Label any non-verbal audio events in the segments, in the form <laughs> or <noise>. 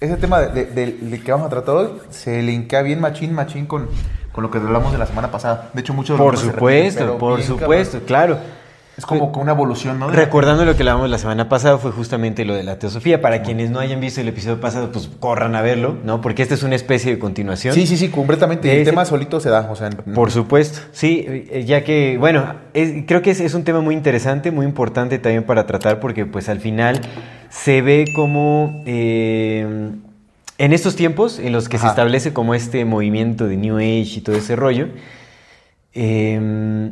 Ese tema de, de- del que vamos a tratar hoy se linkea bien machín, machín con, con lo que hablamos de la semana pasada. De hecho, muchos de los Por repiten, supuesto, por supuesto, cabrón. claro. Es como una evolución, ¿no? De- Recordando lo que hablábamos la semana pasada fue justamente lo de la teosofía. Para quienes no hayan visto el episodio pasado, pues corran a verlo, ¿no? Porque esta es una especie de continuación. Sí, sí, sí, completamente. De El ese- tema solito se da, o sea... Por supuesto, sí, eh, ya que, bueno, es- creo que es, es un tema muy interesante, muy importante también para tratar, porque pues al final se ve como eh, en estos tiempos en los que se establece como este movimiento de New Age y todo ese rollo, eh,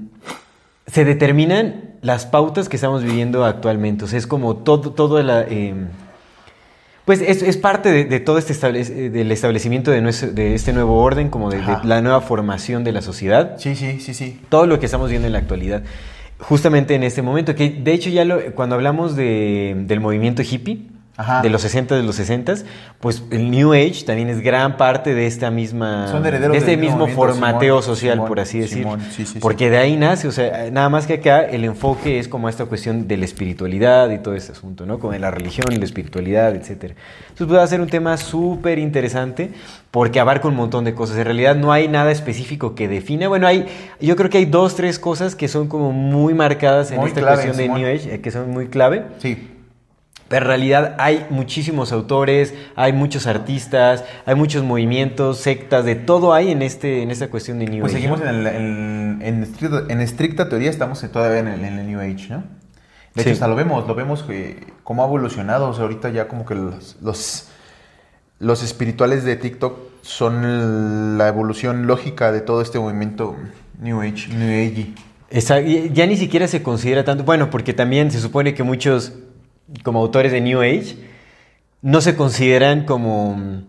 se determinan las pautas que estamos viviendo actualmente. O sea, es como todo, todo la... eh, pues es, es parte de, de todo este establec- eh, del establecimiento de, nuestro- de este nuevo orden, como de, de la nueva formación de la sociedad. Sí, sí, sí, sí. Todo lo que estamos viendo en la actualidad. Justamente en este momento, que de hecho ya lo- cuando hablamos de- del movimiento hippie, Ajá. de los 60 de los 60 pues el New Age también es gran parte de esta misma Son herederos de este mismo formateo Simón, social Simón, por así decir Simón, sí, sí, sí. porque de ahí nace o sea nada más que acá el enfoque es como esta cuestión de la espiritualidad y todo este asunto no como de la religión y la espiritualidad etcétera entonces puede ser un tema súper interesante porque abarca un montón de cosas en realidad no hay nada específico que defina bueno hay yo creo que hay dos tres cosas que son como muy marcadas en Muy esta clave, cuestión de. New Age eh, que son muy clave Sí. Pero en realidad hay muchísimos autores, hay muchos artistas, hay muchos movimientos, sectas, de todo hay en este en esta cuestión de New Pues Age. seguimos ¿no? en, el- en, en estricta, en estricta teoría, estamos todavía en el, New Age, ¿no? De Sí. hecho, hasta lo vemos, lo vemos que cómo ha evolucionado. O sea, ahorita ya como que los, los, los espirituales de TikTok son la evolución lógica de todo este movimiento New Age, New Age. Esa- ya ni siquiera se considera tanto, bueno, porque también se supone que muchos como autores de New Age no se consideran como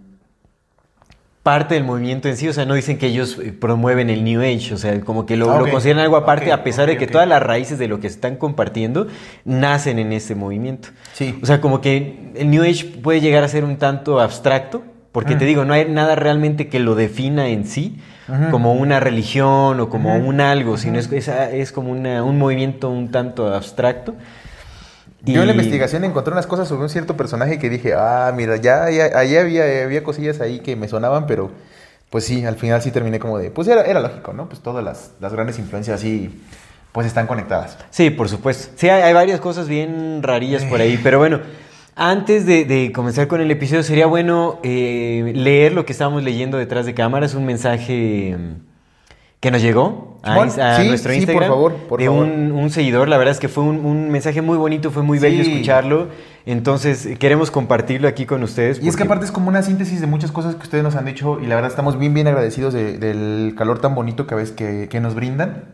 parte del movimiento en sí, o sea, no dicen que ellos eh, promueven el New Age, o sea, como que lo, Ah, lo consideran algo aparte, a pesar de que todas las raíces de lo que están compartiendo nacen en este movimiento. Sí. O sea, como que el New Age puede llegar a ser un tanto abstracto, porque Mm. te digo, no hay nada realmente que lo defina en sí, como una religión o como un algo, sino es, es, es como una- un movimiento un tanto abstracto. Yo en la investigación encontré unas cosas sobre un cierto personaje que dije, ah, mira, ya, ya, ahí había, había cosillas ahí que me sonaban, pero pues sí, al final sí terminé como de, pues era, era lógico, ¿no? Pues todas las, las grandes influencias sí, pues están conectadas. Sí, por supuesto. Sí, hay, hay varias cosas bien rarillas por ahí, pero bueno, antes de, de comenzar con el episodio, sería bueno eh, leer lo que estábamos leyendo detrás de cámaras, un mensaje mm, que nos llegó a, a sí, nuestro sí, por Instagram favor, por de favor. Un, un seguidor. La verdad es que fue un, un mensaje muy bonito, fue muy bello Sí. escucharlo. Entonces, queremos compartirlo aquí con ustedes. Y es que porque- aparte es como una síntesis de muchas cosas que ustedes nos han dicho y la verdad estamos bien, bien agradecidos de- del calor tan bonito que a veces que, que nos brindan.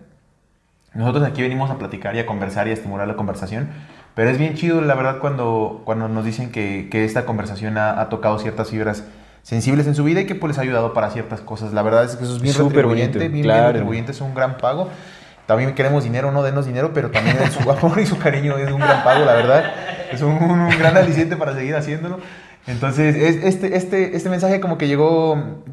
Nosotros aquí venimos a platicar y a conversar y a estimular la conversación, pero es bien chido la verdad cuando, cuando nos dicen que, que esta conversación ha, ha tocado ciertas fibras sensibles en su vida y que pues les ha ayudado para ciertas cosas. La verdad es que eso es bien Súper retribuyente, bonito, bien, claro. bien retribuyente, es un gran pago. También queremos dinero, no denos dinero, pero también su <laughs> amor y su cariño es un gran pago, la verdad. Es un, un gran aliciente para seguir haciéndolo. Entonces, es- este, este, este mensaje como que llegó,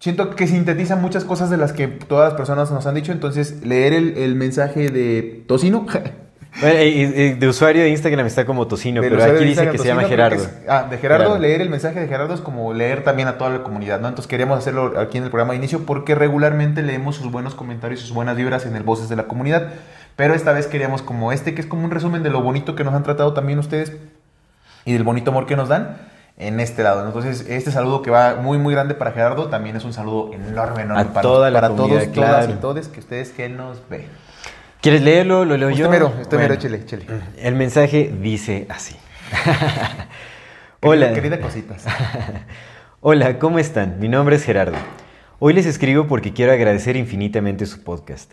siento que sintetiza muchas cosas de las que todas las personas nos han dicho. Entonces, leer el, el mensaje de Tocino. <laughs> Bueno, eh, eh, de usuario de Instagram está como Tocino, del pero aquí de dice que se llama Gerardo. es- ah, de Gerardo, Gerardo. leer el mensaje de Gerardo es como leer también a toda la comunidad, ¿no? Entonces queríamos hacerlo aquí en el programa de inicio porque regularmente leemos sus buenos comentarios, sus buenas vibras en el Voces de la Comunidad. Pero esta vez queríamos como este, que es como un resumen de lo bonito que nos han tratado también ustedes y del bonito amor que nos dan en este lado. Entonces, este saludo que va muy, muy grande para Gerardo también es un saludo enorme, enorme A para, toda la para comunidad, todos, todas claro. y todos que ustedes que nos ven. ¿Quieres leerlo? ¿Lo leo Usted yo? mero, usted mero, Bueno. échele, échele. El mensaje dice así. <laughs> Hola. Querida cositas. <laughs> Hola, ¿cómo están? Mi nombre es Gerardo. Hoy les escribo porque quiero agradecer infinitamente su podcast.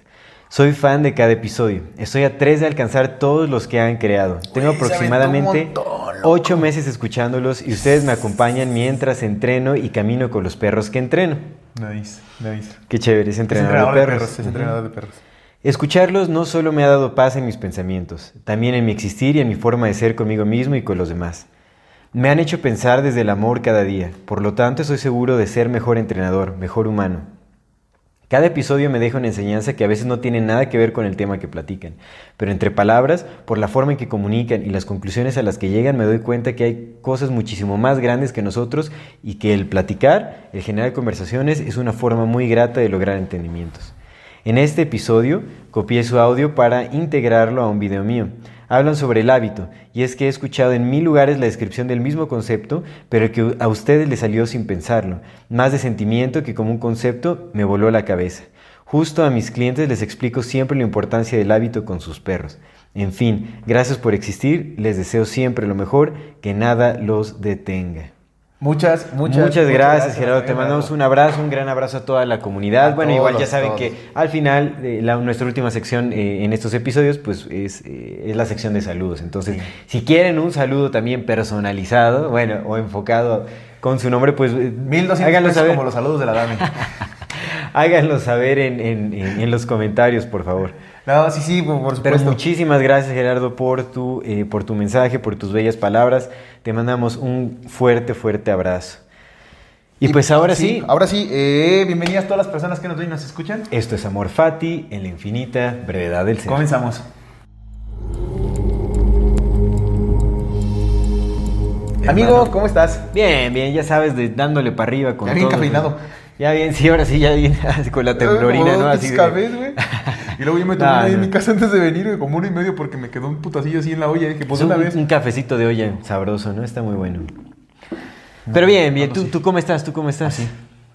Soy fan de cada episodio. Estoy a tres de alcanzar todos los que han creado. Tengo aproximadamente montón, ocho meses escuchándolos y ustedes me acompañan mientras entreno y camino con los perros que entreno. Nice, nice. Qué chévere, es Es entrenador, de de perros. perros. Es entrenador de perros. Escucharlos no solo me ha dado paz en mis pensamientos, también en mi existir y en mi forma de ser conmigo mismo y con los demás. Me han hecho pensar desde el amor cada día, por lo tanto estoy seguro de ser mejor entrenador, mejor humano. Cada episodio me deja una enseñanza que a veces no tiene nada que ver con el tema que platican, pero entre palabras, por la forma en que comunican y las conclusiones a las que llegan, me doy cuenta que hay cosas muchísimo más grandes que nosotros y que el platicar, el generar conversaciones, es una forma muy grata de lograr entendimientos. En este episodio copié su audio para integrarlo a un video mío. Hablan sobre el hábito, y es que he escuchado en mil lugares la descripción del mismo concepto, pero que a ustedes les salió sin pensarlo, más de sentimiento que como un concepto me voló la cabeza. Justo a mis clientes les explico siempre la importancia del hábito con sus perros. En fin, gracias por existir, les deseo siempre lo mejor, que nada los detenga. Muchas, muchas, Muchas, gracias, Gerardo. Te mandamos un abrazo, un gran abrazo a toda la comunidad. A bueno, igual ya saben todos. que al final, eh, la- nuestra última sección eh, en estos episodios, pues es, eh, es la sección de saludos. Entonces, si quieren un saludo también personalizado, bueno, o enfocado con su nombre, pues eh, 1200 háganlo saber, como los saludos de la dame. <laughs> háganlo saber en, en- en- en los comentarios, por favor. No, sí, sí, por por Pero supuesto. muchísimas gracias Gerardo por tu, eh, por tu mensaje, por tus bellas palabras. Te mandamos un fuerte, fuerte abrazo. Y, pues ahora sí, Ahora sí, eh, bienvenidas todas las personas que nos ven y nos escuchan. Esto es Amor Fati en la infinita brevedad del ser. Comenzamos. Amigo, ¿cómo estás? Bien, bien, ya sabes, de, dándole para arriba con Ya bien todo. cafeinado. Ya bien, sí, ahora sí, ya bien, <laughs> con la temblorina, ¿no? Así de- güey. <laughs> Y luego yo me tomé No, ahí en mi casa antes de venir, güey, como uno y medio, porque me quedó un putacillo así en la olla. Dije, pues Es una un, vez. un cafecito de olla sabroso, ¿no? Está muy bueno. Pero bien, bien, ¿tú, tú cómo estás? ¿Tú cómo estás?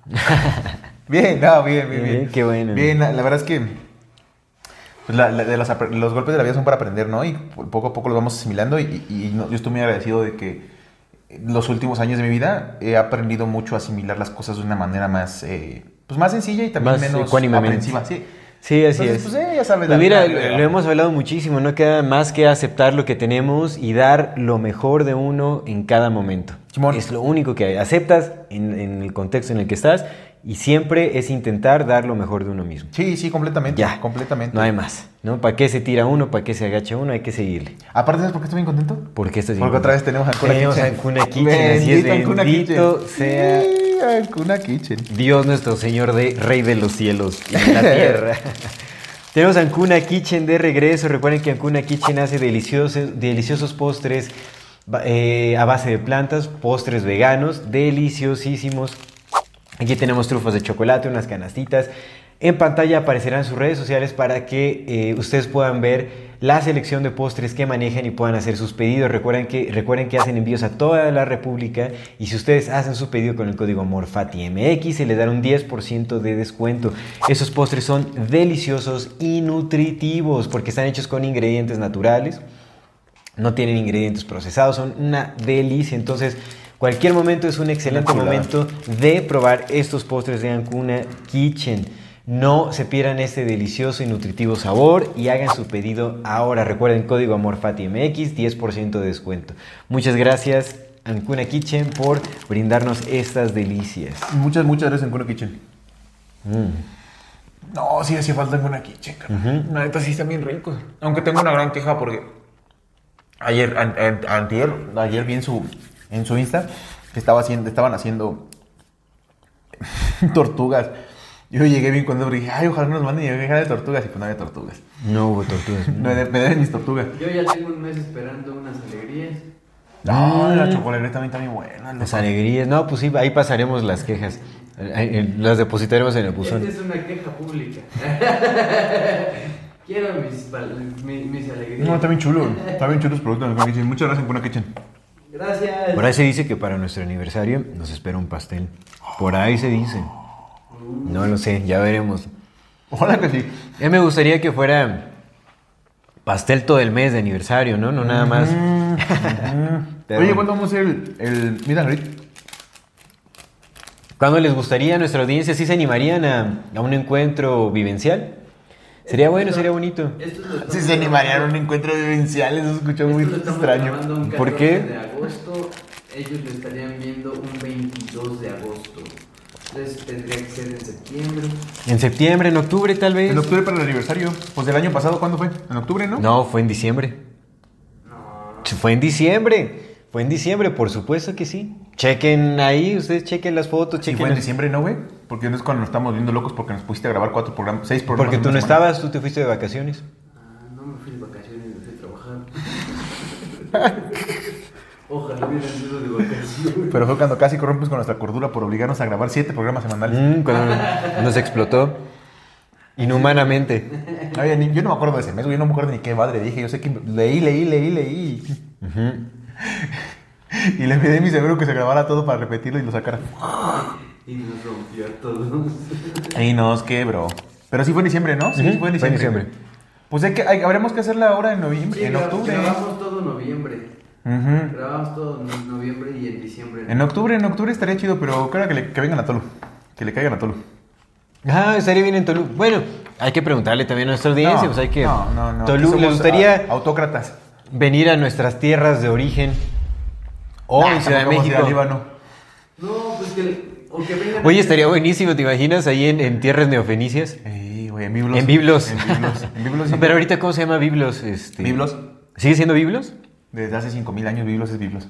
<laughs> Bien, no, bien, bien, Bien, bien. qué bueno. Bien, la, la verdad es que pues, la- la- de los, golpes de la vida son para aprender, ¿no? Y poco a poco los vamos asimilando. Y, y- y no- yo estoy muy agradecido de que los últimos años de mi vida he aprendido mucho a asimilar las cosas de una manera más, eh, pues más sencilla y también Más menos aprensiva. Sí. Sí, así Entonces, es. pues, eh, ya sabes, Pues la mira, vida, lo, lo hemos hablado muchísimo, no queda más que aceptar lo que tenemos y dar lo mejor de uno en cada momento. Simón. Es lo único que hay. Aceptas en, en el contexto en el que estás y siempre es intentar dar lo mejor de uno mismo. Sí, sí, completamente. Ya, Completamente. No hay más, ¿no? ¿Para qué se tira uno? ¿Para qué se agacha uno? Hay que seguirle. Aparte, ¿sabes por qué estoy bien contento? Porque esto es Porque otra vez tenemos Ancuna Tenemos Kitchen. Ancuna Kitchen, así es, Bendito bendito Kitchen. sea Sí, Ancuna Kitchen. Dios nuestro Señor de Rey de los cielos y de la tierra. <laughs> Tenemos Ancuna Kitchen de regreso. Recuerden que Ancuna Kitchen hace deliciosos, deliciosos postres eh, a base de plantas, postres veganos, deliciosísimos. Aquí tenemos trufas de chocolate, unas canastitas. En pantalla aparecerán sus redes sociales para que eh, ustedes puedan ver la selección de postres que manejan y puedan hacer sus pedidos. Recuerden que, recuerden que hacen envíos a toda la República y si ustedes hacen su pedido con el código AMORFATIMX se les dará un 10% de descuento. Esos postres son deliciosos y nutritivos porque están hechos con ingredientes naturales no tienen ingredientes procesados, son una delicia. Entonces, cualquier momento es un excelente Una momento de probar estos postres de Ancuna Kitchen. No se pierdan este delicioso y nutritivo sabor y hagan su pedido ahora. Recuerden código AMORFATIMX, 10% de descuento. Muchas gracias Ancuna Kitchen por brindarnos estas delicias. Muchas, muchas gracias, Ancuna Kitchen. Mm. No, sí hacía falta Ancuna Kitchen, carnal. Ujú. La neta sí están bien ricos. Aunque tengo una gran queja porque ayer, an- an- antier, ayer vi en su, en su Insta que estaba haciendo, estaban haciendo <laughs> tortugas. Yo llegué bien cuando dije, ay, ojalá nos manden y de tortugas. Y pues no había tortugas. No hubo tortugas. No, me me deben mis tortugas. Yo ya tengo un mes esperando unas alegrías. No, la chocolate también está bien buena. Las alegrías. No, pues sí, ahí pasaremos las quejas. Las depositaremos en el buzón. Esta es una queja pública. <laughs> Quiero mis, pal- mi- mis alegrías. No, está bien chulo. Está bien chulo los productos. Muchas gracias, Ancuna Kitchen. Gracias. Por ahí se dice que para nuestro aniversario nos espera un pastel. Por ahí se dice. No lo sé, ya veremos. Ojalá que sí. Ya me gustaría que fuera pastel todo el mes de aniversario, ¿no? No nada más. <laughs> Oye. ¿cuándo vamos a hacer el, and greet? ¿Cuándo les gustaría a nuestra audiencia? ¿Sí se animarían a, a un encuentro vivencial? Sería bueno, sería bonito. <laughs> Si se animarían a un encuentro vivencial, eso escuchó muy extraño. ¿Por 14 qué? de agosto, ellos lo estarían viendo un 22 de agosto. Entonces tendría que ser en septiembre. En septiembre, en octubre tal vez. En octubre para el aniversario. Pues del año pasado, ¿cuándo fue? En octubre, ¿no? No, fue en diciembre. No, Fue en diciembre. Fue en diciembre, por supuesto que sí. Chequen ahí, ustedes chequen las fotos, chequen. fue en diciembre, ¿no, güey? Porque no es cuando nos estamos viendo locos porque nos pusiste a grabar cuatro programas, seis programas. Porque tú no semana. estabas, tú te fuiste de vacaciones. ah, no me fui de vacaciones, me fui a trabajar. <laughs> Ojalá hubieran sido de vacaciones. Pero fue cuando casi corrompes con nuestra cordura por obligarnos a grabar siete programas semanales. Mm, cuando nos explotó. Inhumanamente. Oye, yo no me acuerdo de ese mes, güey, yo no me acuerdo ni qué madre dije. Yo sé que leí, leí, leí, leí. Y le pedí a mi seguro que se grabara todo para repetirlo y lo sacara. Y nos rompió a todos. Y nos quebró. Pero sí fue en diciembre, ¿no? Sí, sí fue en fue en diciembre. diciembre. Pues hay que, hay, habremos que hacerla ahora en noviembre, Sí, en octubre. Grabamos todo noviembre. Ujú. Grabamos todo en noviembre y en diciembre. En octubre, en octubre estaría chido, pero claro que, le- que vengan a Tolu. Que le caigan a Tolu. Ah, estaría bien en Tolu. Bueno, hay que preguntarle también a nuestra audiencia, No, pues hay que... No, no, no. Tolu, Aquí ¿les somos, gustaría autócratas. Venir a nuestras tierras de origen? O Nah, en Ciudad de a México. Líbano. No, pues que. O que vengan. Oye, estaría buenísimo, ¿te imaginas? Ahí en, en tierras neofenicias. Ey, güey, en Biblos. En Biblos. En Biblos. En Biblos. <laughs> sí. Pero ahorita, ¿cómo se llama Biblos? Este... Biblos. ¿Sigue siendo Biblos? Desde hace 5000 años, Biblos es Biblos.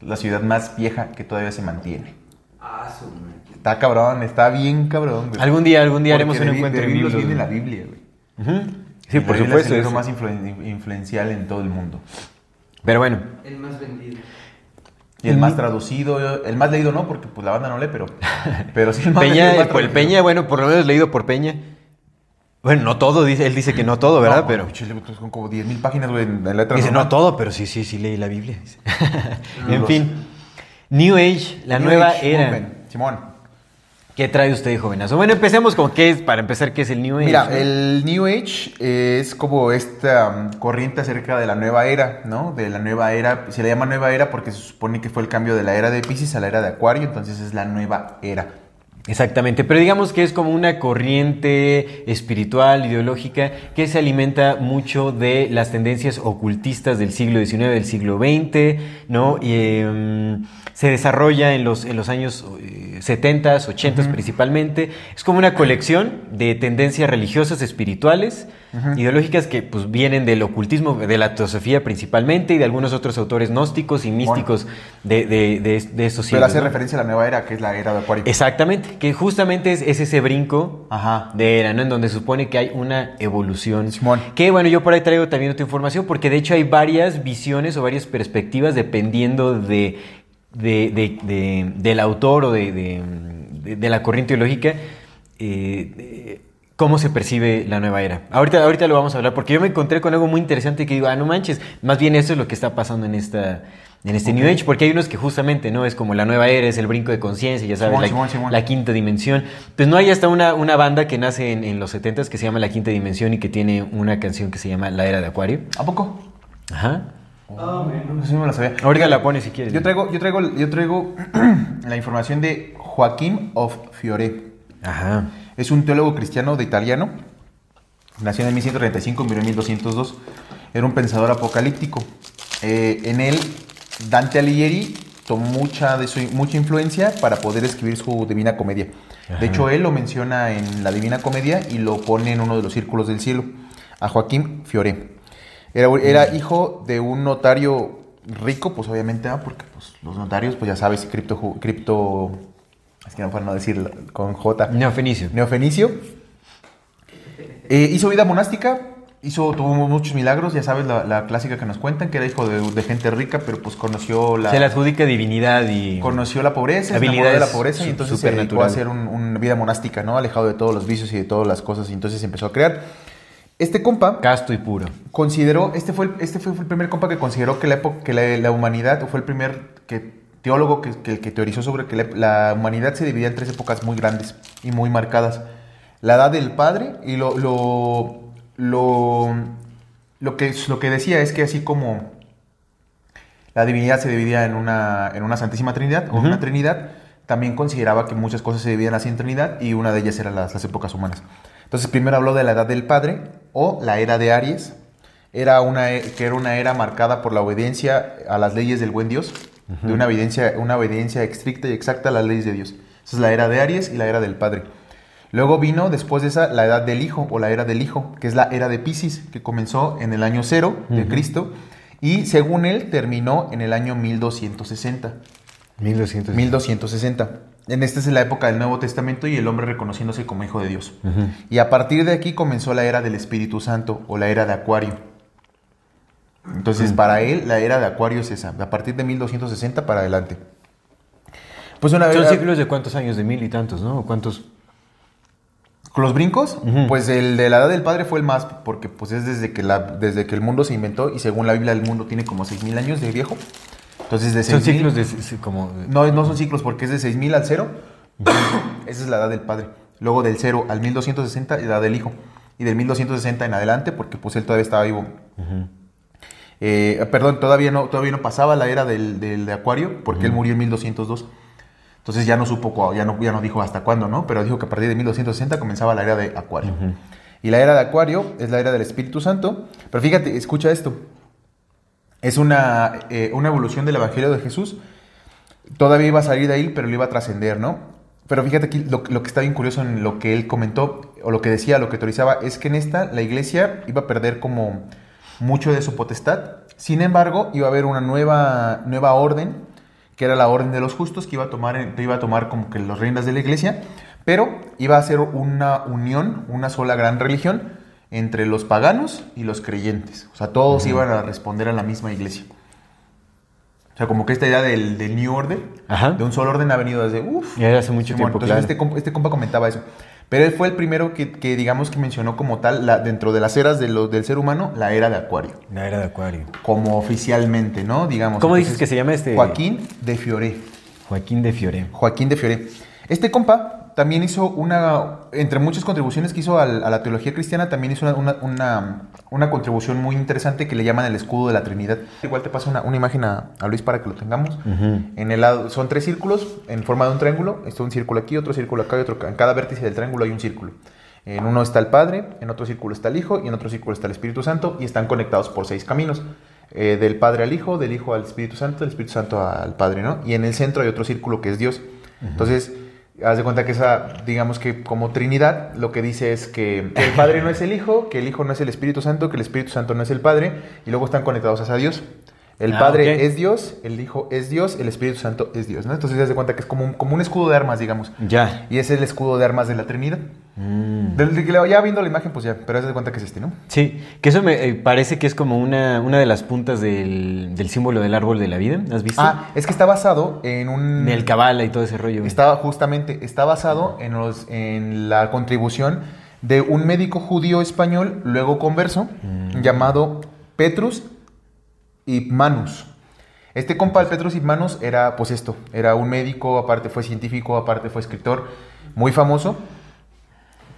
La ciudad más vieja que todavía se mantiene. Ah, su. Está cabrón, está bien cabrón, güey. Algún día, algún día Porque haremos un encuentro de Biblos Biblos. viene la. Biblia, güey. Sí, la por Biblia supuesto. Es el libro más influen- influencial en todo el mundo. Pero bueno, El más vendido. Y el más traducido, el más leído no, porque pues la banda no lee, pero, pero sí el más Peña, leído, el más por el traducido. Peña, bueno, por lo menos leído por Peña. Bueno, no todo, dice, él dice que no todo, ¿verdad? No, pero Son como 10.000 páginas, güey, en letras. dice, no normal. todo, pero sí, sí, sí leí la Biblia. en fin, New Age, la New nueva Age era. Movement. Simón. ¿Qué trae usted, jovenazo? Bueno, empecemos con qué es, para empezar, ¿qué es el New Age? Mira, el New Age es como esta um, corriente acerca de la nueva era, ¿no? De la nueva era, se le llama nueva era porque se supone que fue el cambio de la era de Pisces a la era de Acuario, entonces es la nueva era. Exactamente, pero digamos que es como una corriente espiritual, ideológica, que se alimenta mucho de las tendencias ocultistas del siglo XIX, del siglo XX, ¿no? Y em, se desarrolla en los, en los años eh, 70, 80 principalmente. Es como una colección de tendencias religiosas, espirituales, ideológicas que pues vienen del ocultismo, de la teosofía principalmente y de algunos otros autores gnósticos y místicos de, de, de, de estos Pero siglos. hace ¿no? referencia a la nueva era, que es la era de Acuario. Exactamente, que justamente es, es ese brinco Ajá. de era, ¿no? En donde se supone que hay una evolución. Simón. Que bueno, yo por ahí traigo también otra información, porque de hecho hay varias visiones o varias perspectivas dependiendo de, de- de- de- del autor o de, de- de- de la corriente ideológica. eh, cómo se percibe la nueva era. Ahorita, ahorita lo vamos a hablar, porque yo me encontré con algo muy interesante que digo, ah, no manches, más bien eso es lo que está pasando en esta... En este New Age, porque hay unos que justamente, ¿no? Es como la nueva era, es el brinco de conciencia, ya sabes, la, la quinta dimensión. Pues no hay hasta una, una banda que nace en, en los 70 que se llama La Quinta Dimensión y que tiene una canción que se llama La Era de Acuario. ¿A poco? Ajá. Eso me lo sabía. Ahorita la pones si quieres. Yo traigo, yo traigo, yo traigo <clears throat> la información de Joaquín of Fiore. Ajá. Es un teólogo cristiano de italiano. Nació en 1135, murió en 1202. Era un pensador apocalíptico. Eh, en él, Dante Alighieri tomó mucha, de su, mucha influencia para poder escribir su Divina Comedia. Ajá. De hecho, él lo menciona en la Divina Comedia y lo pone en uno de los círculos del cielo. A Joaquín Fiore. Era, era hijo de un notario rico, pues obviamente, ¿ah? porque pues, los notarios, pues ya sabes, cripto, cripto, es que no para no decir con J, Neofenicio. neofenicio. Eh, hizo vida monástica, hizo, tuvo muchos milagros, ya sabes, la, la clásica que nos cuentan, que era hijo de, de gente rica, pero pues conoció la, Se le adjudica divinidad y... conoció la pobreza, enamoró de la pobreza y entonces se dedicó a hacer un- una vida monástica, ¿no? Alejado de todos los vicios y de todas las cosas, y entonces empezó a crear. Este compa Casto y puro. consideró, este fue el, este fue, el primer compa que consideró que la, época, que la, la humanidad, o fue el primer que, teólogo que, que, que teorizó sobre que la, la humanidad se dividía en tres épocas muy grandes y muy marcadas. La edad del padre y lo, lo, lo, lo que, lo que decía es que así como la divinidad se dividía en una, en una santísima trinidad o Ujú. una trinidad, también consideraba que muchas cosas se dividían así en trinidad y una de ellas eran las, las épocas humanas. Entonces primero habló de la edad del Padre o la era de Aries, era una, e- que era una era marcada por la obediencia a las leyes del buen Dios, de una obediencia, una obediencia estricta y exacta a las leyes de Dios. Esa es la era de Aries y la era del Padre. Luego vino después de esa la edad del Hijo o la era del Hijo, que es la era de Pisces, que comenzó en el año cero de Cristo y según él terminó en el año 1260. 1200. 1260. En esta es la época del Nuevo Testamento y el hombre reconociéndose como hijo de Dios. Y a partir de aquí comenzó la era del Espíritu Santo o la era de Acuario. Entonces, para él, la era de Acuario es esa, a partir de 1260 para adelante. Pues una Son vez. ciclos de cuántos años, de mil y tantos, ¿no? ¿O ¿Cuántos? ¿Con los brincos? Pues el de la edad del padre fue el más, porque pues es desde que, la, desde que el mundo se inventó y según la Biblia el mundo tiene como 6.000 años de viejo. Entonces de Son 6.000 ciclos de sí, como... de- No, no son ciclos porque es de 6000 al 0. <coughs> Esa es la edad del padre. Luego del 0 al 1260, edad del hijo. Y del 1260 en adelante, porque pues él todavía estaba vivo. Eh, perdón, todavía no, todavía no pasaba la era del, del de Acuario, porque él murió en 1202. Entonces ya no supo, ya no, ya no dijo hasta cuándo, ¿no? Pero dijo que a partir de 1260 comenzaba la era de Acuario. Y la era de Acuario es la era del Espíritu Santo. Pero fíjate, escucha esto. Es una, eh, una evolución del Evangelio de Jesús. Todavía iba a salir de ahí, pero lo iba a trascender, ¿no? Pero fíjate aquí, lo, lo que está bien curioso en lo que él comentó, o lo que decía, lo que teorizaba, es que en esta la iglesia iba a perder como mucho de su potestad. Sin embargo, iba a haber una nueva, nueva orden, que era la orden de los justos, que iba a tomar, iba a tomar como que las reinas de la iglesia, pero iba a ser una unión, una sola gran religión entre los paganos y los creyentes. O sea, todos iban a responder a la misma iglesia. O sea, como que esta idea del, del New Order, Ajá. de un solo orden, ha venido desde uff. Ya hace mucho tiempo, Entonces claro. este, compa, este compa comentaba eso. Pero él fue el primero que, que, digamos, que mencionó como tal, la, dentro de las eras de lo- del ser humano, la era de Acuario. La era de Acuario. Como oficialmente, ¿no? Digamos. ¿Cómo dices que se llama este? Joaquín de Fioré. Joaquín de Fiore. Joaquín de Fioré. Este compa también hizo una, entre muchas contribuciones que hizo a, la teología cristiana, también hizo una, una, una- una contribución muy interesante que le llaman el escudo de la Trinidad. Igual te paso una, una imagen a, a Luis para que lo tengamos. En el lado, son tres círculos en forma de un triángulo. Está un círculo aquí, otro círculo acá y otro acá. En cada vértice del triángulo hay un círculo. En uno está el Padre, en otro círculo está el Hijo y en otro círculo está el Espíritu Santo y están conectados por seis caminos. Eh, del Padre al Hijo, del Hijo al Espíritu Santo, del Espíritu Santo al Padre, ¿no? Y en el centro hay otro círculo que es Dios. Entonces, haz de cuenta que esa, digamos que como Trinidad, lo que dice es que el Padre no es el Hijo, que el Hijo no es el Espíritu Santo, que el Espíritu Santo no es el Padre, y luego están conectados hacia Dios. El Ah, Padre es Dios, el Hijo es Dios, el Espíritu Santo es Dios, ¿no? Entonces, haz de cuenta que es como un, como un escudo de armas, digamos. Ya. Y es el escudo de armas de la Trinidad. Mm. De que la- ya viendo la imagen, pues ya, pero haz de cuenta que es este, ¿no? Sí, que eso me eh, parece que es como una, una de las puntas del, del símbolo del árbol de la vida. ¿Has visto? Ah, es que está basado en un... En el cabala y todo ese rollo. güey. Estaba justamente, está basado en, los, en la contribución de un médico judío español, luego converso, llamado Petrus Manus. Este compa, el Petrus Manus, era pues esto, era un médico, aparte fue científico, aparte fue escritor, muy famoso,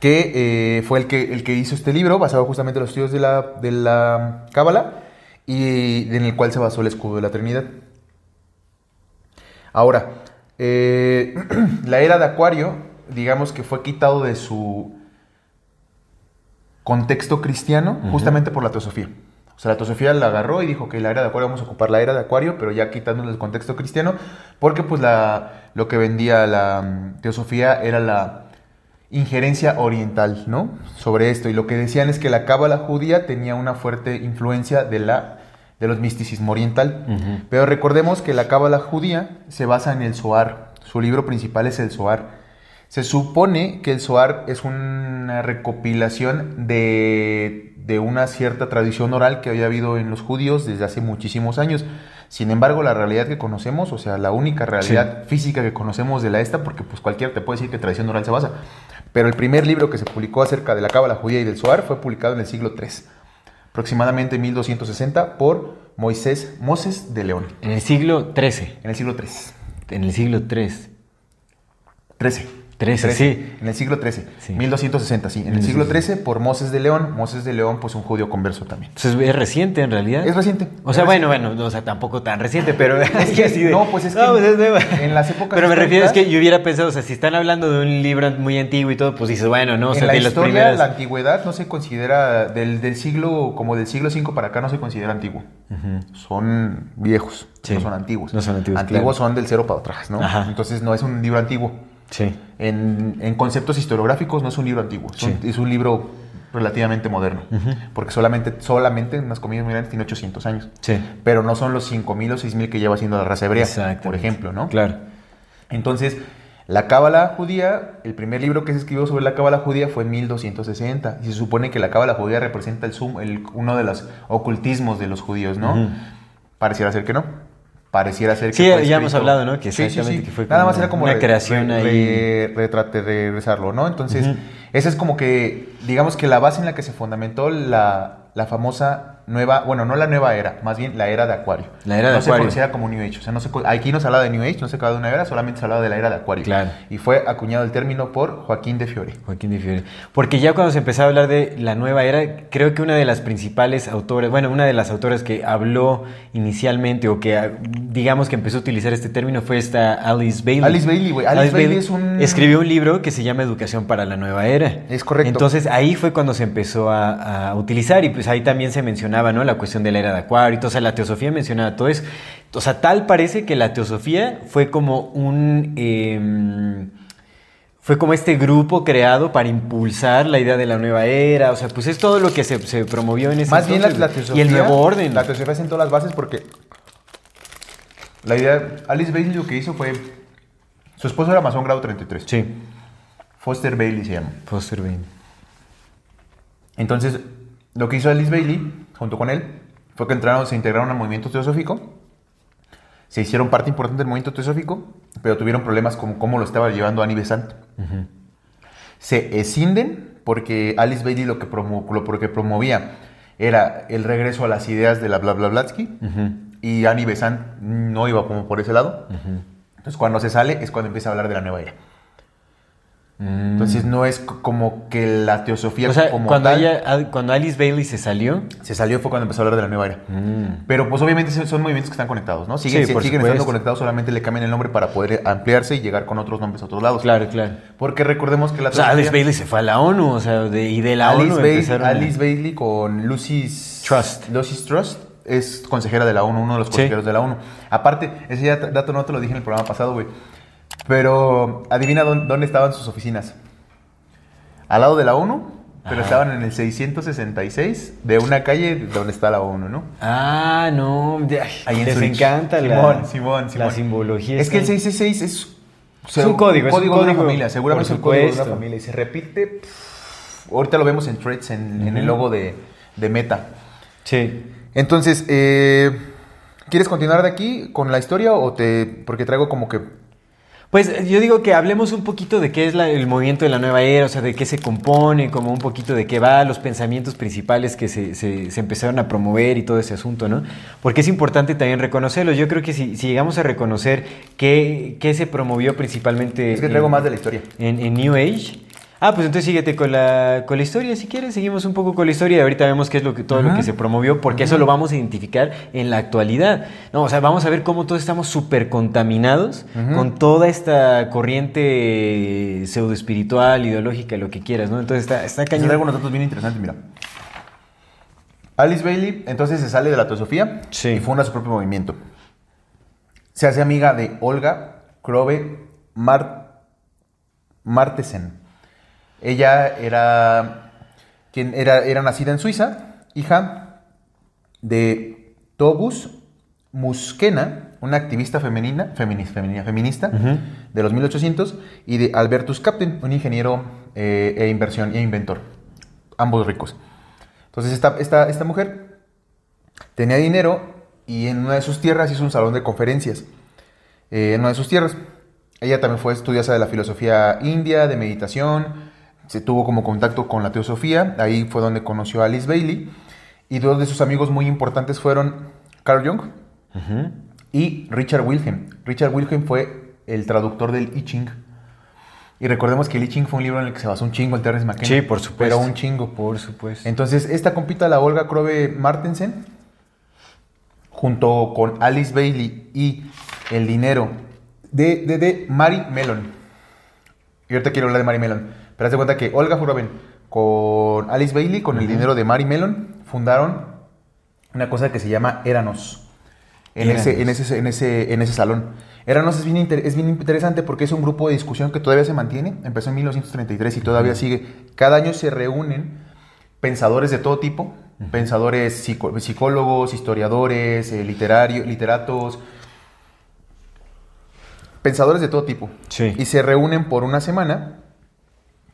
que eh, fue el que, el que hizo este libro, basado justamente en los estudios de la, de la Cábala, y en el cual se basó el escudo de la Trinidad. Ahora, eh, <clears throat> la era de Acuario, digamos que fue quitado de su contexto cristiano justamente por la teosofía. O sea, la teosofía la agarró y dijo que la era de Acuario vamos a ocupar la era de Acuario, pero ya quitándole el contexto cristiano, porque pues la, lo que vendía la mm, teosofía era la injerencia oriental, ¿no? Sobre esto. Y lo que decían es que la cábala judía tenía una fuerte influencia de la de los misticismo oriental. Pero recordemos que la cábala judía se basa en el Zohar. Su libro principal es el Zohar. Se supone que el Zohar es una recopilación de, de una cierta tradición oral que había habido en los judíos desde hace muchísimos años. Sin embargo, la realidad que conocemos, o sea, la única realidad física que conocemos de la esta, porque pues cualquiera te puede decir que tradición oral se basa, pero el primer libro que se publicó acerca de la cábala judía y del Zohar fue publicado en el siglo III, aproximadamente en 1260 por Moisés Moses de León, En el siglo XIII. en el siglo III. En el siglo III. 13. 13, sí. En el siglo XIII. Sí. 1260, sí. En el siglo XIII por Moses de León. Moses de León, pues un judío converso también. Entonces es reciente en realidad. Es reciente. O sea, bueno, reciente. bueno, o sea, tampoco tan reciente, pero es <laughs> que- así de- no, pues es que de- en las épocas Pero me refiero es que yo hubiera pensado, o sea, si están hablando de un libro muy antiguo y todo, pues dices, bueno, no, o sea, en la de historia, la antigüedad no se considera, del, del siglo, como del siglo V para acá, no se considera antiguo. Son viejos, Sí. no son antiguos. No son antiguos, Antiguos claro. son del cero para atrás, ¿no? Ajá. Entonces no es un libro antiguo. Sí. En, en conceptos historiográficos no es un libro antiguo, es, un, Sí. es un libro relativamente moderno. Porque solamente, solamente, en unas comillas muy grandes, tiene 800 años. Sí. Pero no son los 5.000 o 6.000 que lleva haciendo la raza hebrea, por ejemplo, ¿no? Claro. Entonces, la cábala judía, el primer libro que se escribió sobre la cábala judía fue en 1260. Y se supone que la cábala judía representa el, sum- el- uno de los ocultismos de los judíos, ¿no? Pareciera ser que no. Pareciera ser que Sí, fue ya hemos hablado, ¿no? Que sí, exactamente sí. que fue Nada más era como una re- creación re- ahí. re- retrate- regresarlo, ¿no? Entonces, esa es como que, digamos que la base en la que se fundamentó la, la famosa nueva, bueno, no la nueva era, más bien la era de Acuario. La era de no Acuario. se considera como New Age. O sea, no se, aquí no se habla de New Age, no se habla de una era, solamente se habla de la era de Acuario. Claro. Y fue acuñado el término por Joaquín de Fiore. Joaquín de Fiore. Porque ya cuando se empezó a hablar de la nueva era, creo que una de las principales autoras, bueno, una de las autoras que habló inicialmente o que digamos que empezó a utilizar este término fue esta Alice Bailey. Alice Bailey, güey. Alice Bailey es un- Escribió un libro que se llama Educación para la Nueva Era. Es correcto. Entonces ahí fue cuando se empezó a, a utilizar y pues ahí también se mencionaba, ¿no? La cuestión de la era de Acuario o sea, la teosofía mencionaba todo eso. O sea, tal parece que la teosofía fue como un... em, fue como este grupo creado para impulsar la idea de la nueva era, o sea, pues es todo lo que se, se promovió en ese Más bien la, teosofía. Y el nuevo orden. La teosofía sentó las bases porque la idea, Alice Bailey lo que hizo fue, su esposo era masón grado 33. Sí, Foster Bailey se llama. Foster Bailey. Entonces, lo que hizo Alice Bailey, junto con él, fue que entraron, se integraron al movimiento teosófico, se hicieron parte importante del movimiento teosófico, pero tuvieron problemas con cómo lo estaba llevando Annie Besant. Se escinden porque Alice Bailey lo que, promo- lo porque promovía era el regreso a las ideas de la bla bla Blatsky y Annie Besant no iba como por ese lado. Entonces, cuando se sale es cuando empieza a hablar de la nueva era. Entonces, no es como que la teosofía O sea, como cuando, tal- ella, cuando Alice Bailey se salió, se salió fue cuando empezó a hablar de la nueva era. Pero pues obviamente son- movimientos que están conectados, ¿no? Siguen, Mm. Sí, siguen estando conectados, solamente le cambian el nombre para poder ampliarse y llegar con otros nombres a otros lados. claro, claro. Porque recordemos que la O sea, Alice teosofía- Bailey se fue a la ONU, o sea, de- y de la Alice, ONU Bailey, a- Alice Bailey con Lucy's Trust. Lucy's Trust es consejera de la ONU, uno de los Sí. consejeros de la ONU. Aparte, ese dato no te lo dije en el programa pasado, güey. Pero adivina dónde, dónde estaban sus oficinas. Al lado de la ONU, pero Ajá. estaban en el 666 de una calle donde está la ONU, ¿no? Ah, no, Ahí en les Zurich. encanta la, Simón, Simón, Simón. la simbología. Es que el está- 666 es, Es un código, es un de una código, familia, seguramente es un código de una familia y se repite. pff, ahorita lo vemos en threads, en, en el logo de, de Meta. Sí. Entonces, eh, ¿quieres continuar de aquí con la historia o te...? Porque traigo como que... Pues yo digo que hablemos un poquito de qué es la- el movimiento de la nueva era, o sea, de qué se compone, como un poquito de qué va, los pensamientos principales que se, se- se empezaron a promover y todo ese asunto, ¿no? Porque es importante también reconocerlos. Yo creo que si, si llegamos a reconocer qué, qué se promovió principalmente... Es que traigo en- más de la historia. en, en New Age. Ah, pues entonces síguete con la, con la historia, si quieres, seguimos un poco con la historia y ahorita vemos qué es lo que, todo lo que se promovió, porque eso lo vamos a identificar en la actualidad. No, o sea, vamos a ver cómo todos estamos súper contaminados con toda esta corriente pseudo espiritual, ideológica, lo que quieras, ¿no? Entonces está, está cañón. traigo unos datos bien interesantes, mira. Alice Bailey entonces se sale de la teosofía Sí. y funda su propio movimiento. Se hace amiga de Olga Krove Mar Martesen. Ella era, quien era, era nacida en Suiza, hija de Tobus Muskena, una activista femenina, femini- femenina- feminista Ujú. de los 1800, y de Albertus Capten, un ingeniero eh, e inversión e inventor, ambos ricos. Entonces esta, esta, esta mujer tenía dinero y en una de sus tierras hizo un salón de conferencias. eh, en una de sus tierras. Ella también fue estudiosa de la filosofía india, de meditación, se tuvo como contacto con la teosofía, ahí fue donde conoció a Alice Bailey, y dos de sus amigos muy importantes fueron Carl Jung y Richard Wilhelm. Richard Wilhelm fue el traductor del I Ching. Y recordemos que el I Ching fue un libro en el que se basó un chingo el Terrence McKenna. Sí, por supuesto. Pero un chingo. Por supuesto. Entonces, esta compita, la Olga Krobe Martensen, junto con Alice Bailey y el dinero de, de, de Mary Mellon. Y ahorita quiero hablar de Mary Mellon. Pero haz de cuenta que Olga Kroben con Alice Bailey, con el dinero de Mary Mellon, fundaron una cosa que se llama Eranos. En ese, en, ese, en, ese, en ese salón. Eranos es bien, inter- es bien interesante porque es un grupo de discusión que todavía se mantiene. Empezó en 1933 y todavía sigue. Cada año se reúnen pensadores de todo tipo, pensadores psicólogos, historiadores, eh, literario- literatos, pensadores de todo tipo. Sí. Y se reúnen por una semana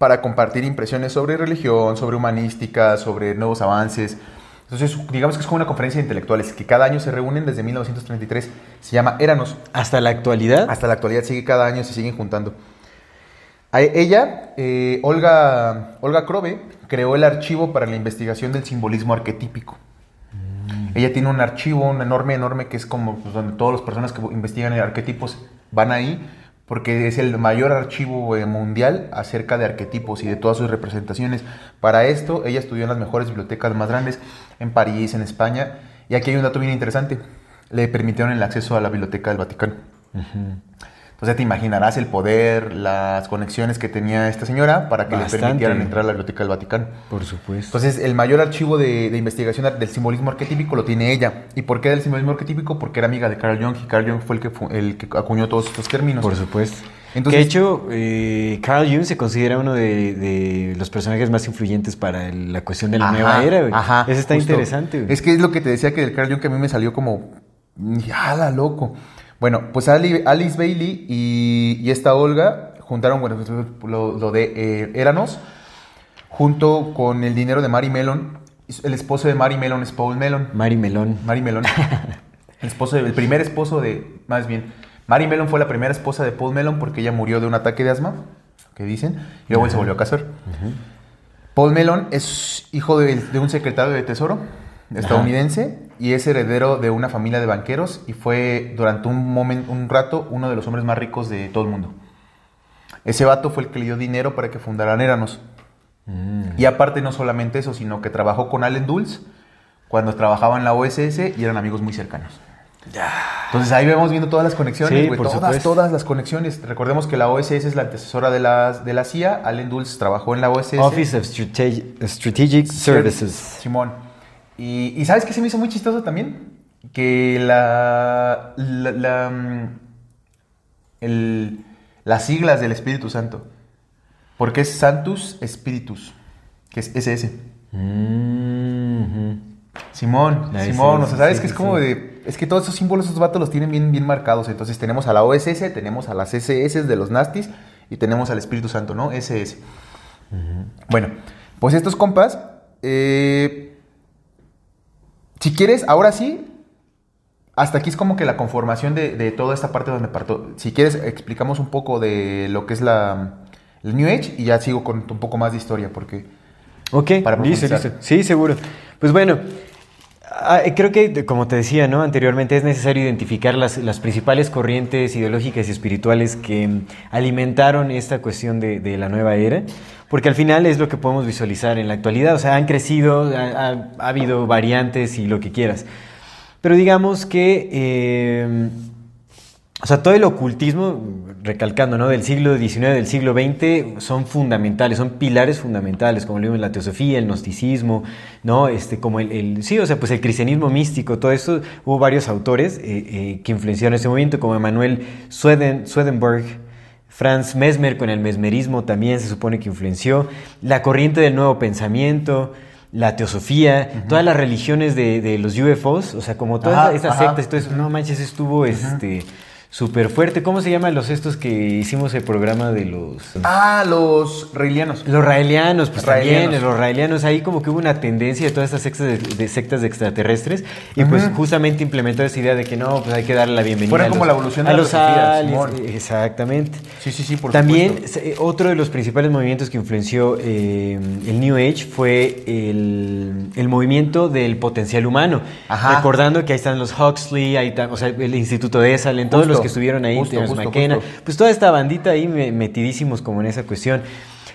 para compartir impresiones sobre religión, sobre humanística, sobre nuevos avances. Entonces, digamos que es como una conferencia de intelectuales que cada año se reúnen desde 1933. Se llama Eranos. Hasta la actualidad. Hasta la actualidad sigue cada año, se siguen juntando. A ella, eh, Olga, Olga Krobe, creó el archivo para la investigación del simbolismo arquetípico. Ella tiene un archivo, un enorme, enorme, que es como pues, donde todas las personas que investigan arquetipos van ahí, porque es el mayor archivo eh, mundial acerca de arquetipos y de todas sus representaciones. Para esto, ella estudió en las mejores bibliotecas más grandes, en París, en España, y aquí hay un dato bien interesante. Le permitieron el acceso a la biblioteca del Vaticano. Entonces ya te imaginarás el poder, las conexiones que tenía esta señora para que Bastante. le permitieran entrar a la biblioteca del Vaticano. Por supuesto. Entonces, el mayor archivo de, de investigación del simbolismo arquetípico lo tiene ella. ¿Y por qué del simbolismo arquetípico? Porque era amiga de Carl Jung y Carl Jung fue el que, el que acuñó todos estos términos. Por supuesto. Entonces- de hecho, eh, Carl Jung se considera uno de, de los personajes más influyentes para el- la cuestión de la Ajá, nueva era. güey. Ajá, Eso está justo. interesante. güey. Es que es lo que te decía que del Carl Jung que a mí me salió como. ¡Yala, loco! Bueno, pues Ali- Alice Bailey y, y esta Olga juntaron, bueno, pues, lo, lo de eh, Eranos, junto con el dinero de Mary Mellon. El esposo de Mary Mellon es Paul Mellon. Mari Melón. Mary Mellon. <laughs> el, esposo de- el primer esposo de. Más bien. Mary Mellon fue la primera esposa de Paul Mellon porque ella murió de un ataque de asma, que dicen, y luego él se volvió a casar. Paul Mellon es hijo de, de un secretario de Tesoro estadounidense y es heredero de una familia de banqueros y fue durante un, momento, un rato uno de los hombres más ricos de todo el mundo. Ese vato fue el que le dio dinero para que fundaran Eranos. Y aparte no solamente eso, sino que trabajó con Allen Dulles cuando trabajaba en la OSS y eran amigos muy cercanos. Entonces ahí vamos viendo todas las conexiones, Sí, todas, supuesto. todas las conexiones. Recordemos que la OSS es la antecesora de la, de la CIA, Allen Dulles trabajó en la OSS. Office of Strateg- Strategic Services. Simón. Y, y ¿sabes qué se me hizo muy chistoso también? Que la, la- la, mm, el- las siglas del Espíritu Santo. Porque es Santus Spiritus, que es SS. Mhm. Simón, Simón, o sea, ¿sabes sí, que es sí, como de... Es que todos esos símbolos, esos vatos los tienen bien, bien marcados. Entonces tenemos a la OSS, tenemos a las SS de los Nastis y tenemos al Espíritu Santo, ¿no? SS. Bueno, pues estos compas, eh, si quieres, ahora sí, hasta aquí es como que la conformación de, de toda esta parte donde parto. Si quieres, explicamos un poco de lo que es la, el New Age y ya sigo con un poco más de historia, porque... Ok, Para listo, listo. Sí, seguro. Pues bueno, ah, creo que, como te decía ¿no? anteriormente, es necesario identificar las, las principales corrientes ideológicas y espirituales que mm, alimentaron esta cuestión de, de la nueva era, porque al final es lo que podemos visualizar en la actualidad. O sea, han crecido, ha, ha- ha habido variantes y lo que quieras. Pero digamos que... eh, o sea, todo el ocultismo, recalcando, ¿no? Del siglo XIX, del siglo XX, son fundamentales, son pilares fundamentales, como lo vimos en la teosofía, el gnosticismo, ¿no? Este, como el, el- sí, o sea, pues el cristianismo místico, todo esto, hubo varios autores eh, eh, que influenciaron ese movimiento, como Emanuel Sweden, Swedenborg, Franz Mesmer con el mesmerismo también se supone que influenció, la corriente del nuevo pensamiento, la teosofía, todas las religiones de, de los UFOs, o sea, como todas esas sectas eso, no manches, estuvo este súper fuerte. ¿Cómo se llaman los estos que hicimos el programa de los... Ah, los reilianos. Los raelianos, pues Raelianos. también, los raelianos, ahí como que hubo una tendencia de todas estas sectas de, de sectas de extraterrestres y pues justamente implementó esa idea de que no, pues hay que darle la bienvenida Fueron a como los, la evolución de a los aliens, Simón. exactamente. Sí, sí, sí, por También supuesto. se- otro de los principales movimientos que influenció eh, el New Age fue el, el movimiento del potencial humano. Ajá. Recordando que ahí están los Huxley, ahí está- o sea, el Instituto de Esalen, todos los que estuvieron ahí, justo, justo, McKenna, justo. pues toda esta bandita ahí me- metidísimos como en esa cuestión.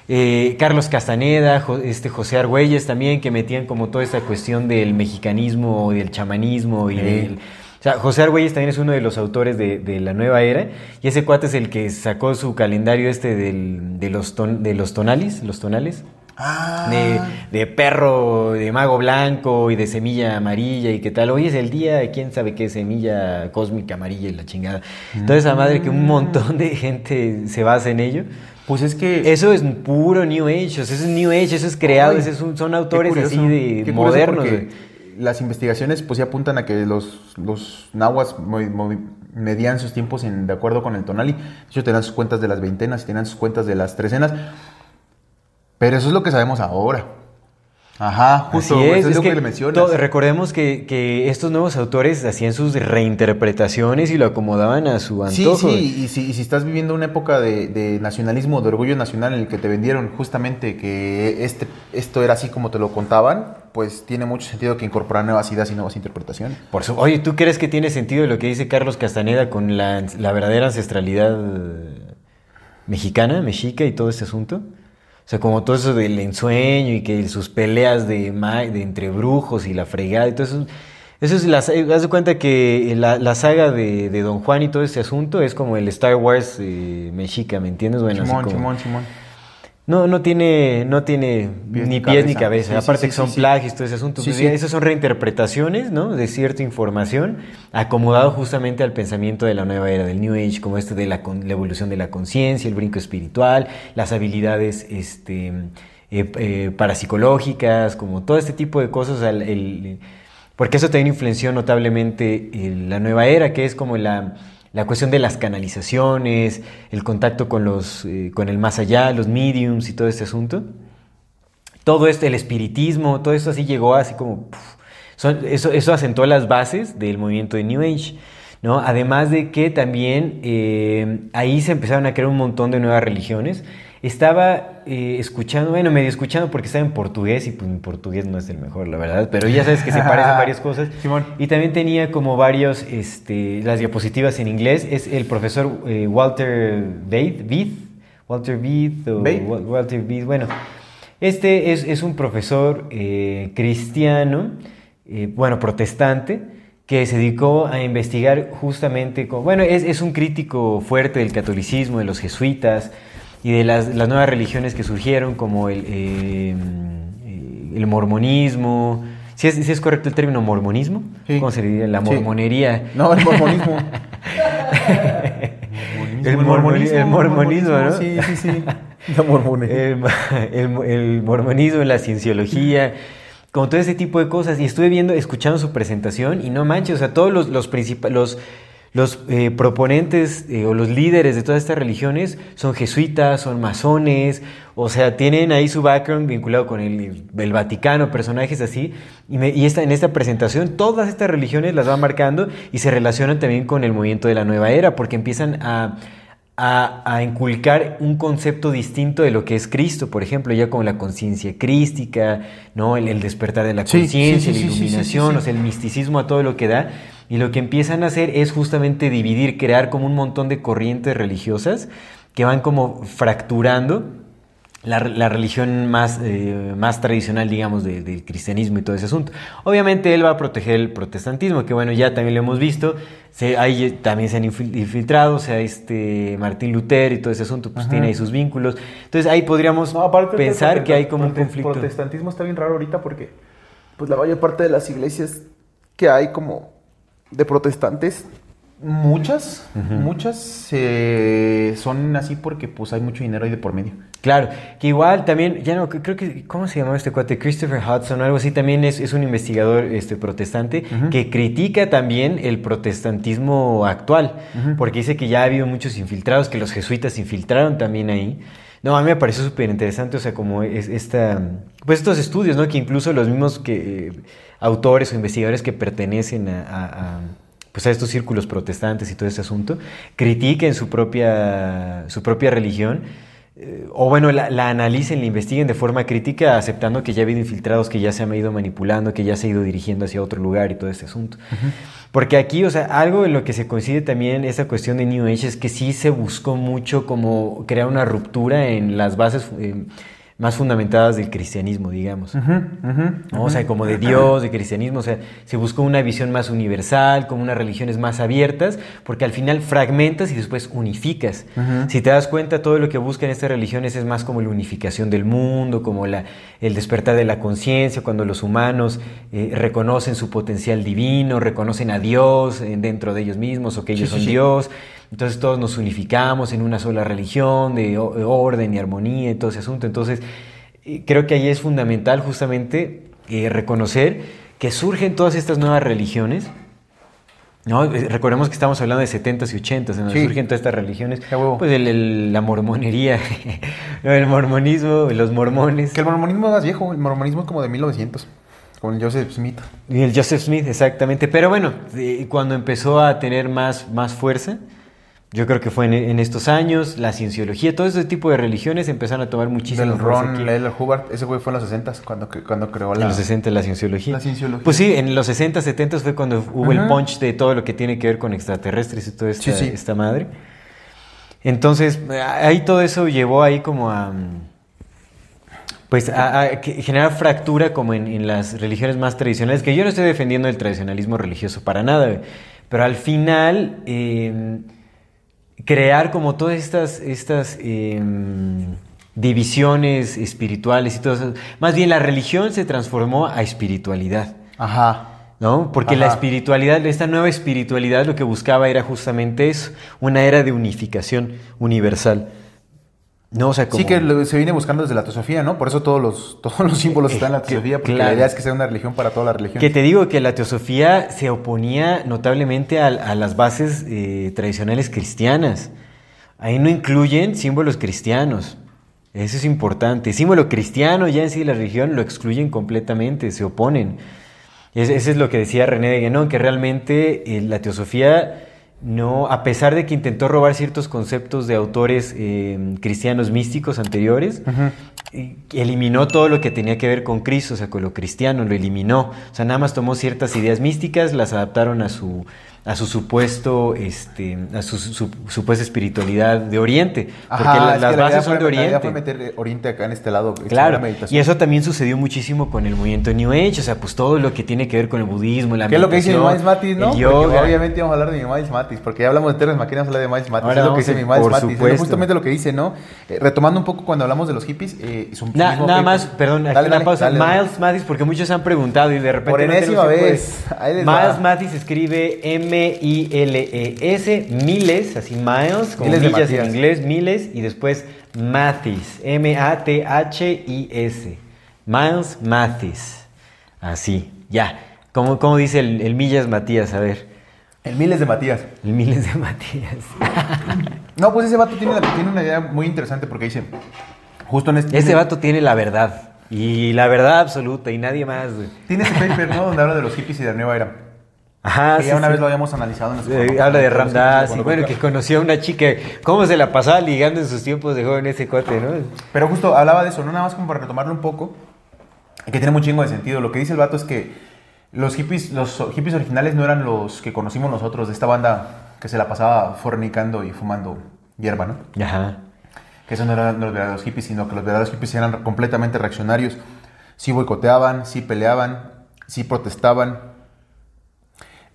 Eh, Carlos Castaneda, Jo- este José Argüelles también, que metían como toda esta cuestión del mexicanismo, del chamanismo y Sí. del... O sea, José Argüelles también es uno de los autores de, de la nueva era, y ese cuate es el que sacó su calendario este del- de, los ton- de los tonales, los tonales, Ah, de, de perro, de mago blanco y de semilla amarilla y qué tal. Hoy es el día, de quién sabe qué semilla cósmica amarilla y la chingada. Entonces, esa madre que un montón de gente se basa en ello. pues es que... Eso es puro New Age, eso es New Age, eso es creado, Ay, ese es son autores curioso, así de modernos. Las investigaciones pues sí apuntan a que los, los nahuas mo- mo- medían sus tiempos en- de acuerdo con el tonali. De hecho, tenían sus cuentas de las veintenas y tenían sus cuentas de las trecenas. Pero eso es lo que sabemos ahora. Ajá, justo. Así eso es, es, es lo que, que le mencionas. recordemos que, que estos nuevos autores hacían sus reinterpretaciones y lo acomodaban a su Sí, antojo. sí, y si, y si estás viviendo una época de, de nacionalismo, de orgullo nacional en el que te vendieron justamente que este, esto era así como te lo contaban, pues tiene mucho sentido que incorporar nuevas ideas y nuevas interpretaciones. Por su- Oye, ¿tú crees que tiene sentido lo que dice Carlos Castaneda con la, la verdadera ancestralidad mexicana, mexica y todo este asunto? O sea, como todo eso del ensueño y que sus peleas de, de entre brujos y la fregada y todo eso. Eso es la, haz de cuenta que la, la saga de, de Don Juan y todo este asunto es como el Star Wars eh, mexica, ¿me entiendes? Bueno, así Simón, como- Simón, Simón. No, no tiene, no tiene Pies ni pies ni cabeza. Sí, Aparte sí, que son sí, plagios, todo ese asunto. Esas son reinterpretaciones, ¿no? De cierta información acomodado justamente al pensamiento de la nueva era del New Age, como este de la, con- la evolución de la conciencia, el brinco espiritual, las habilidades este, eh, eh, parapsicológicas, como todo este tipo de cosas. el- porque eso también influenció notablemente eh, la nueva era, que es como la, la cuestión de las canalizaciones, el contacto con, los, eh, con el más allá, los mediums y todo este asunto. Todo esto, el espiritismo, todo esto así llegó así como... eso, eso asentó las bases del movimiento de New Age. ¿no? Además de que también eh, ahí se empezaron a crear un montón de nuevas religiones. Estaba eh, escuchando, bueno, medio escuchando porque estaba en portugués y pues mi portugués no es el mejor, la verdad, pero ya sabes que se parecen <laughs> varias cosas. Simón. Y también tenía como varios, este, las diapositivas en inglés. Es el profesor eh, Walter Beath, Walter Beath o Bate. Walter Beath, bueno. Este es, es un profesor eh, cristiano, eh, bueno, protestante, que se dedicó a investigar justamente, con, bueno, es, es un crítico fuerte del catolicismo, de los jesuitas y de las, las nuevas religiones que surgieron, como el, eh, eh, el mormonismo. ¿Sí es, sí es correcto el término mormonismo? Sí. ¿Cómo se diría? La Sí. mormonería. No, el mormonismo. El mormoni- el mormonismo, ¿no? Sí, sí, sí. <laughs> La mormonería. el, el- el mormonismo, la cienciología, como todo ese tipo de cosas. Y estuve viendo, escuchando su presentación y no manches, o sea, todos los, los, principales los, los eh, proponentes eh, o los líderes de todas estas religiones son jesuitas, son masones, o sea, tienen ahí su background vinculado con el, el Vaticano, personajes así. Y, me- y esta, en esta presentación todas estas religiones las va marcando y se relacionan también con el movimiento de la nueva era, porque empiezan a a, a inculcar un concepto distinto de lo que es Cristo, por ejemplo, ya como la conciencia crística, ¿no? El, el despertar de la conciencia, sí, sí, la sí, iluminación, o sea, el misticismo a todo lo que da. Y lo que empiezan a hacer es justamente dividir, crear como un montón de corrientes religiosas que van como fracturando la, la religión más, eh, más tradicional, digamos, de- del cristianismo y todo ese asunto. Obviamente él va a proteger el protestantismo, que bueno, ya también lo hemos visto. Se, ahí eh, también se han infil- infiltrado, o sea, este Martín Lutero y todo ese asunto, pues tiene ahí sus vínculos. Entonces ahí podríamos No, pensar prote- que hay como un conflicto. protestantismo está bien raro ahorita porque pues la mayor parte de las iglesias que hay como de protestantes muchas muchas eh, son así porque pues hay mucho dinero ahí de por medio Claro, que igual también, ya no, creo que, ¿cómo se llamaba este cuate? Christopher Hudson o algo así, también es, es un investigador este, protestante que critica también el protestantismo actual, porque dice que ya ha habido muchos infiltrados, que los jesuitas infiltraron también ahí. No, a mí me pareció súper interesante, o sea, como es, esta, pues estos estudios, ¿no? Que incluso los mismos que, eh, autores o investigadores que pertenecen a- a- a pues a estos círculos protestantes y todo ese asunto, critiquen su propia, su propia religión eh, o bueno, la, la analicen, la investiguen de forma crítica, aceptando que ya ha habido infiltrados, que ya se han ido manipulando, que ya se ha ido dirigiendo hacia otro lugar y todo este asunto. Porque aquí, o sea, algo en lo que se coincide también esa cuestión de New Age es que sí se buscó mucho como crear una ruptura en las bases eh, más fundamentadas del cristianismo, digamos. ¿no? O sea, como de Dios, de cristianismo, o sea, se buscó una visión más universal, como unas religiones más abiertas, porque al final fragmentas y después unificas. Si te das cuenta, todo lo que buscan estas religiones es más como la unificación del mundo, como la, el despertar de la conciencia, cuando los humanos eh, reconocen su potencial divino, reconocen a Dios eh, dentro de ellos mismos o que ellos Sí, sí, son sí. Dios. Entonces todos nos unificamos en una sola religión, de orden y armonía y todo ese asunto. Entonces eh, creo que ahí es fundamental justamente eh, reconocer que surgen todas estas nuevas religiones. ¿no? Eh, Recordemos que estamos hablando de 70s y 80s, en donde Sí. surgen todas estas religiones. Pues el- el- la mormonería, <laughs> el mormonismo, los mormones. Que el mormonismo es más viejo, el mormonismo es como de 1900, con el Joseph Smith. Y el Joseph Smith, exactamente. Pero bueno, cuando empezó a tener más, más fuerza, yo creo que fue en, en estos años, la cienciología, todo ese tipo de religiones empezaron a tomar muchísimo Del fuerza Ron. L. Hubbard, ese güey fue en los 60 cuando, cuando creó la... En los 60 la cienciología. La cienciología. Pues sí, en los 60, 70 fue cuando hubo el punch de todo lo que tiene que ver con extraterrestres y toda esta, Sí, sí. esta madre. Entonces, ahí todo eso llevó ahí como a... Pues a, generar fractura como en, en las religiones más tradicionales, que yo no estoy defendiendo el tradicionalismo religioso para nada, pero al final eh, crear como todas estas, estas eh, divisiones espirituales y todo eso. Más bien la religión se transformó a espiritualidad. Ajá. ¿No? Porque la espiritualidad, esta nueva espiritualidad lo que buscaba era justamente eso, una era de unificación universal. No, o sea, como... Sí, que se viene buscando desde la teosofía, ¿no? Por eso todos los, todos los símbolos <laughs> están en la teosofía, porque claro. la idea es que sea una religión para toda la religión. Que te digo que la teosofía se oponía notablemente a, a las bases eh, tradicionales cristianas. Ahí no incluyen símbolos cristianos. Eso es importante. Símbolo cristiano ya en sí la religión lo excluyen completamente, se oponen. Es- Eso es lo que decía René de Guénon, que realmente eh, la teosofía no, a pesar de que intentó robar ciertos conceptos de autores eh, cristianos místicos anteriores, eliminó todo lo que tenía que ver con Cristo, o sea, con lo cristiano, lo eliminó. O sea, nada más tomó ciertas ideas místicas, las adaptaron a su, a su supuesto, este, a su, su- supuesta espiritualidad de Oriente. Porque la- es las la bases son de fue- La idea Oriente. fue meter eh, Oriente acá en este lado. Claro, y eso también sucedió muchísimo con el movimiento New Age, o sea, pues todo lo que tiene que ver con el budismo, la ¿Qué es lo que dice mi Miles Matis, no? Porque obviamente vamos a hablar de mi Miles Matis, porque ya hablamos de Terres Maquinas, habla de Miles Matis. Ahora es lo que dice mi Miles Matis. Es supuesto. justamente lo que dice, ¿no? Eh, retomando un poco cuando hablamos de los hippies. eh, su- Na- nada paper- más, perdón, aquí una dale, pausa. dale. Miles Mathis, porque muchos han preguntado y de repente. Por enésima de- vez. Miles Mathis escribe M-I-L-E-S, miles, así miles, como Miles millas en inglés, miles, y después Mathis, M-A-T-H-I-S. Miles Mathis. Así, ya. ¿Cómo, cómo dice el, el millas Matías? A ver. El Miles de Matías. El miles de Matías. No, pues ese vato tiene, tiene una idea muy interesante porque dice, justo en este... Ese vato tiene la verdad. Y la verdad absoluta, y nadie más. Tiene ese paper, ¿no? Donde habla de los hippies y de la nueva era. Ajá, que ya una sí. vez lo habíamos analizado en Eh, habla de Ramdas y bueno, que conoció a una chica, cómo se la pasaba ligando en sus tiempos de joven ese cuate, ¿no? Pero justo hablaba de eso, no nada más como para retomarlo un poco, que tiene un chingo de sentido. Lo que dice el vato es que los hippies, los hippies originales no eran los que conocimos nosotros, de esta banda que se la pasaba fornicando y fumando hierba, ¿no? Ajá. Que esos no eran los verdaderos hippies, sino que los verdaderos hippies eran completamente reaccionarios. Sí boicoteaban, sí peleaban, sí protestaban,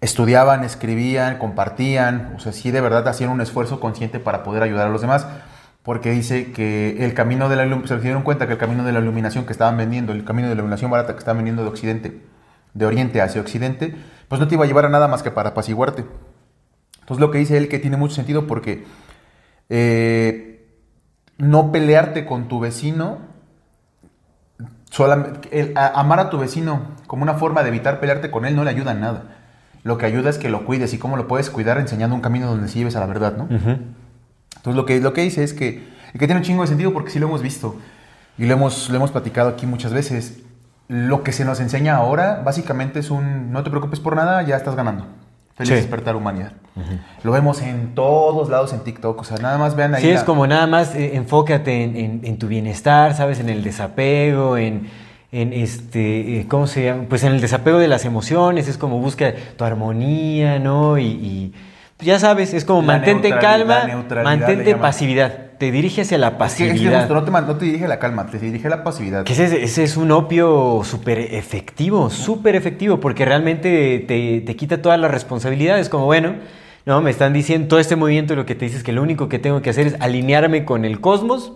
estudiaban, escribían, compartían, o sea, sí de verdad hacían un esfuerzo consciente para poder ayudar a los demás, porque dice que el camino de la iluminación, se dieron cuenta que el camino de la iluminación que estaban vendiendo, el camino de la iluminación barata que estaban vendiendo de Occidente, de Oriente hacia Occidente, pues no te iba a llevar a nada más que para apaciguarte. Entonces lo que dice él que tiene mucho sentido porque eh, no pelearte con tu vecino, solamente, amar a tu vecino como una forma de evitar pelearte con él no le ayuda en nada. Lo que ayuda es que lo cuides y cómo lo puedes cuidar enseñando un camino donde sí lleves a la verdad, ¿no? Entonces lo que, lo que dice es que, que tiene un chingo de sentido porque sí lo hemos visto y lo hemos, lo hemos platicado aquí muchas veces. Lo que se nos enseña ahora básicamente es un no te preocupes por nada, ya estás ganando. Feliz Sí. despertar humanidad. Lo vemos en todos lados en TikTok. O sea, nada más vean ahí. Sí, es la- como nada más eh, enfócate en, en- en tu bienestar, ¿sabes? En el desapego, en, en este, eh, ¿cómo se llama? Pues en el desapego de las emociones, es como busca tu armonía, ¿no? Y, y, ya sabes, es como La mantente calma, mantente pasividad, te dirige hacia la Es que, es que pasividad. justo no te, no te dirige a la calma, te dirige a la pasividad. Que ese, ese es un opio súper efectivo, súper efectivo, porque realmente te, te quita todas las responsabilidades. Como, bueno, no, me están diciendo todo este movimiento, lo que te dice es que lo único que tengo que hacer es alinearme con el cosmos,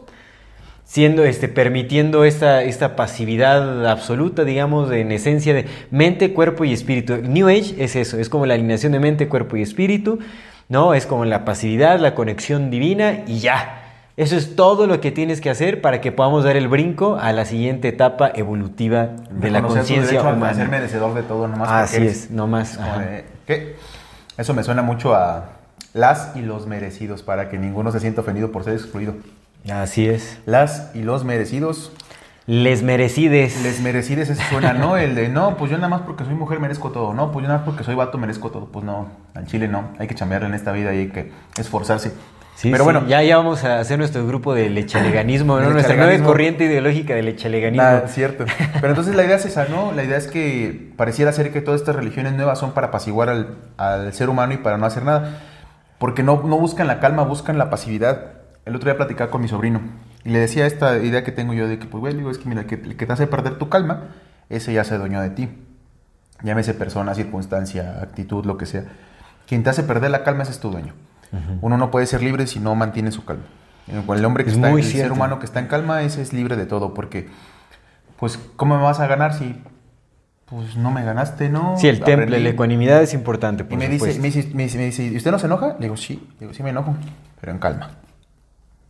siendo, este, permitiendo esta, esta pasividad absoluta, digamos, en esencia de mente, cuerpo y espíritu. New Age es eso, es como la alineación de mente, cuerpo y espíritu, ¿no? Es como la pasividad, la conexión divina y ya. Eso es todo lo que tienes que hacer para que podamos dar el brinco a la siguiente etapa evolutiva de la conciencia humana. ser merecedor de todo, nomás Así eres- es, no más. Es como ajá. de, ¿qué? Eso me suena mucho a las y los merecidos, para que ninguno se sienta ofendido por ser excluido. Así es. Las y los merecidos. Les merecides. Les merecides, eso suena, ¿no? El de, no, pues yo nada más porque soy mujer merezco todo. No, pues yo nada más porque soy vato merezco todo. Pues no, al chile no. Hay que chambearle en esta vida y hay que esforzarse. Sí, Pero sí, bueno, ya, ya vamos a hacer nuestro grupo de lechaleganismo, Nuestra nueva corriente ideológica de lechaleganismo. Nada, cierto. Pero entonces la idea es esa, ¿no? La idea es que pareciera ser que todas estas religiones nuevas son para apaciguar al, al ser humano y para no hacer nada. Porque no, no buscan la calma, buscan la pasividad. El otro día platicaba con mi sobrino y le decía esta idea que tengo yo de que, pues, güey, digo, es que mira, que, el que te hace perder tu calma, ese ya se dueñó de ti. Llámese persona, circunstancia, actitud, lo que sea. Quien te hace perder la calma, ese es tu dueño. Uno no puede ser libre si no mantiene su calma. El hombre que Es está, muy el ser humano que está en calma, ese es libre de todo, porque, pues, ¿cómo me vas a ganar si, pues, no me ganaste, no? Sí, el temple, Aprendí. la ecuanimidad es importante, Y me dice, me, dice, me, dice, me dice, ¿y usted no se enoja? Le digo, sí, le digo, sí me enojo, pero en calma.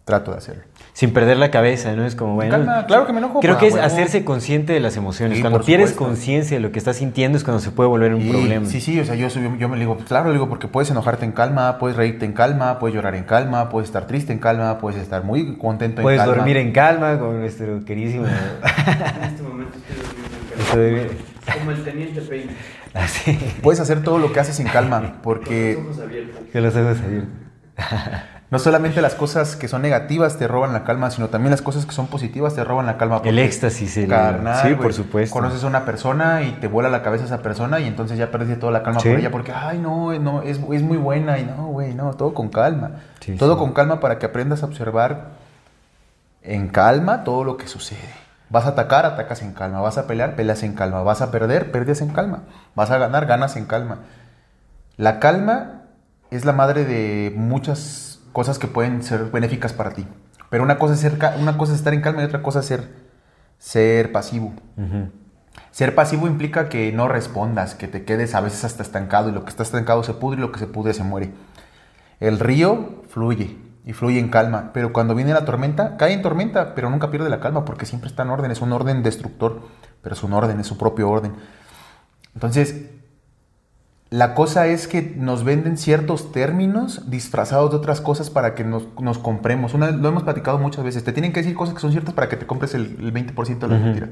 Trato de hacerlo. Sin perder la cabeza, ¿no? Es como, bueno... calma, claro que me enojo, Creo que es huevo. hacerse consciente de las emociones. Sí, Cuando pierdes conciencia de lo que estás sintiendo es cuando se puede volver un Y- problema. Sí, sí, o sea, yo, soy- yo me digo, pues, claro, le digo, porque puedes enojarte en calma, puedes reírte en calma, puedes llorar en calma, puedes estar triste en calma, puedes estar muy contento Puedes en calma. dormir en calma con nuestro queridísimo... <laughs> En este momento estoy durmiendo en Estoy- calma. Como el teniente Payne. Así, Puedes hacer todo lo que haces en calma, Con porque los ojos abiertos. con los ojos abiertos. No solamente las cosas que son negativas te roban la calma, sino también las cosas que son positivas te roban la calma. El éxtasis, el- carnal, sí, por supuesto. Conoces a una persona y te vuela la cabeza esa persona y entonces ya perdiste toda la calma Sí. por ella porque, ay, no, no es, es muy buena y no, güey, no, todo con calma. Sí, todo sí. con calma para que aprendas a observar en calma todo lo que sucede. Vas a atacar, atacas en calma. Vas a pelear, peleas en calma. Vas a perder, perdes en calma. Vas a ganar, ganas en calma. La calma es la madre de muchas cosas que pueden ser benéficas para ti. Pero una cosa es, ser una cosa es estar en calma y otra cosa es ser, ser pasivo. Ujú. Ser pasivo implica que no respondas, que te quedes a veces hasta estancado y lo que está estancado se pudre y lo que se pudre se muere. El río fluye y fluye en calma, pero cuando viene la tormenta, cae en tormenta, pero nunca pierde la calma porque siempre está en orden, es un orden destructor, pero es un orden, es su propio orden. Entonces, la cosa es que nos venden ciertos términos disfrazados de otras cosas para que nos, nos compremos. Una, lo hemos platicado muchas veces. Te tienen que decir cosas que son ciertas para que te compres el, el 20% de las Ujú. mentiras.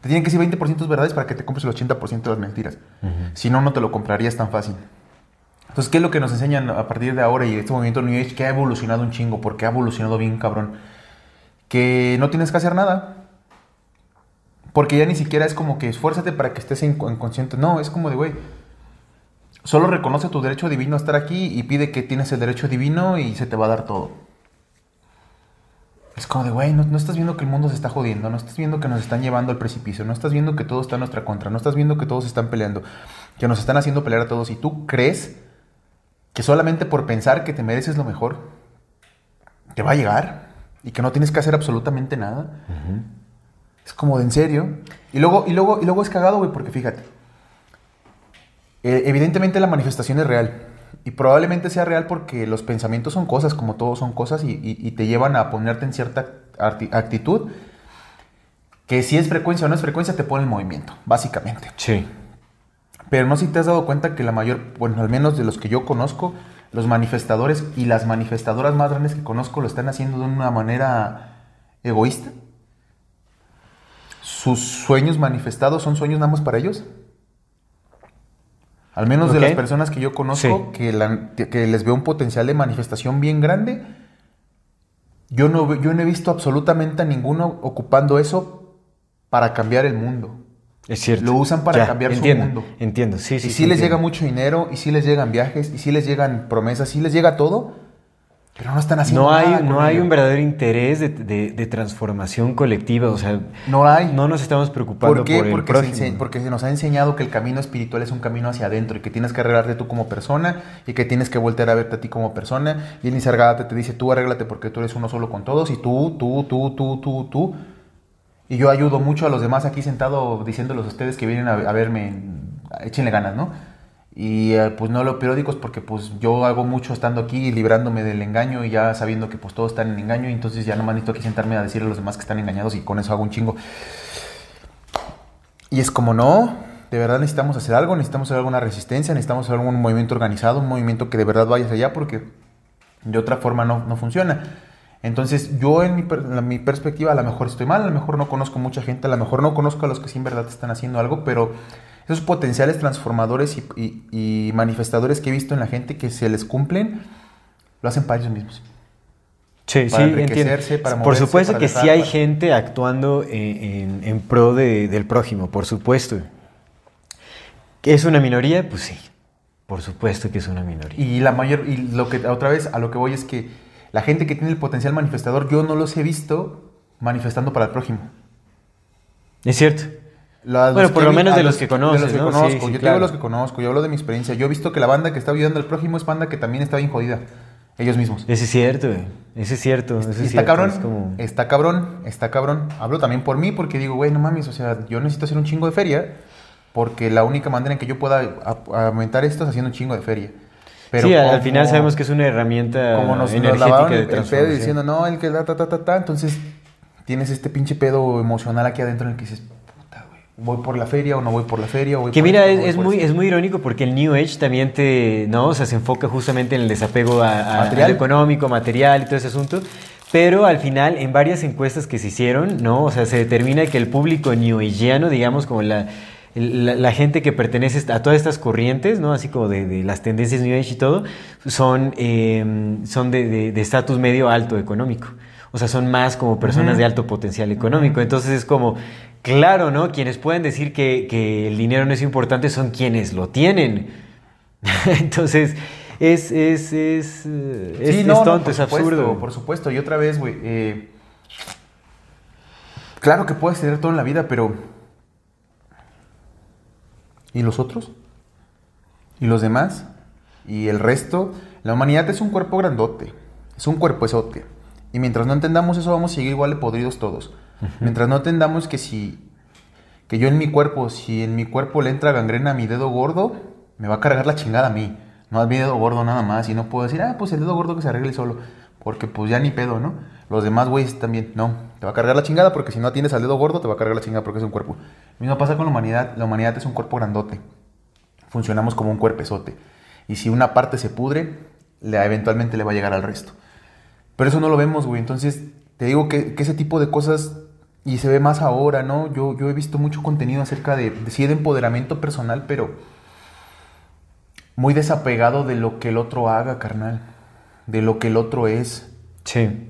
Te tienen que decir 20% verdades para que te compres el 80% de las mentiras. Si no, no te lo comprarías tan fácil. Entonces, ¿qué es lo que nos enseñan a partir de ahora y de este movimiento New Age que ha evolucionado un chingo? Porque ha evolucionado bien cabrón. Que no tienes que hacer nada. Porque ya ni siquiera es como que esfuérzate para que estés en, en consciente. No, es como de, güey, solo reconoce tu derecho divino a estar aquí y pide que tienes el derecho divino y se te va a dar todo. Es como de, güey, no, no estás viendo que el mundo se está jodiendo, no estás viendo que nos están llevando al precipicio, no estás viendo que todo está en nuestra contra, no estás viendo que todos están peleando, que nos están haciendo pelear a todos y tú crees que solamente por pensar que te mereces lo mejor, te va a llegar y que no tienes que hacer absolutamente nada. Es como de en serio. Y luego, y luego, y luego es cagado, güey, porque fíjate. Eh, evidentemente la manifestación es real. Y probablemente sea real porque los pensamientos son cosas, como todos son cosas, y, y- y te llevan a ponerte en cierta actitud que si es frecuencia o no es frecuencia te pone en movimiento, básicamente. Sí. Pero no sé si te has dado cuenta que la mayor, bueno, al menos de los que yo conozco, los manifestadores y las manifestadoras más grandes que conozco lo están haciendo de una manera egoísta. Sus sueños manifestados son sueños nada más para ellos. Al menos de las personas que yo conozco, Sí. que, la- que les veo un potencial de manifestación bien grande, yo no, yo no he visto absolutamente a ninguno ocupando eso para cambiar el mundo. Es cierto. Lo usan para cambiar su mundo. Entiendo, sí, sí. y sí, sí les entiendo. llega mucho dinero, y sí les llegan viajes, y sí les llegan promesas, sí les llega todo, pero no están haciendo No hay, nada no hay ello. un verdadero interés de, de- de transformación colectiva, o sea, No hay. no nos estamos preocupando ¿Por qué? por el porque, se prójimo. porque se nos ha enseñado que el camino espiritual es un camino hacia adentro y que tienes que arreglarte tú como persona y que tienes que voltear a verte a ti como persona. Y el Nisargadatta te dice, tú arréglate porque tú eres uno solo con todos y tú, tú, tú, tú, tú, tú. Y yo ayudo mucho a los demás aquí sentado diciéndoles a ustedes que vienen a, a verme, échenle ganas, ¿no? Y eh, pues no lo periódicos porque pues yo hago mucho estando aquí librándome del engaño y ya sabiendo que pues todos están en engaño entonces ya nomás necesito aquí sentarme a decirle a los demás que están engañados y con eso hago un chingo. Y es como, no, de verdad necesitamos hacer algo, necesitamos hacer alguna resistencia, necesitamos hacer un movimiento organizado, un movimiento que de verdad vaya allá, porque de otra forma no, no funciona. Entonces, yo en mi, la- mi perspectiva, a lo mejor estoy mal, a lo mejor no conozco mucha gente, a lo mejor no conozco a los que sí en verdad están haciendo algo, pero esos potenciales transformadores y, y- y manifestadores que he visto en la gente que se les cumplen, lo hacen para ellos mismos. Sí, para sí, enriquecerse, para Por moverse, supuesto para que dejar, sí hay para- gente actuando en, en- en pro de- del prójimo, por supuesto. ¿Que ¿Es una minoría? Pues sí, por supuesto que es una minoría. Y la mayor, y lo que otra vez a lo que voy es que la gente que tiene el potencial manifestador, yo no los he visto manifestando para el prójimo. Es cierto. La- Bueno, por lo menos de los que conoces, de los que conozco. sí, yo te claro. digo los que conozco, yo hablo de mi experiencia. Yo he visto que la banda que está ayudando al prójimo es banda que también está bien jodida. Ellos mismos. Ese es cierto, güey. Ese es cierto. Ese está cierto. cabrón, es como- está cabrón, está cabrón. Hablo también por mí porque digo, güey, no mames, o sea, yo necesito hacer un chingo de feria porque la única manera en que yo pueda aumentar esto es haciendo un chingo de feria. sí, al- final sabemos que es una herramienta como nos, nos energética lavaron de el, pedo diciendo, no, el que da, ta, ta, ta, ta, entonces tienes este pinche pedo emocional aquí adentro en el que dices, voy por la feria o no voy por la feria o voy Que por mira, es, es muy, esto". es muy irónico porque el New Age también te, ¿no? O sea, se enfoca justamente en el desapego a, a- Material. a lo económico, material y todo ese asunto. Pero al final, en varias encuestas que se hicieron, ¿no? O sea, se determina que el público New Ageano, digamos, como la, la, la gente que pertenece a todas estas corrientes, ¿no? Así como de, de las tendencias New Age y todo, son, eh, son de de- de estatus medio alto económico. O sea, son más como personas de alto potencial económico. Entonces es como, claro, ¿no? Quienes pueden decir que, que el dinero no es importante son quienes lo tienen. <laughs> Entonces, es, es, es, eh, es, Sí, es no, tonto, es supuesto, absurdo. Por supuesto, y otra vez, güey, eh, claro que puedes tener todo en la vida, pero ¿y los otros? ¿Y los demás? ¿Y el resto? La humanidad es un cuerpo grandote, es un cuerpo esote. Y mientras no entendamos eso, vamos a seguir igual de podridos todos. Mientras no entendamos que si, que yo en mi cuerpo, si en mi cuerpo le entra gangrena a mi dedo gordo, me va a cargar la chingada a mí. No a mi dedo gordo nada más. Y no puedo decir, ah, pues el dedo gordo que se arregle solo. Porque pues ya ni pedo, ¿no? Los demás güeyes también, no. Te va a cargar la chingada porque si no atiendes al dedo gordo, te va a cargar la chingada porque es un cuerpo. Lo mismo pasa con la humanidad. La humanidad es un cuerpo grandote. Funcionamos como un cuerpezote. Y si una parte se pudre, le, eventualmente le va a llegar al resto. Pero eso no lo vemos, güey. Entonces, te digo que, que ese tipo de cosas, y se ve más ahora, ¿no? Yo, yo he visto mucho contenido acerca de, de, sí, de empoderamiento personal, pero muy desapegado de lo que el otro haga, carnal. De lo que el otro es. Sí.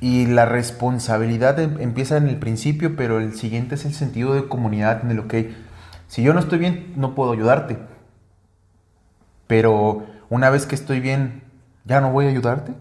Y la responsabilidad em- empieza en el principio, pero el siguiente es el sentido de comunidad, en el que si yo no estoy bien, no puedo ayudarte. Pero una vez que estoy bien, ya no voy a ayudarte.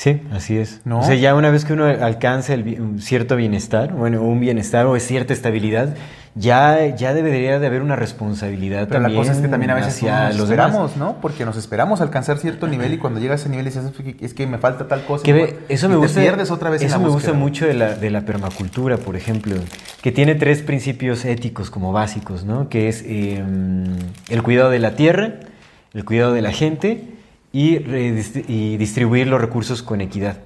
Sí, así es. ¿No? O sea, ya una vez que uno alcanza el, un cierto bienestar, bueno, un bienestar o cierta estabilidad, ya, ya debería de haber una responsabilidad Pero la cosa es que también a veces nos los esperamos, demás. ¿no? Porque nos esperamos alcanzar cierto nivel y cuando llegas a ese nivel dices, "Es que- es que me falta tal cosa. Que y ve, bueno", eso y me te gusta, pierdes otra vez en eso la me gusta mucho de la, de la permacultura, por ejemplo, que tiene tres principios éticos como básicos, ¿no? Que es eh, el cuidado de la tierra, el cuidado de la gente y, y distribuir los recursos con equidad.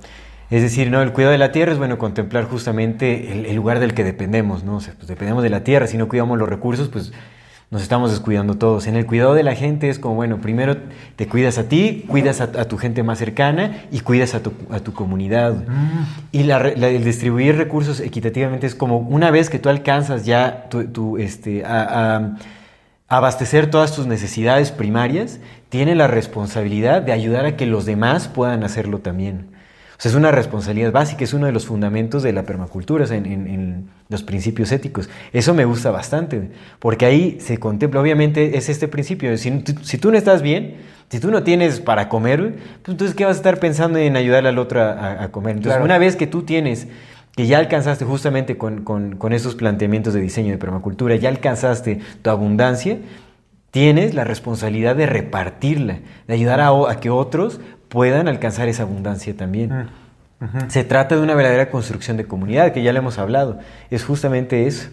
Es decir, ¿no? el cuidado de la tierra es bueno contemplar justamente el, el lugar del que dependemos, ¿no? O sea, pues dependemos de la tierra, si no cuidamos los recursos, pues nos estamos descuidando todos. En el cuidado de la gente es como, bueno, primero te cuidas a ti, cuidas a, a tu gente más cercana y cuidas a tu, a tu comunidad. Y la re- la- el distribuir recursos equitativamente es como una vez que tú alcanzas ya tu, tu, este, a, a- abastecer todas tus necesidades primarias, tiene la responsabilidad de ayudar a que los demás puedan hacerlo también. O sea, es una responsabilidad básica, es uno de los fundamentos de la permacultura, o sea, en, en- en los principios éticos. Eso me gusta bastante, porque ahí se contempla, obviamente es este principio, si, tú- si tú no estás bien, si tú no tienes para comer, pues entonces ¿qué vas a estar pensando en ayudarle al otro a, a- a comer? Entonces, Claro. una vez que tú tienes, que ya alcanzaste justamente con, con, con esos planteamientos de diseño de permacultura, ya alcanzaste tu abundancia, tienes la responsabilidad de repartirla, de ayudar a, que otros puedan alcanzar esa abundancia también. Se trata de una verdadera construcción de comunidad, que ya le hemos hablado. Es justamente eso.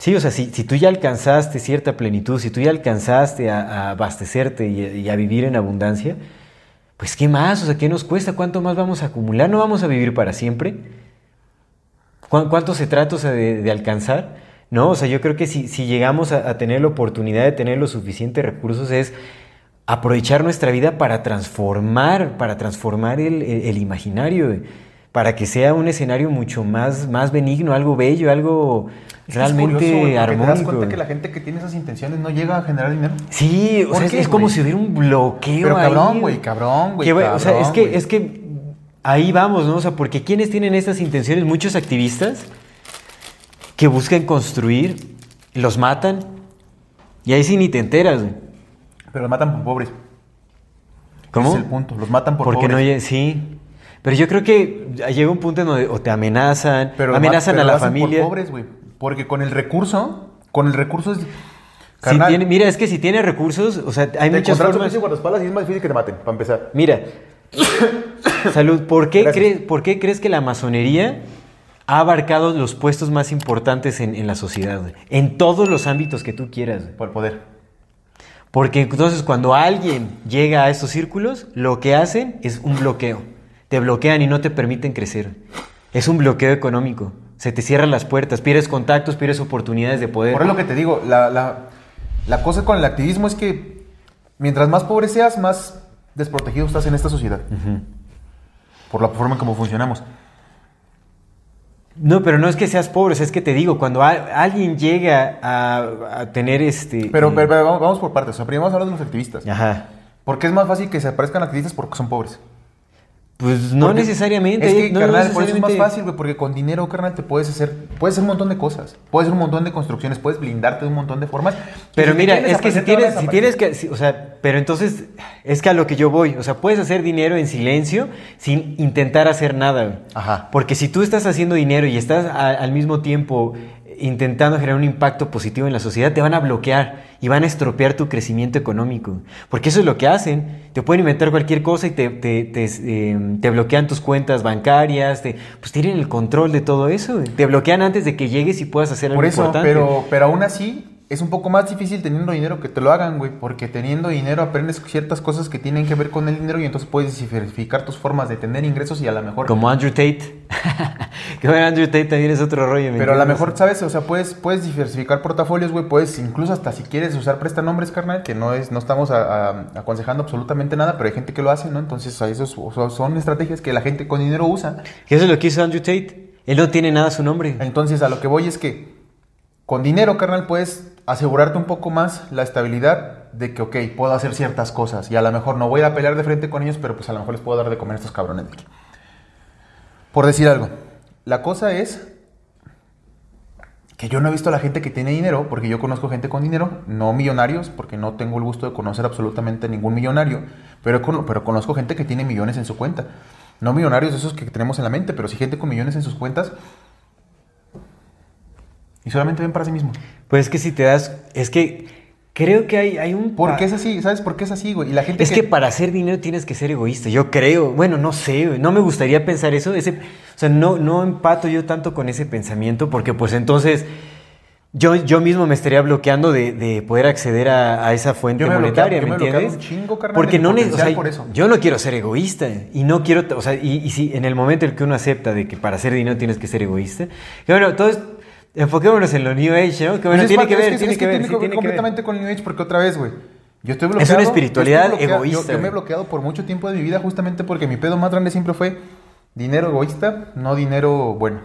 Sí, o sea, si, si tú ya alcanzaste cierta plenitud, si tú ya alcanzaste a, a abastecerte y, a- y a vivir en abundancia, pues ¿qué más? O sea, ¿qué nos cuesta? ¿Cuánto más vamos a acumular? ¿No vamos a vivir para siempre? ¿Cuán- ¿Cuánto se trata o sea, de, de alcanzar? No, o sea, yo creo que si, si llegamos a, a tener la oportunidad de tener los suficientes recursos es aprovechar nuestra vida para transformar, para transformar el, el- el imaginario, para que sea un escenario mucho más, más benigno, algo bello, algo es realmente curioso, porque Te das armónico. cuenta que la gente que tiene esas intenciones no llega a generar dinero. Sí, o ¿Por sea, es, qué, es como si hubiera un bloqueo Pero cabrón, güey, cabrón, güey, o sea, es que, es que ahí vamos, ¿no? O sea, porque ¿quiénes tienen estas intenciones? Muchos activistas que buscan construir, los matan, y ahí sí ni te enteras, güey. Pero los matan por pobres. ¿Cómo? Ese es el punto. Los matan por Porque no pobres. lle- sí. Pero yo creo que llega un punto en donde o te amenazan, Pero amenazan ma- a la familia. Por pobres, güey. Porque con el recurso, con el recurso es. Si tiene- mira, es que si tiene recursos, o sea, hay te muchas formas. pinche guardaespaldas y es más difícil que te maten, para empezar. Mira, <coughs> salud, ¿por qué, crees, ¿por qué crees que la masonería ha abarcado los puestos más importantes en, en la sociedad? güey? En todos los ámbitos que tú quieras. güey. Por el poder. Porque entonces cuando alguien llega a estos círculos, lo que hacen es un bloqueo. Te bloquean y no te permiten crecer. Es un bloqueo económico. Se te cierran las puertas, pierdes contactos, pierdes oportunidades de poder. Por eso lo que te digo, la, la, la cosa con el activismo es que mientras más pobre seas, más desprotegido estás en esta sociedad. Por la forma en cómo funcionamos. No, pero no es que seas pobre, es que te digo, cuando a- alguien llega a, a tener este... Pero, pero- pero vamos, vamos por partes. O sea, primero vamos a hablar de los activistas. Ajá. ¿Por qué es más fácil que se aparezcan activistas porque son pobres? Pues no Porque necesariamente. Es que, no carnal, por eso es más fácil, güey, porque con dinero, carnal, te puedes hacer, puedes hacer un montón de cosas. Puedes hacer un montón de construcciones, puedes blindarte de un montón de formas. Pero si mira, es que si tienes, si tienes que, si- o sea, pero entonces es que a lo que yo voy, o sea, puedes hacer dinero en silencio sin intentar hacer nada. güey. Ajá. Porque si tú estás haciendo dinero y estás a- al mismo tiempo intentando generar un impacto positivo en la sociedad, te van a bloquear y van a estropear tu crecimiento económico. Porque eso es lo que hacen. Te pueden inventar cualquier cosa y te, te, te, eh, te bloquean tus cuentas bancarias, te, pues tienen el control de todo eso. güey. Te bloquean antes de que llegues y puedas hacer algo Por eso, importante. pero, pero aún así, es un poco más difícil teniendo dinero que te lo hagan, güey. Porque teniendo dinero aprendes ciertas cosas que tienen que ver con el dinero y entonces puedes diversificar tus formas de tener ingresos y a lo mejor. Como Andrew Tate. <laughs> que bueno, Andrew Tate también es otro rollo. ¿me Pero a lo mejor, ¿sabes? O sea, puedes, puedes diversificar portafolios, güey. Puedes, incluso hasta si quieres usar prestanombres, carnal, que no es, no estamos a- a- aconsejando absolutamente nada, pero hay gente que lo hace, ¿no? Entonces, o sea, esos o son estrategias que la gente con dinero usa. Eso es lo que hizo Andrew Tate. Él no tiene nada a su nombre. Entonces, a lo que voy es que con dinero, carnal, puedes asegurarte un poco más la estabilidad de que, ok, puedo hacer ciertas cosas y a lo mejor no voy a pelear de frente con ellos, pero pues a lo mejor les puedo dar de comer a estos cabrones. Por decir algo, la cosa es que yo no he visto a la gente que tiene dinero, porque yo conozco gente con dinero, no millonarios, porque no tengo el gusto de conocer absolutamente ningún millonario, pero, pero conozco gente que tiene millones en su cuenta. No millonarios esos que tenemos en la mente, pero sí gente con millones en sus cuentas y solamente ven para sí mismo. Pues es que si te das. Es que creo que hay, hay un. ¿Por pa- qué es así? ¿Sabes por qué es así, güey? Y la gente Es que para hacer dinero tienes que ser egoísta. Yo creo. Bueno, no sé. güey, No me gustaría pensar eso. Ese, o sea, no, no empato yo tanto con ese pensamiento porque, pues entonces. Yo, yo mismo me estaría bloqueando de, de poder acceder a, a esa fuente Yo me he monetaria, ¿me yo me entiendes? un chingo, carnal, Porque no, o potencial sea, por eso. yo no quiero ser egoísta y no quiero, o sea, y, y si en el momento en el que uno acepta de que para hacer dinero tienes que ser egoísta, que bueno, entonces enfoquémonos en lo New Age, ¿no? Que bueno, Pues es tiene que es ver, es tiene que ver, tiene que ver tiene que ver. completamente con el New Age porque otra vez, güey. Yo estoy Es bloqueado. una yo espiritualidad yo- egoísta, Yo, me he bloqueado por mucho tiempo de mi vida justamente porque mi pedo más grande siempre fue dinero egoísta, no dinero bueno.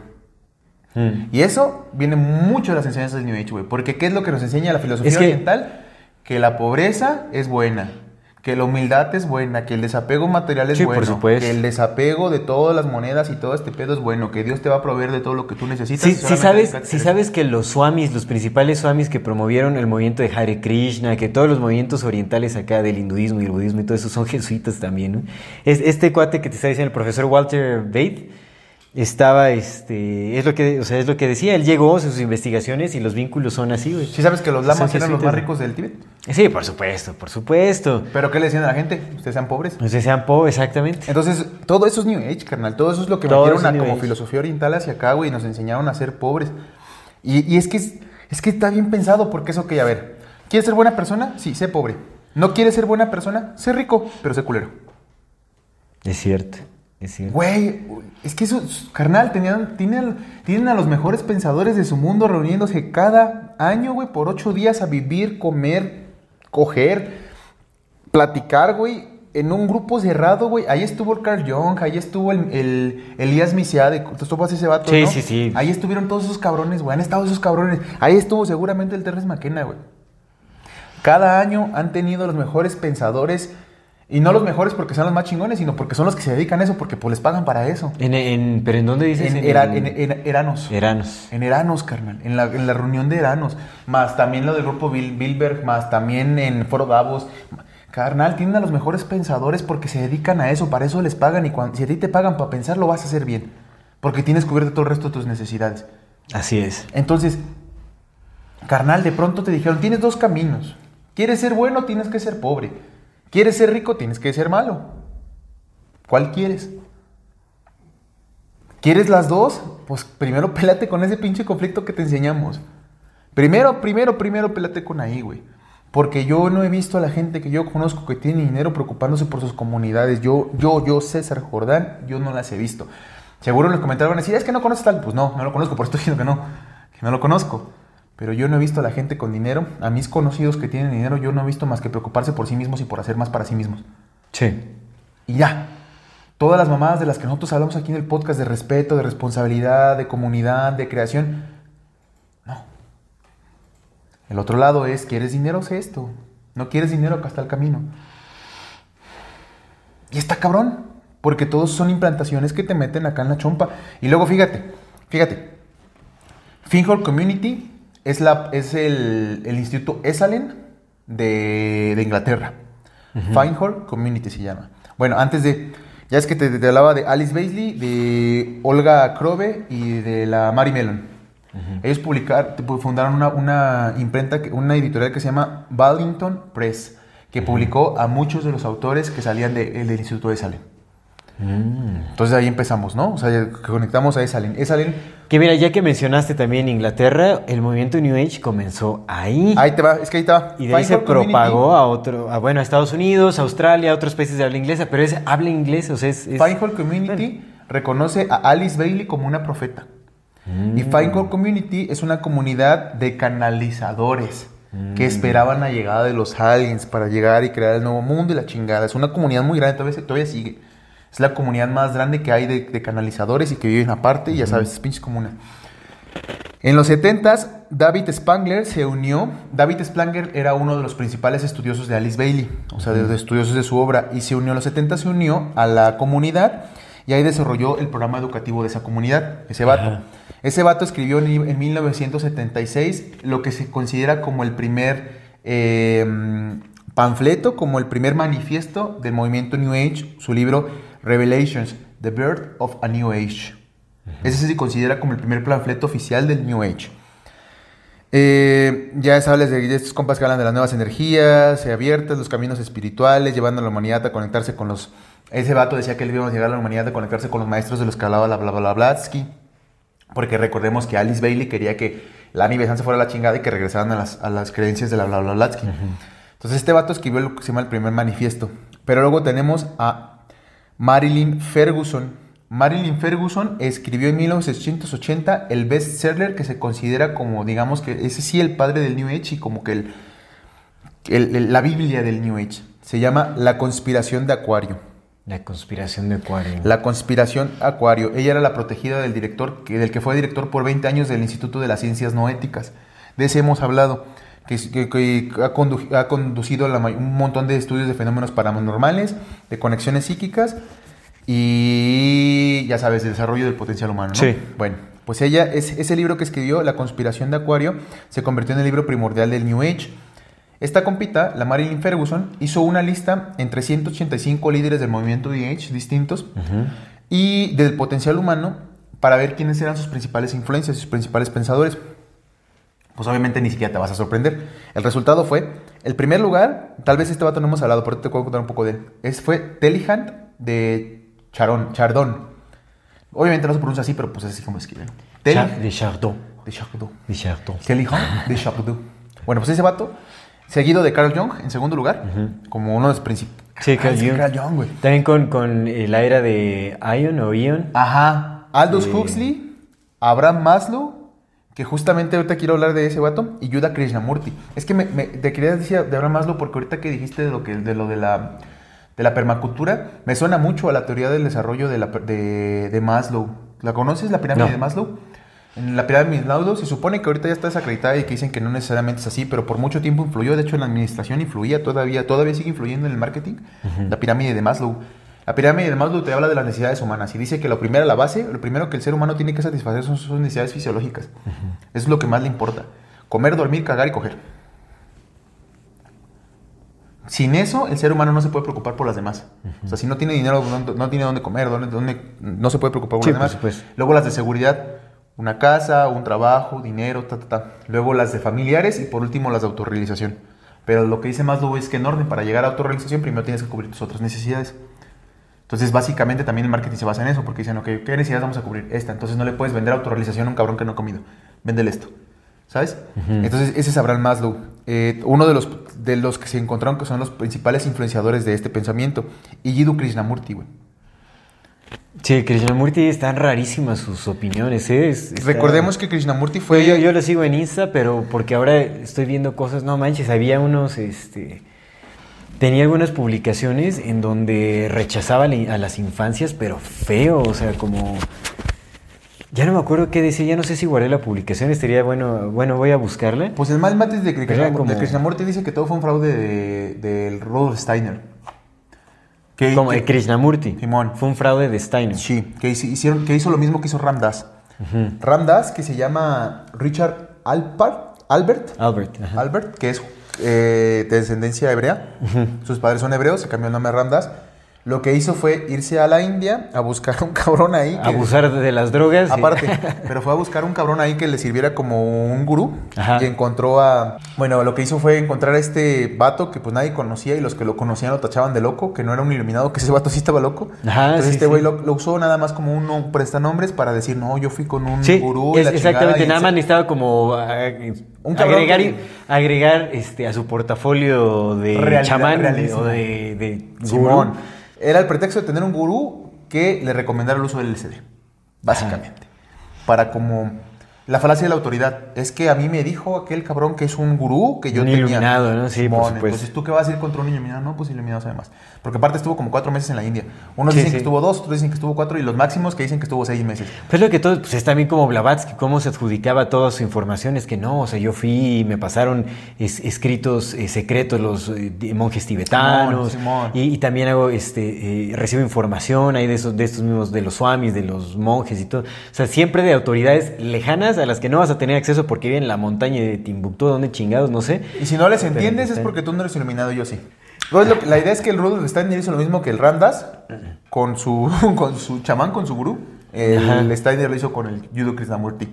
Mm. Y eso viene mucho de las enseñanzas del New Age, güey. Porque ¿qué es lo que nos enseña la filosofía Es que- oriental? Que la pobreza es buena. Que la humildad es buena, que el desapego material es Sí, bueno, que el desapego de todas las monedas y todo este pedo es bueno, que Dios te va a proveer de todo lo que tú necesitas. Sí, solamente sabes, sabes que los swamis, los principales swamis que promovieron el movimiento de Hare Krishna, que todos los movimientos orientales acá del hinduismo y el budismo y todo eso son <laughs> jesuitas también, ¿no? Es, este cuate que te está diciendo el profesor Walter Bate estaba, este, es lo que, o sea, es lo que decía, él llegó a sus investigaciones y los vínculos son así, güey. ¿Sí sabes que los lamas eran los más ricos del Tíbet? Sí, por supuesto, por supuesto. ¿Pero qué le decían a la gente? Ustedes sean pobres. Sea, sean po, exactamente. Entonces, todo eso es New Age, carnal. Todo eso es lo que Todo metieron a como Age. filosofía oriental hacia acá, güey, y nos enseñaron a ser pobres. Y, y es que es, es que está bien pensado, porque eso que, a ver, ¿quieres ser buena persona? Sí, sé pobre. ¿No quieres ser buena persona? Sé rico, pero sé culero. Es cierto, es cierto. Güey, es que eso, carnal, tenían, tienen, tienen a los mejores pensadores de su mundo reuniéndose cada año, güey, por ocho días a vivir, comer, coger, platicar, güey, en un grupo cerrado, güey. Ahí estuvo el Carl Jung, ahí estuvo el, el Elías Misiade, ¿tú topas ese vato, Sí, no? sí, sí. Ahí estuvieron todos esos cabrones, güey, han estado esos cabrones. Ahí estuvo seguramente el Terrence McKenna, güey. Cada año han tenido los mejores pensadores, y no los mejores porque sean los más chingones, sino porque son los que se dedican a eso, porque pues les pagan para eso. En, en- ¿Pero en dónde dices? En, Era- en- en Eranos. Eranos. En Eranos, carnal. En la, en la reunión de Eranos. Más también lo del grupo Bil- Bilberg, más también en Foro Davos. Carnal, tienen a los mejores pensadores porque se dedican a eso, para eso les pagan. Y cuando, si a ti te pagan para pensar, lo vas a hacer bien. Porque tienes cubierto todo el resto de tus necesidades. Así es. Entonces, carnal, de pronto te dijeron, tienes dos caminos. ¿Quieres ser bueno? Tienes que ser pobre. ¿Quieres ser rico? Tienes que ser malo. ¿Cuál quieres? ¿Quieres las dos? Pues primero <laughs> pélate con ese pinche conflicto que te enseñamos. Primero, primero, primero pélate con ahí, güey. Porque yo no he visto a la gente que yo conozco que tiene dinero preocupándose por sus comunidades. Yo, yo, yo, César Jordán, yo no las he visto. Seguro en los comentarios van a decir, es que no conoces tal. Pues no, no lo conozco, por eso estoy diciendo que no, que no lo conozco. Pero yo no he visto a la gente con dinero, a mis conocidos que tienen dinero, yo no he visto más que preocuparse por sí mismos y por hacer más para sí mismos. Sí. Y ya. Todas las mamadas de las que nosotros hablamos aquí en el podcast de respeto, de responsabilidad, de comunidad, de creación. No. El otro lado es, ¿quieres dinero? Sé esto. No quieres dinero, acá está el camino. Y está cabrón. Porque todos son implantaciones que te meten acá en la chompa. Y luego fíjate, fíjate. Finhall Community es, la, es el, el instituto Esalen de, de Inglaterra. Finehall Community se llama. Bueno, antes de. Ya es que te, te hablaba de Alice Baisley, de Olga Krobe y de la Mary Mellon. Ellos publicar, pu- fundaron una, una imprenta, una editorial que se llama Ballington Press, que publicó a muchos de los autores que salían de- del Instituto de Salem. Entonces ahí empezamos, ¿no? O sea, conectamos a Esalen. Esalen, Que mira, ya que mencionaste también Inglaterra, el movimiento New Age comenzó ahí. ahí te va, es que ahí te va. y de ahí se propagó a otro, a, bueno, a Estados Unidos, Australia, a otros países de habla inglesa, pero es habla inglesa, o sea, es... es- Finehall Community reconoce a Alice Bailey como una profeta. Mm. Y Finehall Community es una comunidad de canalizadores Mm. que esperaban la llegada de los aliens para llegar y crear el nuevo mundo y la chingada. Es una comunidad muy grande, todavía, todavía sigue. Es la comunidad más grande que hay de, de canalizadores y que viven aparte, y ya sabes, es pinches comuna. En los 70s, David Spangler se unió. David Spangler era uno de los principales estudiosos de Alice Bailey, o sea, de los estudiosos de su obra, y se unió en los 70 se unió a la comunidad y ahí desarrolló el programa educativo de esa comunidad, ese vato. Ajá. Ese vato escribió en, en 1976 lo que se considera como el primer eh, panfleto, como el primer manifiesto del movimiento New Age, su libro Revelations, The Birth of a New Age. Ese se considera como el primer panfleto oficial del New Age. Eh, ya sabes de, de estos compas que hablan de las nuevas energías eh, abiertas, los caminos espirituales, llevando a la humanidad a conectarse con los... Ese vato decía que él iba a llegar a la humanidad a conectarse con los maestros de los que hablaba la bla bla Blavatsky. Porque recordemos que Alice Bailey quería que la Besan se fuera a la chingada y que regresaran a las, a las creencias de la bla bla Blavatsky. Entonces este vato escribió lo que se llama el primer manifiesto. Pero luego tenemos a Marilyn Ferguson. Marilyn Ferguson escribió en 1980 el bestseller que se considera como, digamos que ese sí el padre del New Age y como que el, el- el- la Biblia del New Age. Se llama La conspiración de Acuario. La conspiración de Acuario. La conspiración Acuario. Ella era la protegida del director, que, del que fue director por 20 años del Instituto de las Ciencias No Éticas. De ese hemos hablado, que, ha, condu- ha conducido la un montón de estudios de fenómenos paranormales, de conexiones psíquicas y, ya sabes, de desarrollo del potencial humano. ¿no? Sí. Bueno, pues ella, es, ese libro que escribió, La conspiración de Acuario, se convirtió en el libro primordial del New Age. Esta compita, la Marilyn Ferguson, hizo una lista entre 185 líderes del movimiento New Age distintos y del potencial humano para ver quiénes eran sus principales influencias, sus principales pensadores. Pues obviamente ni siquiera te vas a sorprender. El resultado fue, el primer lugar, tal vez este vato no hemos hablado, pero te puedo contar un poco de él. Es, fue Telihant de Charon, Chardon. Obviamente no se pronuncia así, pero pues es así como escriben. Char- Telihant de Chardon. de Chardon. De Chardon. Telihant de Chardon. Bueno, pues ese vato, seguido de Carl Jung en segundo lugar, como uno de los principales. Sí, Carl Jung. Carl Jung, güey. También con, con la era de Ion o Ion. Ajá. Aldous. Huxley, Abraham Maslow, que justamente ahorita quiero hablar de ese vato, y Yuda Krishnamurti. Es que me, me- te quería decir de Abraham Maslow porque ahorita que dijiste de lo, que, de, lo de, la, de la permacultura, me suena mucho a la teoría del desarrollo de, la de, de Maslow. ¿La conoces, la pirámide No. de Maslow? En la pirámide de Maslow se supone que ahorita ya está desacreditada y que dicen que no necesariamente es así, pero por mucho tiempo influyó, de hecho en la administración influía todavía, todavía sigue influyendo en el marketing, la pirámide de Maslow. La pirámide de Maslow te habla de las necesidades humanas y dice que lo primero, la base, lo primero que el ser humano tiene que satisfacer son sus necesidades fisiológicas. Eso es lo que más le importa. Comer, dormir, cagar y coger. Sin eso, el ser humano no se puede preocupar por las demás. O sea, si no tiene dinero, no, no tiene dónde comer, dónde, dónde- no se puede preocupar por Sí, las demás. Luego las de seguridad, una casa, un trabajo, dinero, ta, ta, ta. Luego las de familiares y por último las de autorrealización. Pero lo que dice Maslow es que en orden, para llegar a autorrealización, primero tienes que cubrir tus otras necesidades. Entonces, básicamente también el marketing se basa en eso, porque dicen, ok, ¿qué necesidades vamos a cubrir? Esta. Entonces no le puedes vender autorrealización a un cabrón que no ha comido. Véndele esto. ¿Sabes? Entonces, ese es Abraham Maslow. Eh, uno de los, de los que se encontraron que son los principales influenciadores de este pensamiento. Y Jiddu Krishnamurti, güey. Sí, Krishnamurti están rarísimas sus opiniones. ¿eh? Es- está- Recordemos que Krishnamurti fue... Yo, yo lo sigo en Insta, pero porque ahora estoy viendo cosas, no manches, había unos, este, tenía algunas publicaciones en donde rechazaba a las infancias, pero feo, o sea, como, ya no me acuerdo qué decía, ya no sé si guardé la publicación, estaría bueno, bueno, voy a buscarla. Pues el mal mates de, Krishnamurti, Era como- de Krishnamurti dice que todo fue un fraude de- del Rudolf Steiner. Que, Como que- el Krishnamurti. Simón. Fue un fraude de Steiner. Sí, que, hici- hicieron, que hizo lo mismo que hizo Ramdas. Ramdas, que se llama Richard Alpart, Albert, Albert. ajá. Albert, que es eh, de descendencia hebrea. Sus padres son hebreos, se cambió el nombre a Ramdas. Lo que hizo fue irse a la India a buscar un cabrón ahí. que- Abusar de las drogas. y- Aparte, <laughs> pero fue a buscar un cabrón ahí que le sirviera como un gurú. Ajá. Y encontró a. Bueno, lo que hizo fue encontrar a este vato que pues nadie conocía y los que lo conocían lo tachaban de loco, que no era un iluminado, que ese vato sí estaba loco. Ajá, Entonces sí, este sí. güey lo, lo usó nada más como un prestanombres para decir, no, yo fui con un Sí, gurú. es- la chingada", exactamente. y Nada más necesitaba como ah, Un agregar, que- agregar este, a su portafolio de chamán o de, de gurú. Era el pretexto de tener un gurú que le recomendara el uso del LSD. Básicamente. Para como. La falacia de la autoridad. Es que a mí me dijo aquel cabrón que es un gurú que yo Un tenía. iluminado, ¿no? Sí, por supuesto. Entonces, ¿tú qué vas a ir contra un iluminado? No, pues iluminado sabe más. Porque aparte estuvo como cuatro meses en la India. Unos Sí, dicen sí. que estuvo dos, otros dicen que estuvo cuatro y los máximos que dicen que estuvo seis meses. Pues lo que todo, pues es también como Blavatsky, cómo se adjudicaba toda su información, es que no, o sea, yo fui y me pasaron es- escritos eh, secretos los eh, monjes tibetanos, Simón, Simón. Y, y también hago, este, eh, recibo información ahí de esos, de estos mismos, de los swamis, de los monjes y todo, o sea, siempre de autoridades lejanas a las que no vas a tener acceso porque viven en la montaña de Timbuktu, donde chingados, no sé. Y si no les entiendes es porque tú no eres iluminado yo sí. Entonces, que- la idea es que el Rudolf Steiner hizo lo mismo que el Ramdas con su, <laughs> con su chamán, con su gurú. El. Steiner lo hizo con el Judo Krishnamurti.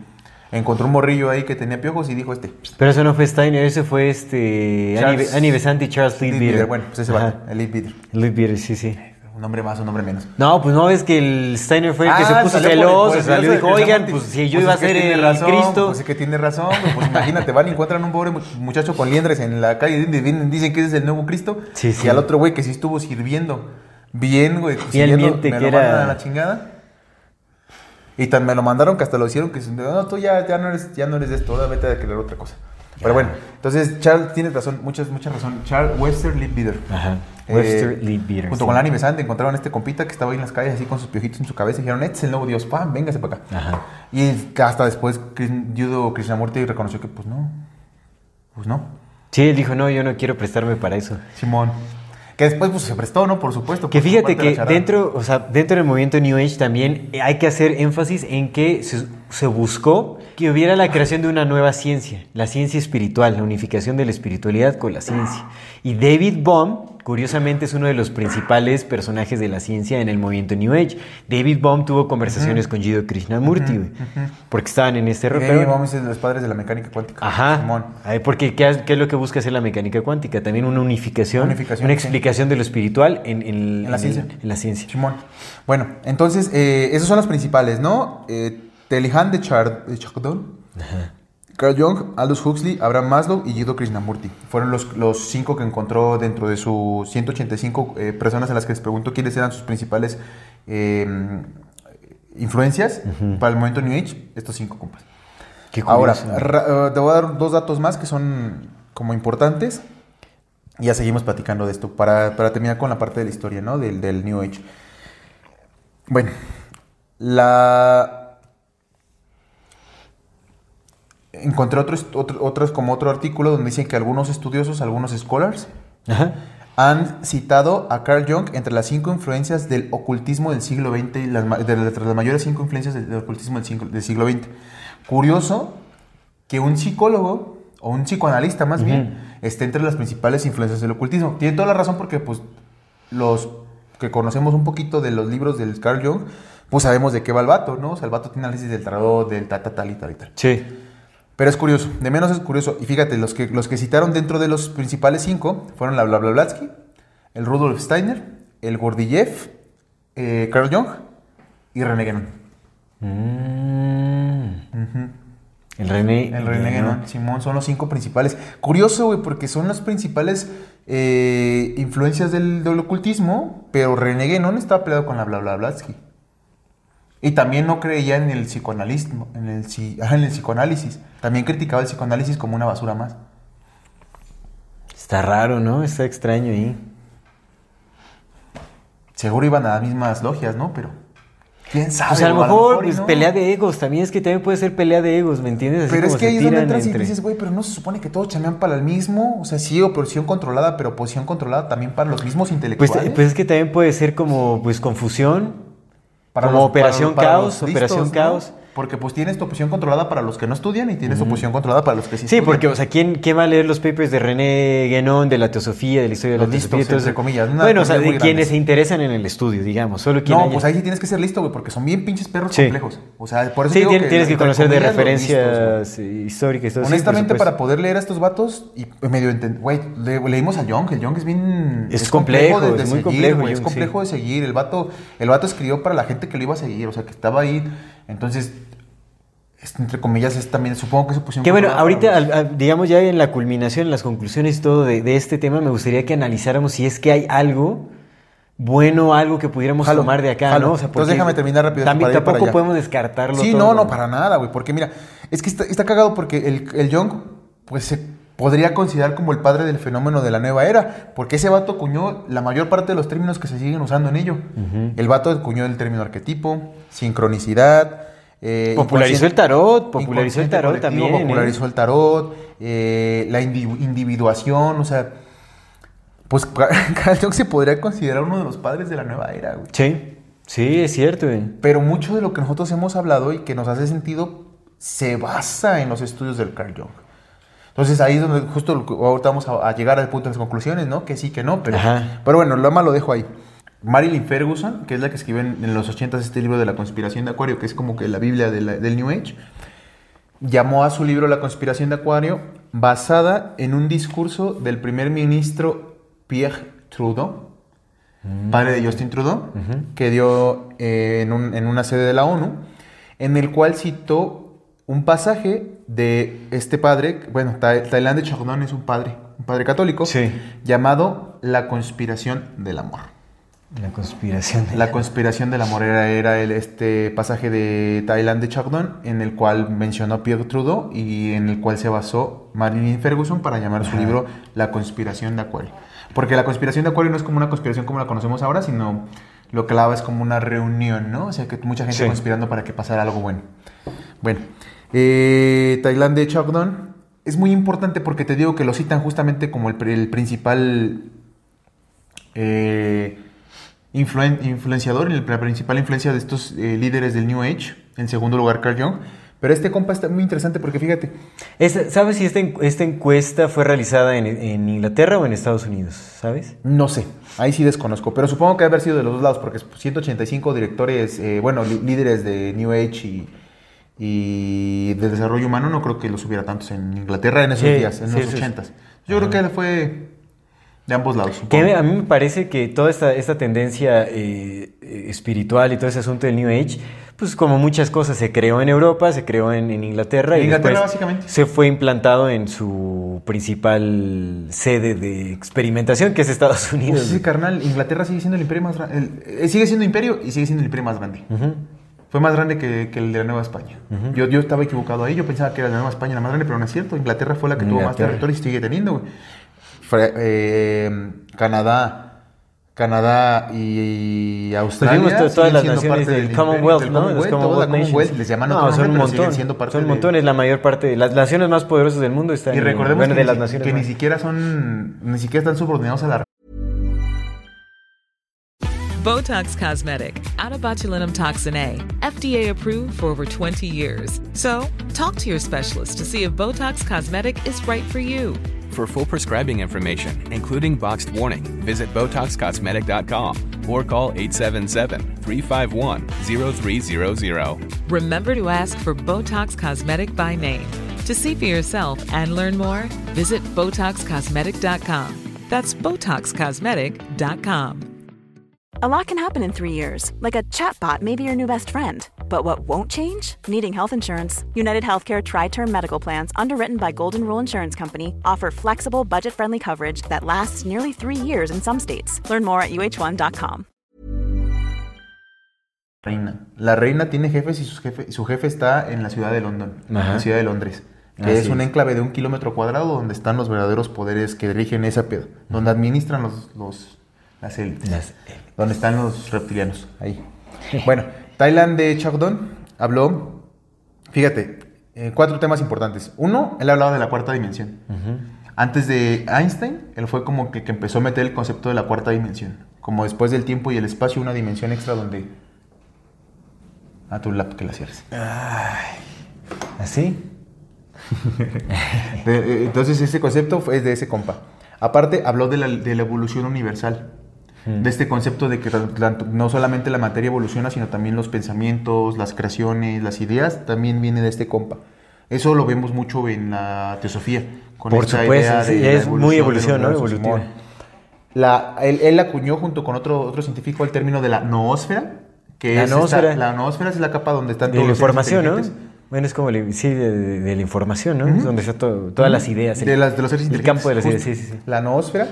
Encontró un morrillo ahí que tenía piojos y dijo este. Pero eso no fue Steiner, ese fue este, Charles- Annie, Annie Besant y Charles Leadbeater. Bueno, pues ese vato, el Leadbeater. Leadbeater, sí, sí. Un nombre más, un nombre menos. No, pues no ves que el Steiner fue el que Ah, se puso por el- celoso, por el salió y dijo, oigan, Krishnamurti". pues si yo Pues iba a ser el razón, Cristo. Pues es que tiene razón. Pues <laughs> imagínate, van y encuentran un pobre mu- muchacho con liendres en la calle dicen que ese es el nuevo Cristo. Sí, sí. Y al otro güey que sí estuvo sirviendo bien, güey. Y él sirviendo, miente me que lo era- mandan a la chingada. Y tan me lo mandaron que hasta lo hicieron que no, tú ya, ya, no eres, ya no eres de esto, ahora vete a querer otra cosa. Pero bueno, entonces Charles tienes razón, muchas, mucha razón. Charles Webster Leadbeater. Ajá. Eh, Webster Leadbeater. Junto sí. con Lanny Besant encontraron a este compita que estaba ahí en las calles así con sus piojitos en su cabeza y dijeron, este es el nuevo dios, ¡pam! Véngase para acá. Ajá. Y hasta después Yudo Krishnamurti reconoció que pues no, pues no, Sí, él dijo, no, yo no quiero prestarme para eso. Simón. Que después pues se prestó, ¿no? Por supuesto. Que su fíjate de que dentro, o sea, dentro del movimiento New Age también hay que hacer énfasis en que se, se buscó que hubiera la creación de una nueva ciencia, la ciencia espiritual, la unificación de la espiritualidad con la ciencia. Y David Bohm, curiosamente, es uno de los principales personajes de la ciencia en el movimiento New Age. David Bohm tuvo conversaciones con Jiddu Krishnamurti, güey, porque estaban en este Y rol. David Bohm es de los padres de la mecánica cuántica. Ajá. Ay, porque ¿qué, es- qué es lo que busca hacer la mecánica cuántica? También una unificación, Unificación, una sí. explicación de lo espiritual en, en- En la ciencia. en la ciencia. Simón. Bueno, entonces, eh, esos son los principales, ¿no? Eh, Telihan de, Char de Chardon, Carl Jung, Aldous Huxley, Abraham Maslow y Jiddu Krishnamurti. Fueron los, los cinco que encontró dentro de sus 185 eh, personas a las que les preguntó quiénes eran sus principales eh, influencias para el movimiento New Age. Estos cinco compas. Qué Ahora, ra- eh, te voy a dar dos datos más que son como importantes. Y ya seguimos platicando de esto para, para terminar con la parte de la historia, ¿no? Del, del New Age. Bueno, la... Encontré otros, otro- otros como otro artículo donde dicen que algunos estudiosos, algunos scholars, Ajá. han citado a Carl Jung entre las cinco influencias del ocultismo del siglo XX, y las, de entre las mayores cinco influencias del, del ocultismo del siglo, del siglo XX. Curioso que un psicólogo, o un psicoanalista más bien, esté entre las principales influencias del ocultismo. Tiene toda la razón porque pues los que conocemos un poquito de los libros del Carl Jung, pues sabemos de qué va el vato, ¿no? O sea, el vato tiene análisis del tarot, del ta, ta, tal y tal y tal. Sí. Pero es curioso, de menos es curioso. Y fíjate, los que, los que citaron dentro de los principales cinco fueron la Bla Blavatsky, el Rudolf Steiner, el Gurdjieff, eh, Carl Jung y René Guénon. Mm. El René. El René Guénon, Simón, son los cinco principales. Curioso, güey, porque son las principales eh, influencias del, del ocultismo, pero René Guénon estaba peleado con la Bla Blavatsky. Y también no creía en el psicoanalismo, en el, en el psicoanálisis. También criticaba el psicoanálisis como una basura más. Está raro, ¿no? Está extraño ahí. Seguro iban a las mismas logias, ¿no? Pero. ¿Quién sabe? Pues a lo mejor, y pues, no. pelea de egos. También es que también puede ser pelea de egos, ¿me entiendes? Así Pero es que ahí es donde entras y entre- dices, güey, pero no se supone que todos chamean para el mismo. O sea, sí, oposición controlada, pero oposición controlada también para los mismos Pues, intelectuales. pues es que también puede ser como pues confusión. Como los- Operación para Caos, Operación ¿no? Caos. Porque pues tienes tu oposición controlada para los que no estudian y tienes tu oposición controlada para los que sí, Sí, estudian. porque, o sea, ¿quién, ¿quién va a leer los papers de René Guénon, de la teosofía, de la historia de Los la listos, entre comillas, bueno, o sea, de quienes grandes. se interesan en el estudio, digamos. Solo quien No, haya- pues ahí sí tienes que ser listo, güey, porque son bien pinches perros Sí. complejos. O sea, por eso Sí, digo tien- tienes que entre conocer de listos, referencias eh, históricas. Honestamente, para poder leer a estos vatos y medio entender, güey, le- leímos a Young, el Young es bien... Es complejo, es muy seguir, complejo, es complejo de seguir. El vato, el vato escribió para la gente que lo iba a seguir, o sea, que estaba ahí. Entonces, es- entre comillas, es también, supongo que se pusieron... Que bueno, ahorita, al- al- digamos ya en la culminación, en las conclusiones y todo de, de este tema, me gustaría que analizáramos si es que hay algo bueno, algo que pudiéramos Jalo, tomar de acá, jalo. ¿no? O sea, Entonces déjame terminar rápido También para ir para tampoco podemos descartarlo Sí, todo. no, no, para nada, güey, porque mira, es que está, está cagado porque el, el Young, pues se podría considerar como el padre del fenómeno de la nueva era, porque ese vato acuñó la mayor parte de los términos que se siguen usando en ello. El vato acuñó el término arquetipo, sincronicidad. Eh, Popularizó el tarot, popularizó el tarot también. ¿eh? Popularizó el tarot, eh, la individu- individuación, o sea, pues <laughs> Carl Jung se podría considerar uno de los padres de la nueva era, güey. Sí, sí, es cierto, güey. Pero mucho de lo que nosotros hemos hablado y que nos hace sentido se basa en los estudios del Carl Jung. Entonces ahí es donde justo ahorita vamos a, a llegar al punto de las conclusiones, ¿no? Que sí, que no, pero, Ajá. pero bueno, lo más lo dejo ahí. Marilyn Ferguson, que es la que escribe en, en los 80 este libro de la conspiración de Acuario, que es como que la Biblia de la- del New Age, llamó a su libro La conspiración de Acuario basada en un discurso del primer ministro Pierre Trudeau, padre de Justin Trudeau, que dio eh, en, un- en una sede de la ONU, en el cual citó un pasaje de este padre, bueno, Ta- Tailandia Chardon es un padre, un padre católico, Sí. llamado La conspiración del amor. La conspiración. de La conspiración de la morera era el, este pasaje de Thailand de Chagdon, en el cual mencionó Pierre Trudeau y en el cual se basó Marilyn Ferguson para llamar su Ajá. libro La conspiración de Acuario. Porque la conspiración de Acuario no es como una conspiración como la conocemos ahora, sino lo que la es como una reunión, ¿no? O sea, que mucha gente Sí. conspirando para que pasara algo bueno. Bueno, eh, Thailand de Chagdon es muy importante porque te digo que lo citan justamente como el principal eh, influen- influenciador, el- la principal influencia de estos eh, líderes del New Age. En segundo lugar, Carl Jung. Pero este compa está muy interesante porque fíjate, Esta- ¿Sabes si esta, en- esta encuesta fue realizada en, en Inglaterra o en Estados Unidos? ¿Sabes? no sé, ahí sí desconozco, pero supongo que debe haber sido de los dos lados porque 185 directores, eh, bueno, líderes de New Age y, y de desarrollo humano, no creo que los hubiera tantos en Inglaterra en esos Sí, días, en sí, los sí. 80 Yo creo que fue de ambos lados. Que a mí me parece que toda esta, esta tendencia eh, eh, espiritual y todo ese asunto del New Age, pues como muchas cosas, se creó en Europa, se creó en, en Inglaterra y después básicamente. se fue implantado en su principal sede de experimentación, que es Estados Unidos. Pues sí, carnal, Inglaterra sigue siendo el imperio más grande. sigue siendo imperio y sigue siendo el imperio más grande. Fue más grande que, que el de la Nueva España. yo, yo estaba equivocado ahí, yo pensaba que era la Nueva España la más grande, pero no es cierto. Inglaterra fue la que tuvo más territorio y sigue teniendo, güey. Eh, Canadá, Canadá y Australia. Pues vimos todas las naciones del Commonwealth, del ¿no? Los Commonwealth, toda Commonwealth la Commonwealth, Nations. les llaman No, otro son nombre, un montón. siguen siendo parte son un de- montón, es la mayor parte de las naciones más poderosas del mundo están Y en- recordemos bueno, que, de ni, las naciones que ni siquiera son, ni siquiera están subordinados a la Botox Cosmetic, out of botulinum toxin A, FDA approved for over 20 years. So, talk to your specialist to see if Botox Cosmetic is right for you. For full prescribing information, including boxed warning, visit BotoxCosmetic.com or call 877-351-0300. Remember to ask for Botox Cosmetic by name. To see for yourself and learn more, visit BotoxCosmetic.com. That's BotoxCosmetic.com. A lot can happen in three years, like a chatbot may be your new best friend. But what won't change? Needing health insurance. United Healthcare Tri Term Medical Plans, underwritten by Golden Rule Insurance Company, offer flexible, budget friendly coverage that lasts nearly three years in some states. Learn more at uh1.com. reina. La reina tiene jefes y sus jefe, su jefe está en la ciudad de London, en Ajá. la ciudad de Londres. Que Así es un enclave de un kilómetro cuadrado donde están los verdaderos poderes que rigen esa pedo. Donde administran los, los- las élites. Las Donde están los reptilianos. Ahí. bueno, Thailand de Chagdon habló, fíjate, eh, cuatro temas importantes. Uno, él hablaba de la cuarta dimensión. Antes de Einstein, él fue como que, que empezó a meter el concepto de la cuarta dimensión. Como después del tiempo y el espacio, una dimensión extra donde... A tu lap que la cierres. ¿Así? <laughs> De- eh, Entonces ese concepto fue- es de ese compa. Aparte, habló de la, de la evolución universal. De este concepto de que no solamente la materia evoluciona, sino también los pensamientos, las creaciones, las ideas, también viene de este compa. Eso lo vemos mucho en la teosofía. Con Por esta supuesto, idea de es muy evolución, ¿no? Evolutiva. La, él, él acuñó junto con otro, otro científico el término de la noósfera. Que La es esta- noósfera. la noósfera es la capa donde están De todos la los información, ¿no? Bueno, es como, el- sí, de, de- de la información, ¿no? Es donde está todo- todas las ideas. el- de, las, de los seres El campo de las ideas, sí, sí, sí. La noósfera.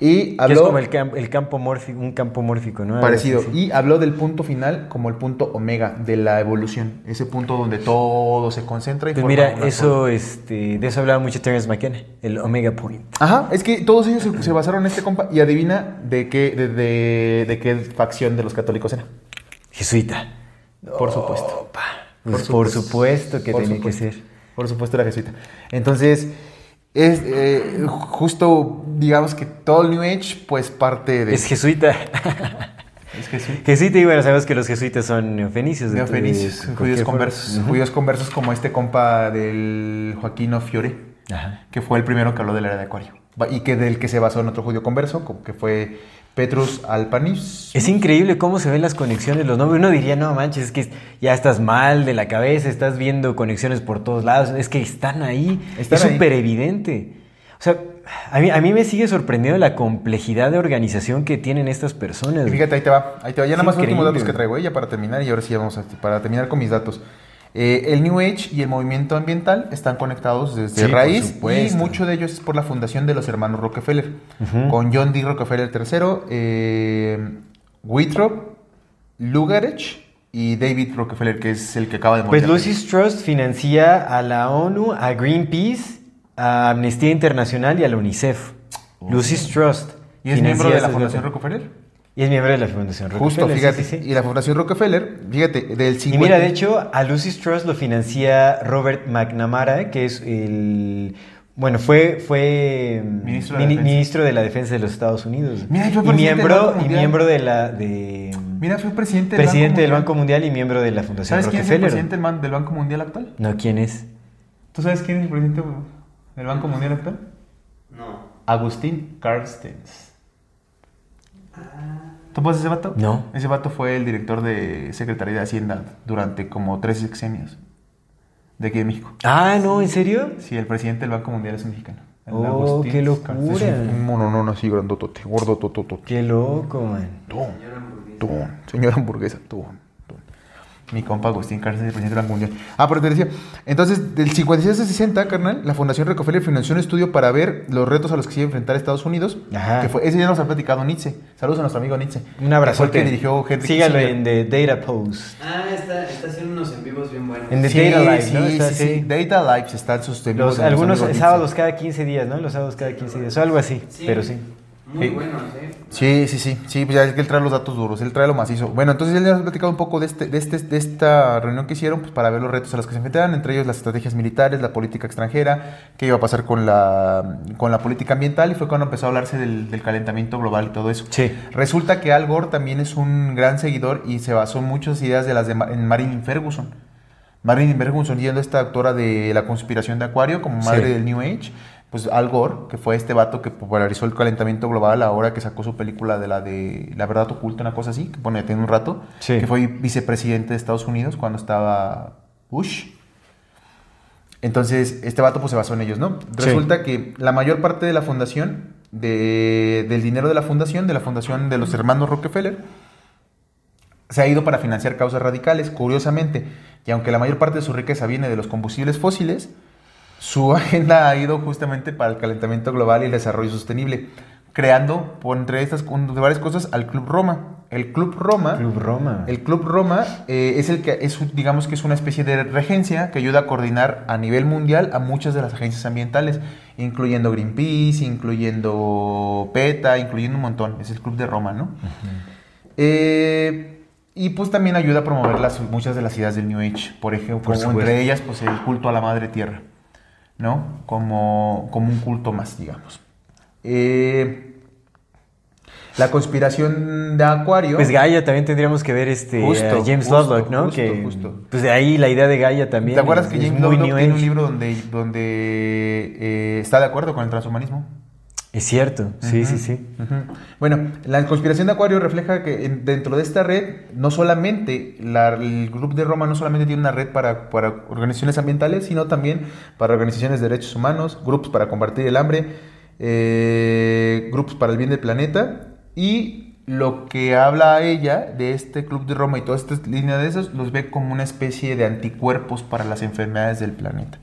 Y Que es habló como el, cam- el campo mórfico, un campo mórfico, ¿no? Parecido. sí. Y habló del punto final como el punto omega de la evolución. Ese punto donde todo se concentra y Pues forma mira, eso, forma. este, de eso hablaba mucho Terence McKenna, el Omega Point. Ajá, es que todos ellos se, se basaron en este compa. Y adivina de qué, de, de- de qué facción de los católicos era. Jesuita. Por supuesto. Pues por supuesto que Por tenía supuesto. que ser. Por supuesto era jesuita. Entonces, es eh, justo, digamos que todo el New Age, pues parte de... Es jesuita. es jesuita. jesuita y bueno, sabemos que los jesuitas son neofenicios. Neofenicios, judíos conversos. Judíos conversos como este compa del Joaquino Fiore, Ajá. que fue el primero que habló de la era de Acuario. Y que del que se basó en otro judío converso, como que fue Petrus Alpanis. Es increíble cómo se ven las conexiones, los nombres. Uno diría, no manches, es que ya estás mal de la cabeza, estás viendo conexiones por todos lados. Es que están ahí. Están es súper evidente. O sea, a mí, a mí me sigue sorprendiendo la complejidad de organización que tienen estas personas. Fíjate, ahí te va. Ahí te va. Ya nada más los últimos datos que traigo, ¿eh? ya para terminar. Y ahora sí vamos a, para terminar con mis datos. Eh, el New Age y el movimiento ambiental están conectados desde Sí, raíz y mucho de ellos es por la fundación de los hermanos Rockefeller. Con John D. Rockefeller III, eh, Withrop, Lugarech y David Rockefeller, que es el que acaba de morir. Pues Lucis Trust financia a la ONU, a Greenpeace, a Amnistía Internacional y a la UNICEF. Lucis Trust. ¿Y es miembro de la Fundación. Rockefeller? Y es miembro de la Fundación Justo, Rockefeller. fíjate. sí, sí, sí. Y la Fundación Rockefeller, fíjate, del 50... Y mira, de hecho, a Lucis Trust lo financia Robert McNamara, que es el... Bueno, fue, fue Ministro de la mini- Defensa. ministro de la Defensa de los Estados Unidos. Mira, fue y miembro, Banco y miembro de la... De, Mira, fue presidente del presidente del Banco Banco Mundial y miembro de la Fundación ¿Sabes quién es el Rockefeller. presidente del, Banco Mundial actual? No, ¿quién es? ¿Tú sabes quién es el presidente del Banco Mundial actual? No. Agustín Carstens. ¿Tú puedes ese vato? No. Ese vato fue el director de Secretaría de Hacienda durante como tres sexenios de aquí de México. Ah, no, ¿en serio? Sí, el presidente del Banco Mundial es un mexicano. El Oh, Agustín qué locura. Un, mono, no, así grandotote. Qué loco, man. Tun, tun, señora hamburguesa, tun. Mi compa Agustín Cárcel, el presidente del Banco Mundial. Ah, pero te decía, entonces, del 56 al 60, carnal, la Fundación Rockefeller financió un estudio para ver los retos a los que se iba a enfrentar Estados Unidos. Ajá. Que fue, ese ya nos ha platicado Nietzsche. Saludos a nuestro amigo Nietzsche. Un abrazo. Que fue el que dirigió Henry Sígalo Kissinger. en The Data Post. Ah, está, está haciendo unos en vivos bien buenos. En The Sí, Data Live, sí, ¿no? Está sí, sí. Data Lives están sus en Los, algunos sábados Nietzsche. cada 15 días, ¿no? Los sábados cada 15 días. O algo así, Sí. pero sí. Muy Sí. buenos, ¿eh? Sí, sí, sí, sí, pues ya es que él trae los datos duros, él trae lo macizo. Bueno, entonces él ya nos ha platicado un poco de, este, de, este, de esta reunión que hicieron pues, para ver los retos a los que se enfrentaban, entre ellos las estrategias militares, la política extranjera, qué iba a pasar con la, con la política ambiental y fue cuando empezó a hablarse del, del calentamiento global y todo eso. Sí. Resulta que Al Gore también es un gran seguidor y se basó en muchas ideas de las de en Marilyn Ferguson. Marilyn Ferguson, siendo esta autora de la conspiración de Acuario, como madre Sí. del New Age, pues Al Gore, que fue este vato que popularizó el calentamiento global ahora que sacó su película de la de La verdad oculta, una cosa así, que pone, tiene un rato, Sí. que fue vicepresidente de Estados Unidos cuando estaba Bush. Entonces, este vato pues se basó en ellos, ¿no? Sí. Resulta que la mayor parte de la fundación, de- del dinero de la fundación, de la fundación de los hermanos Rockefeller, se ha ido para financiar causas radicales, curiosamente. Y aunque la mayor parte de su riqueza viene de los combustibles fósiles, su agenda ha ido justamente para el calentamiento global y el desarrollo sostenible, creando, por entre estas con- varias cosas, al Club Roma. El Club Roma Club Roma. el Club Roma eh, es el que es, digamos que es una especie de regencia que ayuda a coordinar a nivel mundial a muchas de las agencias ambientales, incluyendo Greenpeace, incluyendo PETA, incluyendo un montón. Es el Club de Roma, ¿no? Eh, y pues también ayuda a promover las, muchas de las ideas del New Age, por ejemplo, Por como supuesto. entre ellas pues el culto a la Madre Tierra, ¿no? Como, como un culto más, digamos. Eh, la conspiración de Acuario. Pues Gaia también tendríamos que ver este Justo, James Lovelock, ¿no? justo, que justo. pues de ahí la idea de Gaia también. ¿Te acuerdas es- que es James Lovelock tiene un libro donde, donde eh, está de acuerdo con el transhumanismo? Es cierto, sí, sí, sí. Bueno, la conspiración de Acuario refleja que en- dentro de esta red, no solamente la- el Club de Roma no solamente tiene una red para, para organizaciones ambientales, sino también para organizaciones de derechos humanos, grupos para combatir el hambre, eh, grupos para el bien del planeta y lo que habla ella de este Club de Roma y toda esta línea de esos los ve como una especie de anticuerpos para las enfermedades del planeta,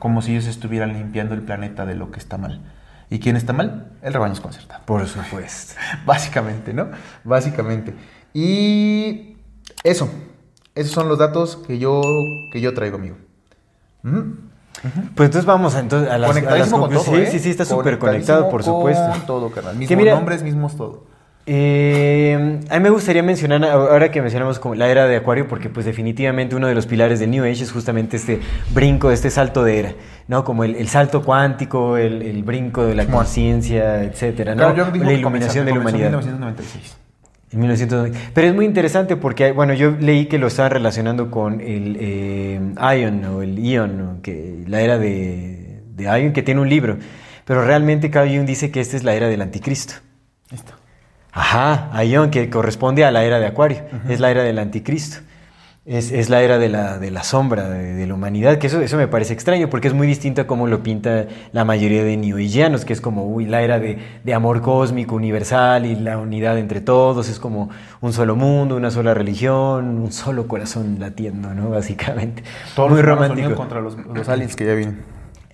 como si ellos estuvieran limpiando el planeta de lo que está mal. ¿Y quién está mal? El rebaño es concertado. Por supuesto. <laughs> Básicamente, ¿no? Básicamente. Y eso. Esos son los datos que yo, que yo traigo, amigo. Pues entonces vamos a, entonces, a las, a las Conectadísimo con todo, conclusiones. ¿eh? Sí, sí, sí, está súper conectado, por supuesto. Con todo, carnal. Mismos mira- nombres, mismos todo. Eh, a mí me gustaría mencionar, ahora que mencionamos como la era de Acuario, porque pues definitivamente uno de los pilares del New Age es justamente este brinco, este salto de era, ¿no? Como el, el salto cuántico, el, el brinco de la conciencia, etcétera, ¿no? Dijo la iluminación de la humanidad. en 1996. En 1990. Pero es muy interesante porque, bueno, yo leí que lo estaban relacionando con el eh, Ion o el Ion, ¿no? que la era de, de Ion, que tiene un libro. Pero realmente Carl Jung dice que esta es la era del anticristo. Listo. Ajá, Ion, que corresponde a la era de Acuario. Es la era del anticristo. Es, es la era de la, de la sombra de, de la humanidad, que eso, eso me parece extraño, porque es muy distinto a cómo lo pinta la mayoría de neoigianos, que es como uy, la era de, de amor cósmico, universal y la unidad entre todos, es como un solo mundo, una sola religión, un solo corazón latiendo, ¿no? <laughs> Básicamente. Todos muy romántico. contra los, los aliens que ya vienen.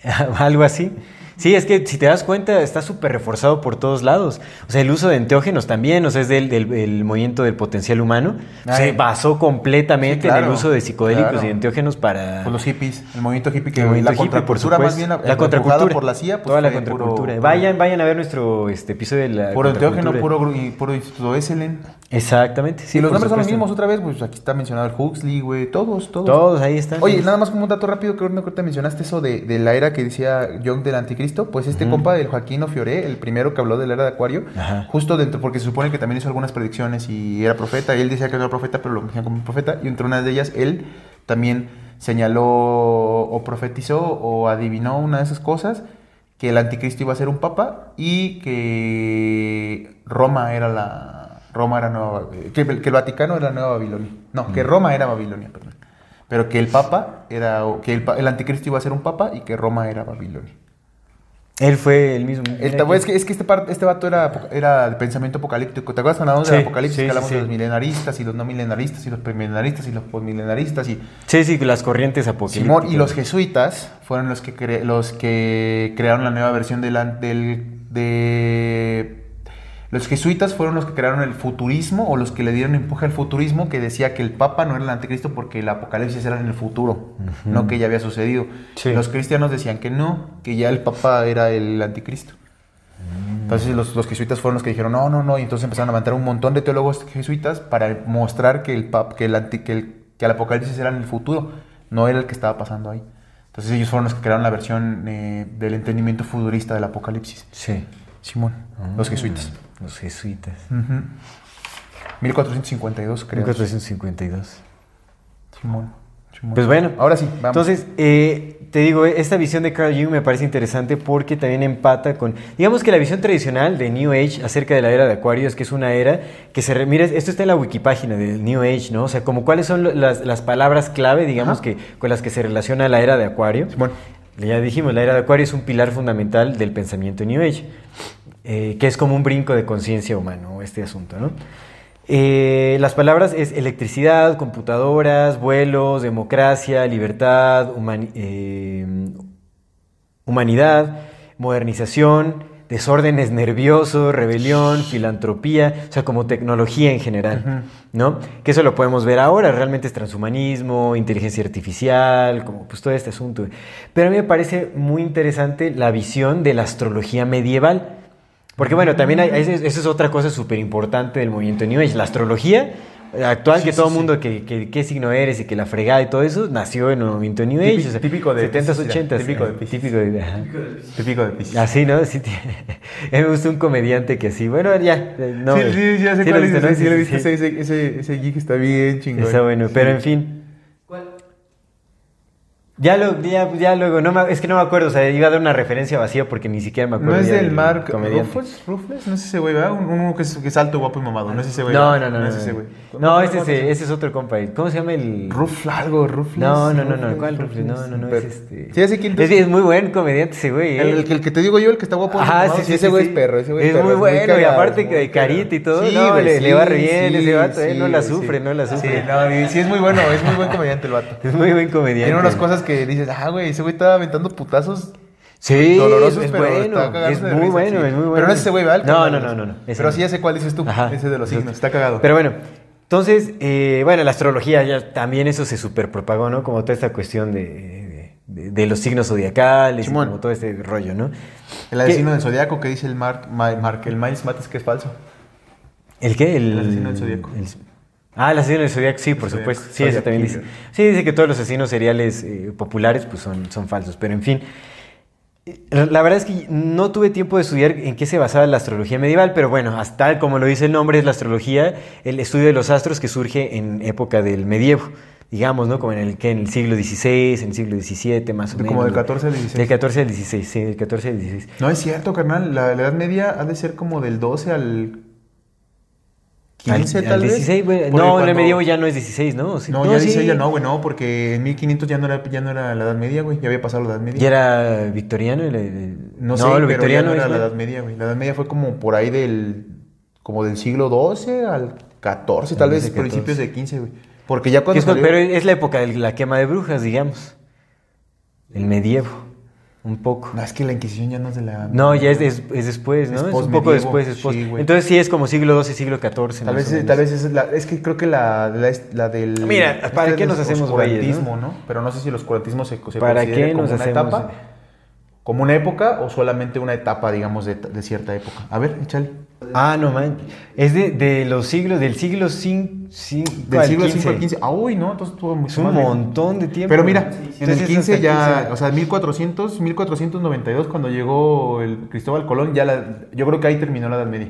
<laughs> algo así. Sí, es que si te das cuenta, está súper reforzado por todos lados. O sea, el uso de enteógenos también, o sea, es del, del- el movimiento del potencial humano. Se Ay. basó completamente Sí, claro, en el uso de psicodélicos claro. y de enteógenos para. Por los hippies, el movimiento hippie que el movimiento la contracultura más bien la contracultura por la CIA, pues toda la contracultura. puro- vayan, vayan a ver nuestro este episodio de la Puro enteógeno, puro, puro instituto Esselen. Exactamente. Si los nombres son los mismos otra vez, pues aquí está mencionado el Huxley, güey, todos, todos. Todos ahí están. Oye, nada más como un dato rápido, creo que ahorita mencionaste eso de, de la era que decía Young del anticristo, pues este compa del Joaquino Fioré, el primero que habló de la era de Acuario, Ajá. justo dentro, porque se supone que también hizo algunas predicciones y era profeta, y él decía que no era profeta, pero lo mencionan como profeta, y entre una de ellas él también señaló o profetizó o adivinó una de esas cosas, que el anticristo iba a ser un papa y que Roma era la... Roma era nueva... Que, que el Vaticano era nueva Babilonia. No, que Roma era Babilonia, perdón. Pero que el papa era... Que el anticristo iba a ser un papa y que Roma era Babilonia. Él fue el mismo. El es que, es que este, par- este vato era, era de pensamiento apocalíptico. ¿Te acuerdas cuando hablamos Sí, del apocalipsis? sí, que hablamos sí. de los milenaristas y los no milenaristas y los premilenaristas y los postmilenaristas y... Sí, sí, las corrientes apocalípticas. Simón, y los jesuitas fueron los que, cre- los que crearon la nueva versión del, an- del- de... Los jesuitas fueron los que crearon el futurismo o los que le dieron empuje al futurismo que decía que el Papa no era el anticristo porque el apocalipsis era en el futuro, no que ya había sucedido. Sí. Los cristianos decían que no, que ya el Papa era el anticristo. Entonces los, los jesuitas fueron los que dijeron, no, no, no, y entonces empezaron a levantar un montón de teólogos jesuitas para mostrar que el, pap, que el, anti- que el, que el apocalipsis era en el futuro, no era el que estaba pasando ahí. Entonces ellos fueron los que crearon la versión eh, del entendimiento futurista del apocalipsis. Sí. Simón, los jesuitas. Los jesuitas. Ujú. 1452, creo. 1452. Simón. Simón. Pues bueno, ahora sí, vamos. Entonces, eh, te digo, esta visión de Carl Jung me parece interesante porque también empata con, digamos que la visión tradicional de New Age acerca de la era de Acuario es que es una era que se, re- mira, esto está en la wikipágina del New Age, ¿no? O sea, como cuáles son las, las palabras clave, digamos, Ajá. que con las que se relaciona la era de Acuario. Simón. Ya dijimos, la era de Acuario es un pilar fundamental del pensamiento New Age, eh, que es como un brinco de conciencia humano, este asunto, ¿no? Eh, las palabras es electricidad, computadoras, vuelos, democracia, libertad, humani- eh, humanidad, modernización, desórdenes nerviosos, rebelión, filantropía, o sea, como tecnología en general, ¿no? Que eso lo podemos ver ahora, realmente es transhumanismo, inteligencia artificial, como pues todo este asunto. Pero a mí me parece muy interesante la visión de la astrología medieval. Porque bueno, también hay, esa es- esa es otra cosa súper importante del movimiento New Age. La astrología actual, que todo el mundo, que, que- qué signo eres y que la fregada y todo eso, nació en el movimiento New Age. Típico- o sea, típico de 70s, Piscis, 80s. típico de Piscis. Típico de... ajá. Típico de. Así, ¿no? Sí, <laughs> me gusta un comediante que así, bueno, ya. eh, No, sí, sí, ya sé sí cuál es. Sí, sí, lo Sí, viste. sí. Ese, ese, ese geek está bien chingón. Está bueno, pero en fin. Ya, lo, ya, ya luego, no me- es que no me acuerdo, o sea, iba a dar una referencia vacía porque ni siquiera me acuerdo. ¿No es del Mark comediante. Rufles? ¿Rufles? No es ese güey, ¿verdad? Un- Uno que es, que es alto, guapo y mamado. No es ese güey. No, no, no. No, es ese güey. No, ese, es, ese es otro compa. ¿Cómo se llama el...? Ruf algo, Rufles. No, no, no, no. ¿Cuál Rufles? No, no, no. Es este... Sí, ese quinto. Es, es muy buen comediante ese güey. El, ¿eh? el que- te digo yo, el que está guapo. Mamado, sí, sí, ese sí, güey sí. es perro, ese güey Es muy perro, bueno, y aparte muy que de carita y todo, Sí, no, le- sí, va re bien sí, ese vato, eh, no la sufre, sí. no la Sí, sufre. no, y sí es muy bueno, es muy buen comediante el vato. <laughs> Es muy buen comediante. Tiene unas cosas que dices, ah, güey, ese güey estaba aventando putazos Sí, dolorosos, es pero bueno, es muy risa, bueno, sí. es muy bueno. Pero no es ese güey, ¿verdad? No, no, no, no, Pero sí ya sé cuál dices tú, Ajá. ese de los signos, está cagado. Pero bueno, entonces, eh, bueno, la astrología ya también eso se super propagó, ¿no? Como toda esta cuestión de, de- de los signos zodiacales, Simón. como todo este rollo, ¿no? El asesino del zodiaco que dice el Mark, Ma- Mark el Miles Mates que es falso. ¿El qué? El, El asesino del zodiaco. el- ah, el asesino del zodiaco, sí, por supuesto. Sí, eso Zodiac también dice. Sí, dice que todos los asesinos seriales eh, populares pues son, son falsos, pero en fin. Eh, La verdad es que no tuve tiempo de estudiar en qué se basaba la astrología medieval, pero bueno, hasta como lo dice el nombre, es la astrología, el estudio de los astros que surge en época del medievo, digamos, ¿no? Como en el, que en el siglo XVI, en el siglo XVII, más o menos. como del ¿no? 14 al 16. Del 14 al 16, sí, del 14 al 16. No es cierto, carnal. La, la Edad Media ha de ser como del 12 al 15, Al- tal al vez. 16, güey. Porque No, en el cuando- medievo ya no es 16, ¿no? Sí. No, ya sí. dice ya no, güey, no, porque en 1500 ya no era, ya no era la Edad Media, güey. Ya había pasado la Edad Media. ¿Ya era victoriano? el- el- No, sé, lo pero victoriano ya no era es la Edad Media, güey. La Edad Media fue como por ahí del, como del siglo XII al 14, tal vez vez principios 14. de 15, güey. Porque ya cuando cuando- salió- Pero es la época de la quema de brujas, digamos. El medievo. Un poco. No, es que la Inquisición ya no es de la... No, ya es, es, es después, ¿no? Es Es, un poco después, es post- Sí. Entonces sí es como siglo XII, siglo XIV. Tal vez, menos. tal vez es la... Es que creo que la, la, la del... Mira, ¿para este qué nos hacemos güeyes, oscurantismo, ¿no? Pero no sé si el oscurantismo se, se ¿Para considera qué como nos una hacemos- etapa, como una época o solamente una etapa, digamos, de, de cierta época. A ver, échale. Ah, no man. Es de, de los siglos, del siglo 5 Del siglo V al XV. Ah, uy, no, entonces estuvo mucho Es un más montón de tiempo. Pero mira, Sí, sí, en el sí, 15 hasta ya, 15. o sea, 1400, 1492, cuando llegó el Cristóbal Colón, ya la, yo creo que ahí terminó la Edad Media.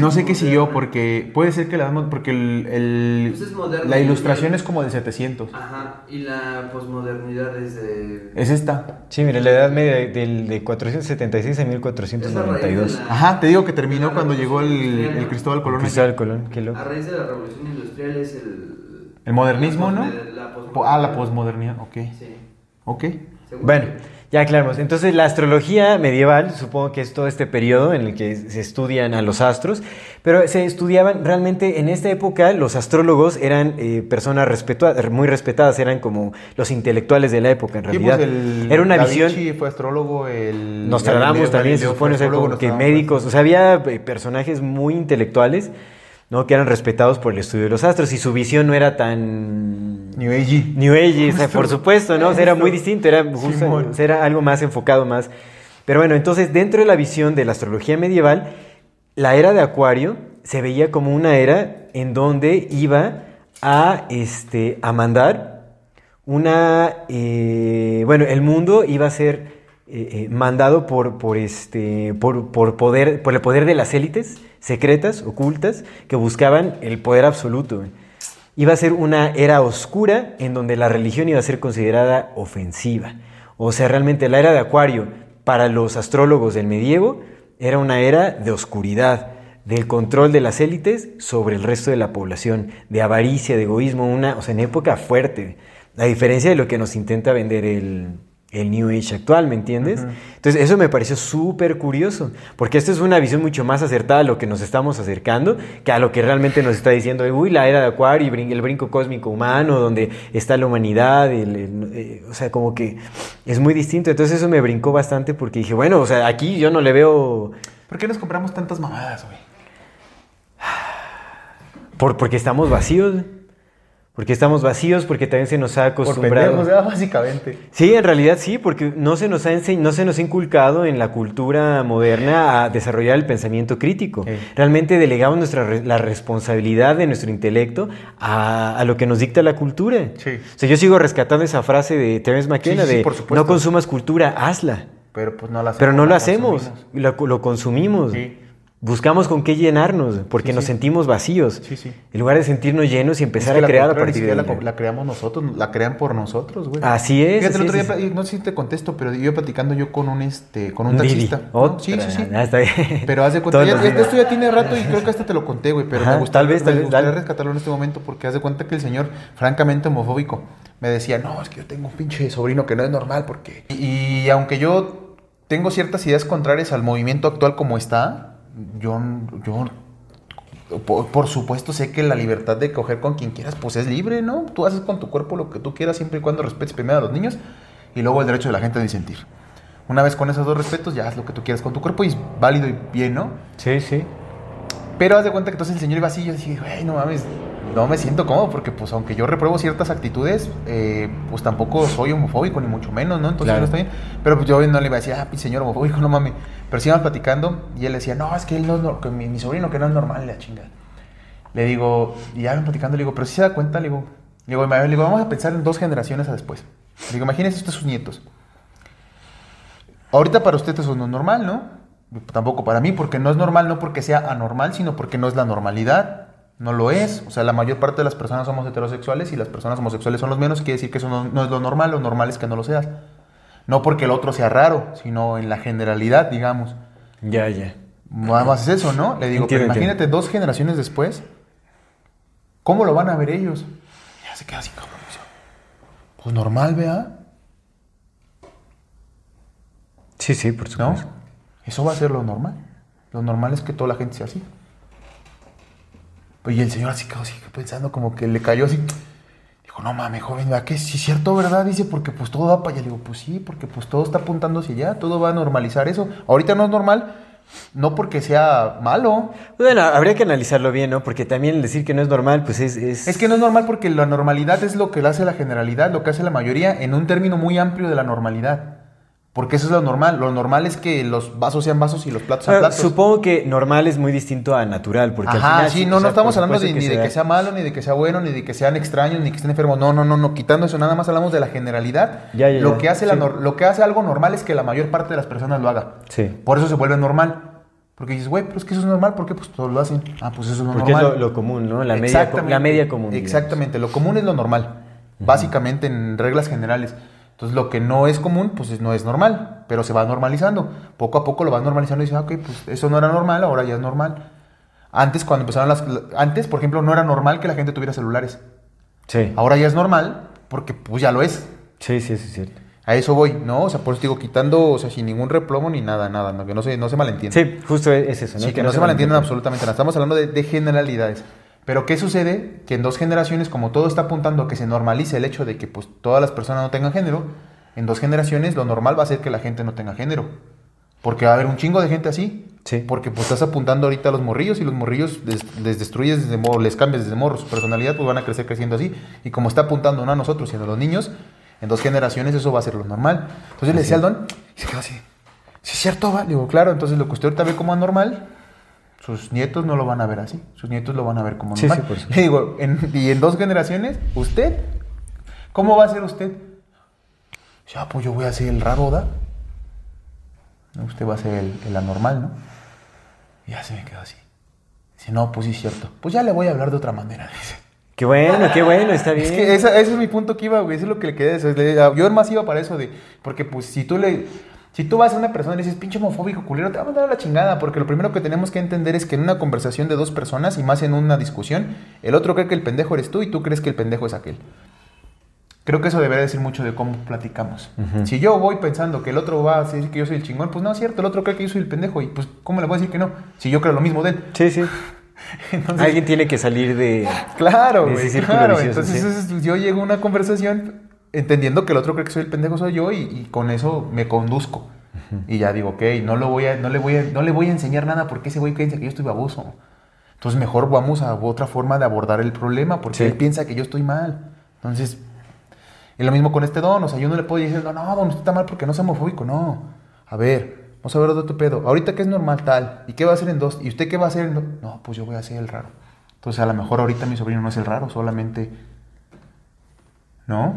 No sé qué siguió, porque puede ser que la Edad porque el, el- Pues es moderno. la ilustración es como del 700. Ajá, y la posmodernidad es de... Es esta. Sí, mira, la edad media del de 476 a es a raíz de 1492. la- Ajá, te digo que terminó cuando llegó el, el Cristóbal Colón. Cristóbal Colón, qué loco. A raíz de la revolución industrial es el... El modernismo, ¿no? La Po- Ah, la posmodernidad, ok. Sí. Ok. Según Bueno, ya aclaramos. Entonces, la astrología medieval, supongo que es todo este periodo en el que se estudian a los astros, pero se estudiaban realmente en esta época, los astrólogos eran eh, personas respetua- muy respetadas, eran como los intelectuales de la época en Sí, realidad. pues el Era una Da visión. Vinci fue astrólogo, el Nostradamus Galileo también se supone, o sea, como que médicos, o sea, había eh, personajes muy intelectuales, ¿no? Que eran respetados por el estudio de los astros y su visión no era tan New Age. New Age, o sea, por <laughs> supuesto, ¿no? O sea, era muy distinto, era, justo- Simón. o sea, era algo más enfocado más. Pero bueno, entonces dentro de la visión de la astrología medieval, la era de Acuario se veía como una era en donde iba a, este, a mandar una, eh, bueno, el mundo iba a ser eh, eh, mandado por, por, este, por, por, poder, por el poder de las élites secretas, ocultas, que buscaban el poder absoluto. Iba a ser una era oscura en donde la religión iba a ser considerada ofensiva. O sea, realmente la era de Acuario para los astrólogos del medievo era una era de oscuridad, del control de las élites sobre el resto de la población, de avaricia, de egoísmo, una, o sea, en época fuerte. A diferencia de lo que nos intenta vender el, el New Age actual, ¿me entiendes? Entonces, eso me pareció súper curioso, porque esta es una visión mucho más acertada a lo que nos estamos acercando que a lo que realmente nos está diciendo, uy, la era de Acuario, y brin- el brinco cósmico humano, donde está la humanidad, el- el- eh, o sea, como que es muy distinto. Entonces, eso me brincó bastante porque dije, bueno, o sea, aquí yo no le veo, ¿Por qué nos compramos tantas mamadas, güey? por, porque estamos vacíos. Porque estamos vacíos, porque también se nos ha Por acostumbrado. pendejos, ¿verdad? básicamente. Sí, en realidad sí, porque no se nos ha no se nos ha inculcado en la cultura moderna a desarrollar el pensamiento crítico. Sí. Realmente delegamos nuestra re- la responsabilidad de nuestro intelecto a, a lo que nos dicta la cultura. Sí. O sea, yo sigo rescatando esa frase de Terence McKenna Sí, de por no consumas cultura, hazla. Pero pues no la Pero no la lo hacemos, la- lo consumimos. Sí. Buscamos con qué llenarnos, porque Sí, nos sí. sentimos vacíos. Sí, sí. En lugar de sentirnos llenos y empezar Es que a crear a partir de la, la creamos nosotros, la crean por nosotros, güey. Así es, Fíjate, el otro día, no sé si te contesto, pero yo platicando yo con un este, con un, Didi. taxista. Sí, sí, sí. Está bien. Pero haz de cuenta, ya- esto ya tiene rato y creo que hasta te lo conté, güey, pero Ajá, me gustaría, tal vez, tal me gustaría rescatarlo en este momento porque haz de cuenta que el señor, francamente homofóbico, me decía, no, es que yo tengo un pinche sobrino que no es normal porque... Y, y aunque yo tengo ciertas ideas contrarias al movimiento actual como está, yo, yo por, por supuesto sé que la libertad de coger con quien quieras, pues es libre, ¿no? Tú haces con tu cuerpo lo que tú quieras siempre y cuando respetes primero a los niños y luego el derecho de la gente de disentir. Una vez con esos dos respetos, ya haz lo que tú quieras con tu cuerpo y es válido y bien, ¿no? Sí, sí. Pero haz de cuenta que entonces el señor iba así y yo dije, güey, no mames, no me siento cómodo porque pues aunque yo repruebo ciertas actitudes, eh, pues tampoco soy homofóbico ni mucho menos, ¿no? Entonces Claro. no está bien. Pero pues yo no le iba a decir, ah, señor homofóbico, no mames. Pero sí íbamos platicando y él decía, no, es que él no es que mi, mi sobrino que no es normal, la chinga. Le digo, y ya platicando, le digo, pero si se da cuenta, le digo, le digo, le digo, vamos a pensar en dos generaciones a después. Le digo, imagínense usted sus nietos. Ahorita para usted eso no es normal, ¿no? Tampoco para mí, porque no es normal, no porque sea anormal, sino porque no es la normalidad. No lo es. O sea, la mayor parte de las personas somos heterosexuales y las personas homosexuales son los menos. Quiere decir que eso no, no es lo normal. Lo normal es que no lo seas. No porque el otro sea raro, sino en la generalidad, digamos. Ya, ya. Nada más es eso, ¿no? Le digo, Entiendo, pero imagínate dos generaciones después, ¿cómo lo van a ver ellos? Ya se queda así, dice, Pues normal, vea, Sí, sí, por ¿no? supuesto. Eso va a ser lo normal. Lo normal es que toda la gente sea así. Pues, y el señor así quedó así pensando como que le cayó así. Dijo, no mames, joven, ¿verdad que sí es cierto, verdad? Dice, porque pues todo va para allá. Le digo, pues sí, porque pues todo está apuntando hacia allá, todo va a normalizar eso. Ahorita no es normal, no porque sea malo. Bueno, habría que analizarlo bien, ¿no? Porque también decir que no es normal, pues es... Es, Es que no es normal porque la normalidad es lo que hace la generalidad, lo que hace la mayoría, en un término muy amplio de la normalidad. Porque eso es lo normal. Lo normal es que los vasos sean vasos y los platos sean platos. supongo que normal es muy distinto a natural, porque al Ajá, final... sí, o no, no sea, estamos por hablando de, ni de se que sea malo, ni de que sea bueno, ni de que sean extraños, ni que estén enfermos. No, no, no, no, quitando eso, nada más hablamos de la generalidad. Ya, ya, lo, que hace la sí. nor- lo que hace algo normal es que la mayor parte de las personas lo haga. Sí. Por eso se vuelve normal. Porque dices, güey, pero es que eso es normal, porque pues todos lo hacen. Ah, pues eso es lo Porque es normal. lo, lo común, ¿no? La media, la media común. digamos. Exactamente, lo común es lo normal. Básicamente en reglas generales. Entonces lo que no es común, pues es- no es normal, pero se va normalizando. Poco a poco lo vas normalizando y dices, ah, ok, pues eso no era normal, ahora ya es normal. Antes, cuando empezaron las... Antes, por ejemplo, no era normal que la gente tuviera celulares. Sí. Ahora ya es normal, porque pues ya lo es. Sí, sí, sí, es cierto. A eso voy, ¿no? O sea, por eso digo, quitando, o sea, sin ningún replomo ni nada, nada, no, que no se, no se malentienda. Sí, justo es eso, ¿no? Sí, que no se malentiendan absolutamente nada. Estamos hablando de, de generalidades. Pero ¿qué sucede? Que en dos generaciones, como todo está apuntando a que se normalice el hecho de que pues, todas las personas no tengan género, en dos generaciones lo normal va a ser que la gente no tenga género. Porque va a haber un chingo de gente así. Sí. Porque pues estás apuntando ahorita a los morrillos y los morrillos les, les destruyes desde morro, les cambias desde morro. Su personalidad pues van a crecer creciendo así. Y como está apuntando no a nosotros, sino a los niños, en dos generaciones eso va a ser lo normal. Entonces le decía al don, y se quedó así. ¿Sí es cierto, va? Le digo, claro, entonces lo que usted ahorita ve como anormal, sus nietos no lo van a ver así. Sus nietos lo van a ver como Sí, normal. sí, <laughs> digo, en- y en dos generaciones, ¿usted? ¿Cómo va a ser usted? Ya, pues yo voy a ser el raro, ¿da? Usted va a ser el, el anormal, ¿no? Y ya se me quedó así. Dice, no, pues sí es cierto. Pues ya le voy a hablar de otra manera, <laughs> dice. Qué bueno, qué bueno, está bien. Es que esa- ese es mi punto que iba, güey. Eso es lo que le quedé. eso es- le- Yo más iba para eso de. Porque, pues, si tú le. Si tú vas a una persona y le dices, pinche homofóbico culero, te va a mandar a la chingada. Porque lo primero que tenemos que entender es que en una conversación de dos personas, y más en una discusión, el otro cree que el pendejo eres tú y tú crees que el pendejo es aquel. Creo que eso debería decir mucho de cómo platicamos. Si yo voy pensando que el otro va a decir que yo soy el chingón, pues no es cierto, el otro cree que yo soy el pendejo. Y pues, ¿cómo le voy a decir que no? Si yo creo lo mismo de él. Sí, sí. <laughs> Entonces, Alguien tiene que salir de... <laughs> Claro, güey, claro. vicioso, Entonces sí. yo llego a una conversación entendiendo que el otro cree que soy el pendejo soy yo y, y con eso me conduzco. Y ya digo, ok, no, lo voy a, no, le voy a, no le voy a enseñar nada porque ese güey piensa que yo estoy baboso. Entonces mejor vamos a otra forma de abordar el problema porque Sí. él piensa que yo estoy mal. Entonces, y lo mismo con este don, o sea, yo no le puedo decir, no, no, don, usted está mal porque no es homofóbico, no. A ver, vamos a ver tu pedo. Ahorita que es normal tal, ¿y qué va a hacer en dos? ¿Y usted qué va a hacer en dos? No, pues yo voy a hacer el raro. Entonces a lo mejor ahorita mi sobrino no es el raro, solamente... ¿No?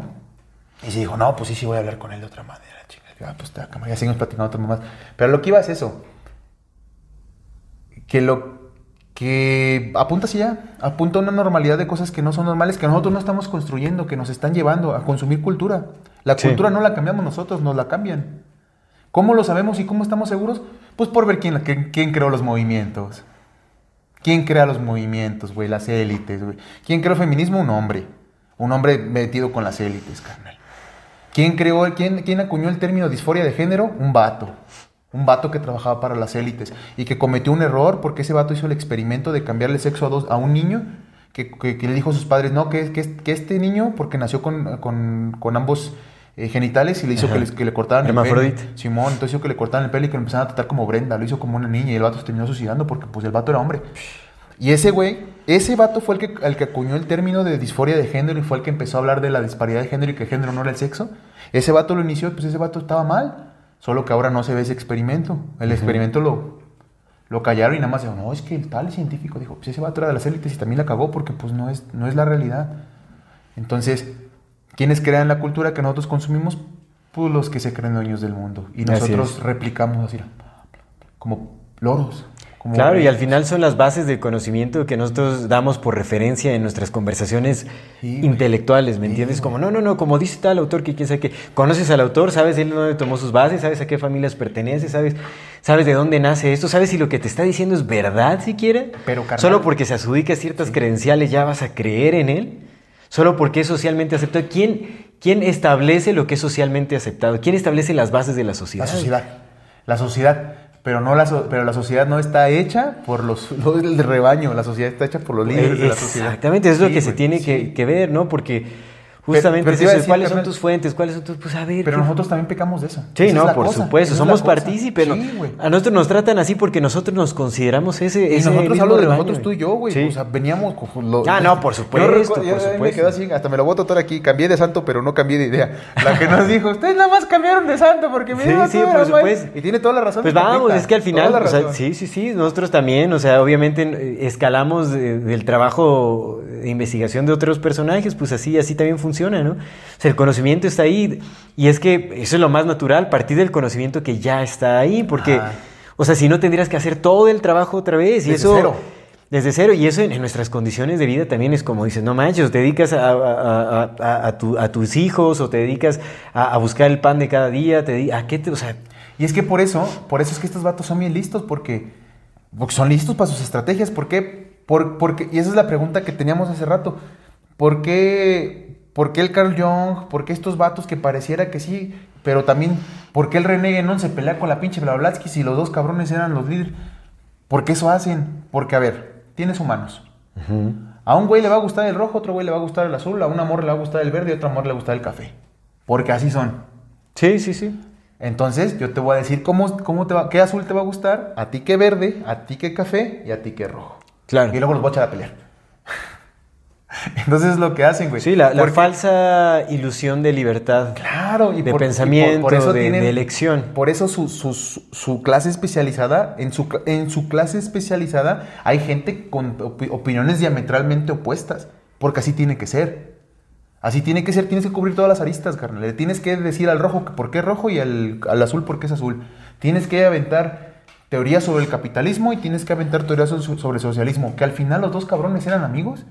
Y se dijo, no, pues sí, sí voy a hablar con él de otra manera, chicas. Ah, pues está, ya seguimos platicando otras mamás. Pero lo que iba es eso. Que lo que apunta hacia allá, apunta a una normalidad de cosas que no son normales, que nosotros no estamos construyendo, que nos están llevando a consumir cultura. La Sí. cultura no la cambiamos nosotros, nos la cambian. ¿Cómo lo sabemos y cómo estamos seguros? Pues por ver quién, quién, quién creó los movimientos. ¿Quién crea los movimientos, güey? Las élites, güey. ¿Quién creó el feminismo? Un hombre. Un hombre metido con las élites, carnal. ¿Quién creó, quién, quién acuñó el término disforia de género? Un vato. Un vato que trabajaba para las élites y que cometió un error porque ese vato hizo el experimento de cambiarle sexo a, dos, a un niño que, que- que le dijo a sus padres, no, que, que, que este niño, porque nació con, con- con ambos eh, genitales y le hizo que, les- que le cortaran el pelo. Simón, entonces hizo que le cortaran el pelo y que lo empezaran a tratar como Brenda, lo hizo como una niña y el vato se terminó suicidando porque pues el vato era hombre. Y ese güey, ese vato fue el que, el que acuñó el término de disforia de género y fue el que empezó a hablar de la disparidad de género y que el género no era el sexo. Ese vato lo inició, pues ese vato estaba mal. Solo que ahora no se ve ese experimento. El experimento lo, lo callaron y nada más dijo, no, es que el tal científico dijo, pues ese vato era de las élites y también la cagó porque pues no es, no es la realidad. Entonces, ¿quiénes crean la cultura que nosotros consumimos? Pues los que se creen dueños del mundo. Y nosotros replicamos así, como loros. Como- Claro, y al final son las bases del conocimiento que nosotros damos por referencia en nuestras conversaciones Sí, intelectuales, ¿me entiendes? Como, no, no, no, como dice tal autor que quién sabe qué. Conoces al autor, sabes él dónde tomó sus bases, sabes a qué familias pertenece, sabes, sabes de dónde nace esto, sabes si lo que te está diciendo es verdad siquiera. Pero, carnal- Solo porque se adjudica ciertas credenciales ya vas a creer en él. Solo porque es socialmente aceptado. ¿Quién, ¿Quién establece lo que es socialmente aceptado? ¿Quién establece las bases de la sociedad? La sociedad. La sociedad. Pero, no la, so- pero la sociedad no está hecha por los, <laughs> los del rebaño. La sociedad está hecha por los líderes de la sociedad. Exactamente, es lo Sí, que se tiene sí. que, que ver, ¿no? Porque Justamente pero eso, decir, ¿cuáles son tus fuentes? ¿Cuáles son tus...? Pues a ver... Pero ¿qué- nosotros también pecamos de eso. Sí, Esa no, por cosa, supuesto, esa somos partícipes. Sí. A nosotros nos tratan así porque nosotros nos consideramos ese. Y ese nosotros hablo de rebaño, nosotros, tú y yo, güey. Sí. O sea, veníamos con lo- Ah, no, por supuesto, Yo recuerdo- por yo me supuesto. quedé así, hasta me lo voy a tatuar aquí. Cambié de santo, pero no cambié de idea. La que nos dijo, ustedes nada más cambiaron de santo porque me Sí, sí, todo por era mal". supuesto. Y tiene toda la razón. Pues vamos, es que al final, o sea, sí, sí, sí, nosotros también, o sea, obviamente eh, escalamos de- del trabajo de investigación de otros personajes, pues así, así también funciona, ¿no? O sea, el conocimiento está ahí y es que eso es lo más natural, partir del conocimiento que ya está ahí, porque, o sea, si no tendrías que hacer todo el trabajo otra vez y Desde eso... cero. Desde cero, y eso en, en nuestras condiciones de vida también es como dices, no manches, te dedicas a, a- a- a- a tu- a tus hijos o te dedicas a, buscar el pan de cada día, te ¿a qué te, o sea, Y es que por eso, por eso es que estos vatos son bien listos, porque, porque son listos para sus estrategias. ¿Por qué? Por- porque, y esa es la pregunta que teníamos hace rato. ¿Por qué, por qué el Carl Jung? ¿Por qué estos vatos que pareciera que sí? Pero también, ¿por qué el René Guénon se pelea con la pinche Blavatsky si los dos cabrones eran los líderes? ¿Por qué eso hacen? Porque, a ver, tienes humanos. A un güey le va a gustar el rojo, a otro güey le va a gustar el azul, a un amor le va a gustar el verde y a otro amor le va a gustar el café. Porque así son. Sí, sí, sí. Entonces, yo te voy a decir cómo, cómo te va, qué azul te va a gustar, a ti qué verde, a ti qué café y a ti qué rojo. Claro. Y luego los voy a echar a pelear. <laughs> Entonces es lo que hacen, güey. Sí, la, la falsa ilusión de libertad. Claro, y de por- y pensamiento, de- de elección. Por eso su, su- su- clase especializada, en su, en su clase especializada hay gente con opi- opiniones diametralmente opuestas, porque así tiene que ser. Así tiene que ser, tienes que cubrir todas las aristas, carnal. Le tienes que decir al rojo por qué es rojo y al, al azul por qué es azul. Tienes que aventar teorías sobre el capitalismo y tienes que aventar teorías so- sobre el socialismo. Que al final los dos cabrones eran amigos.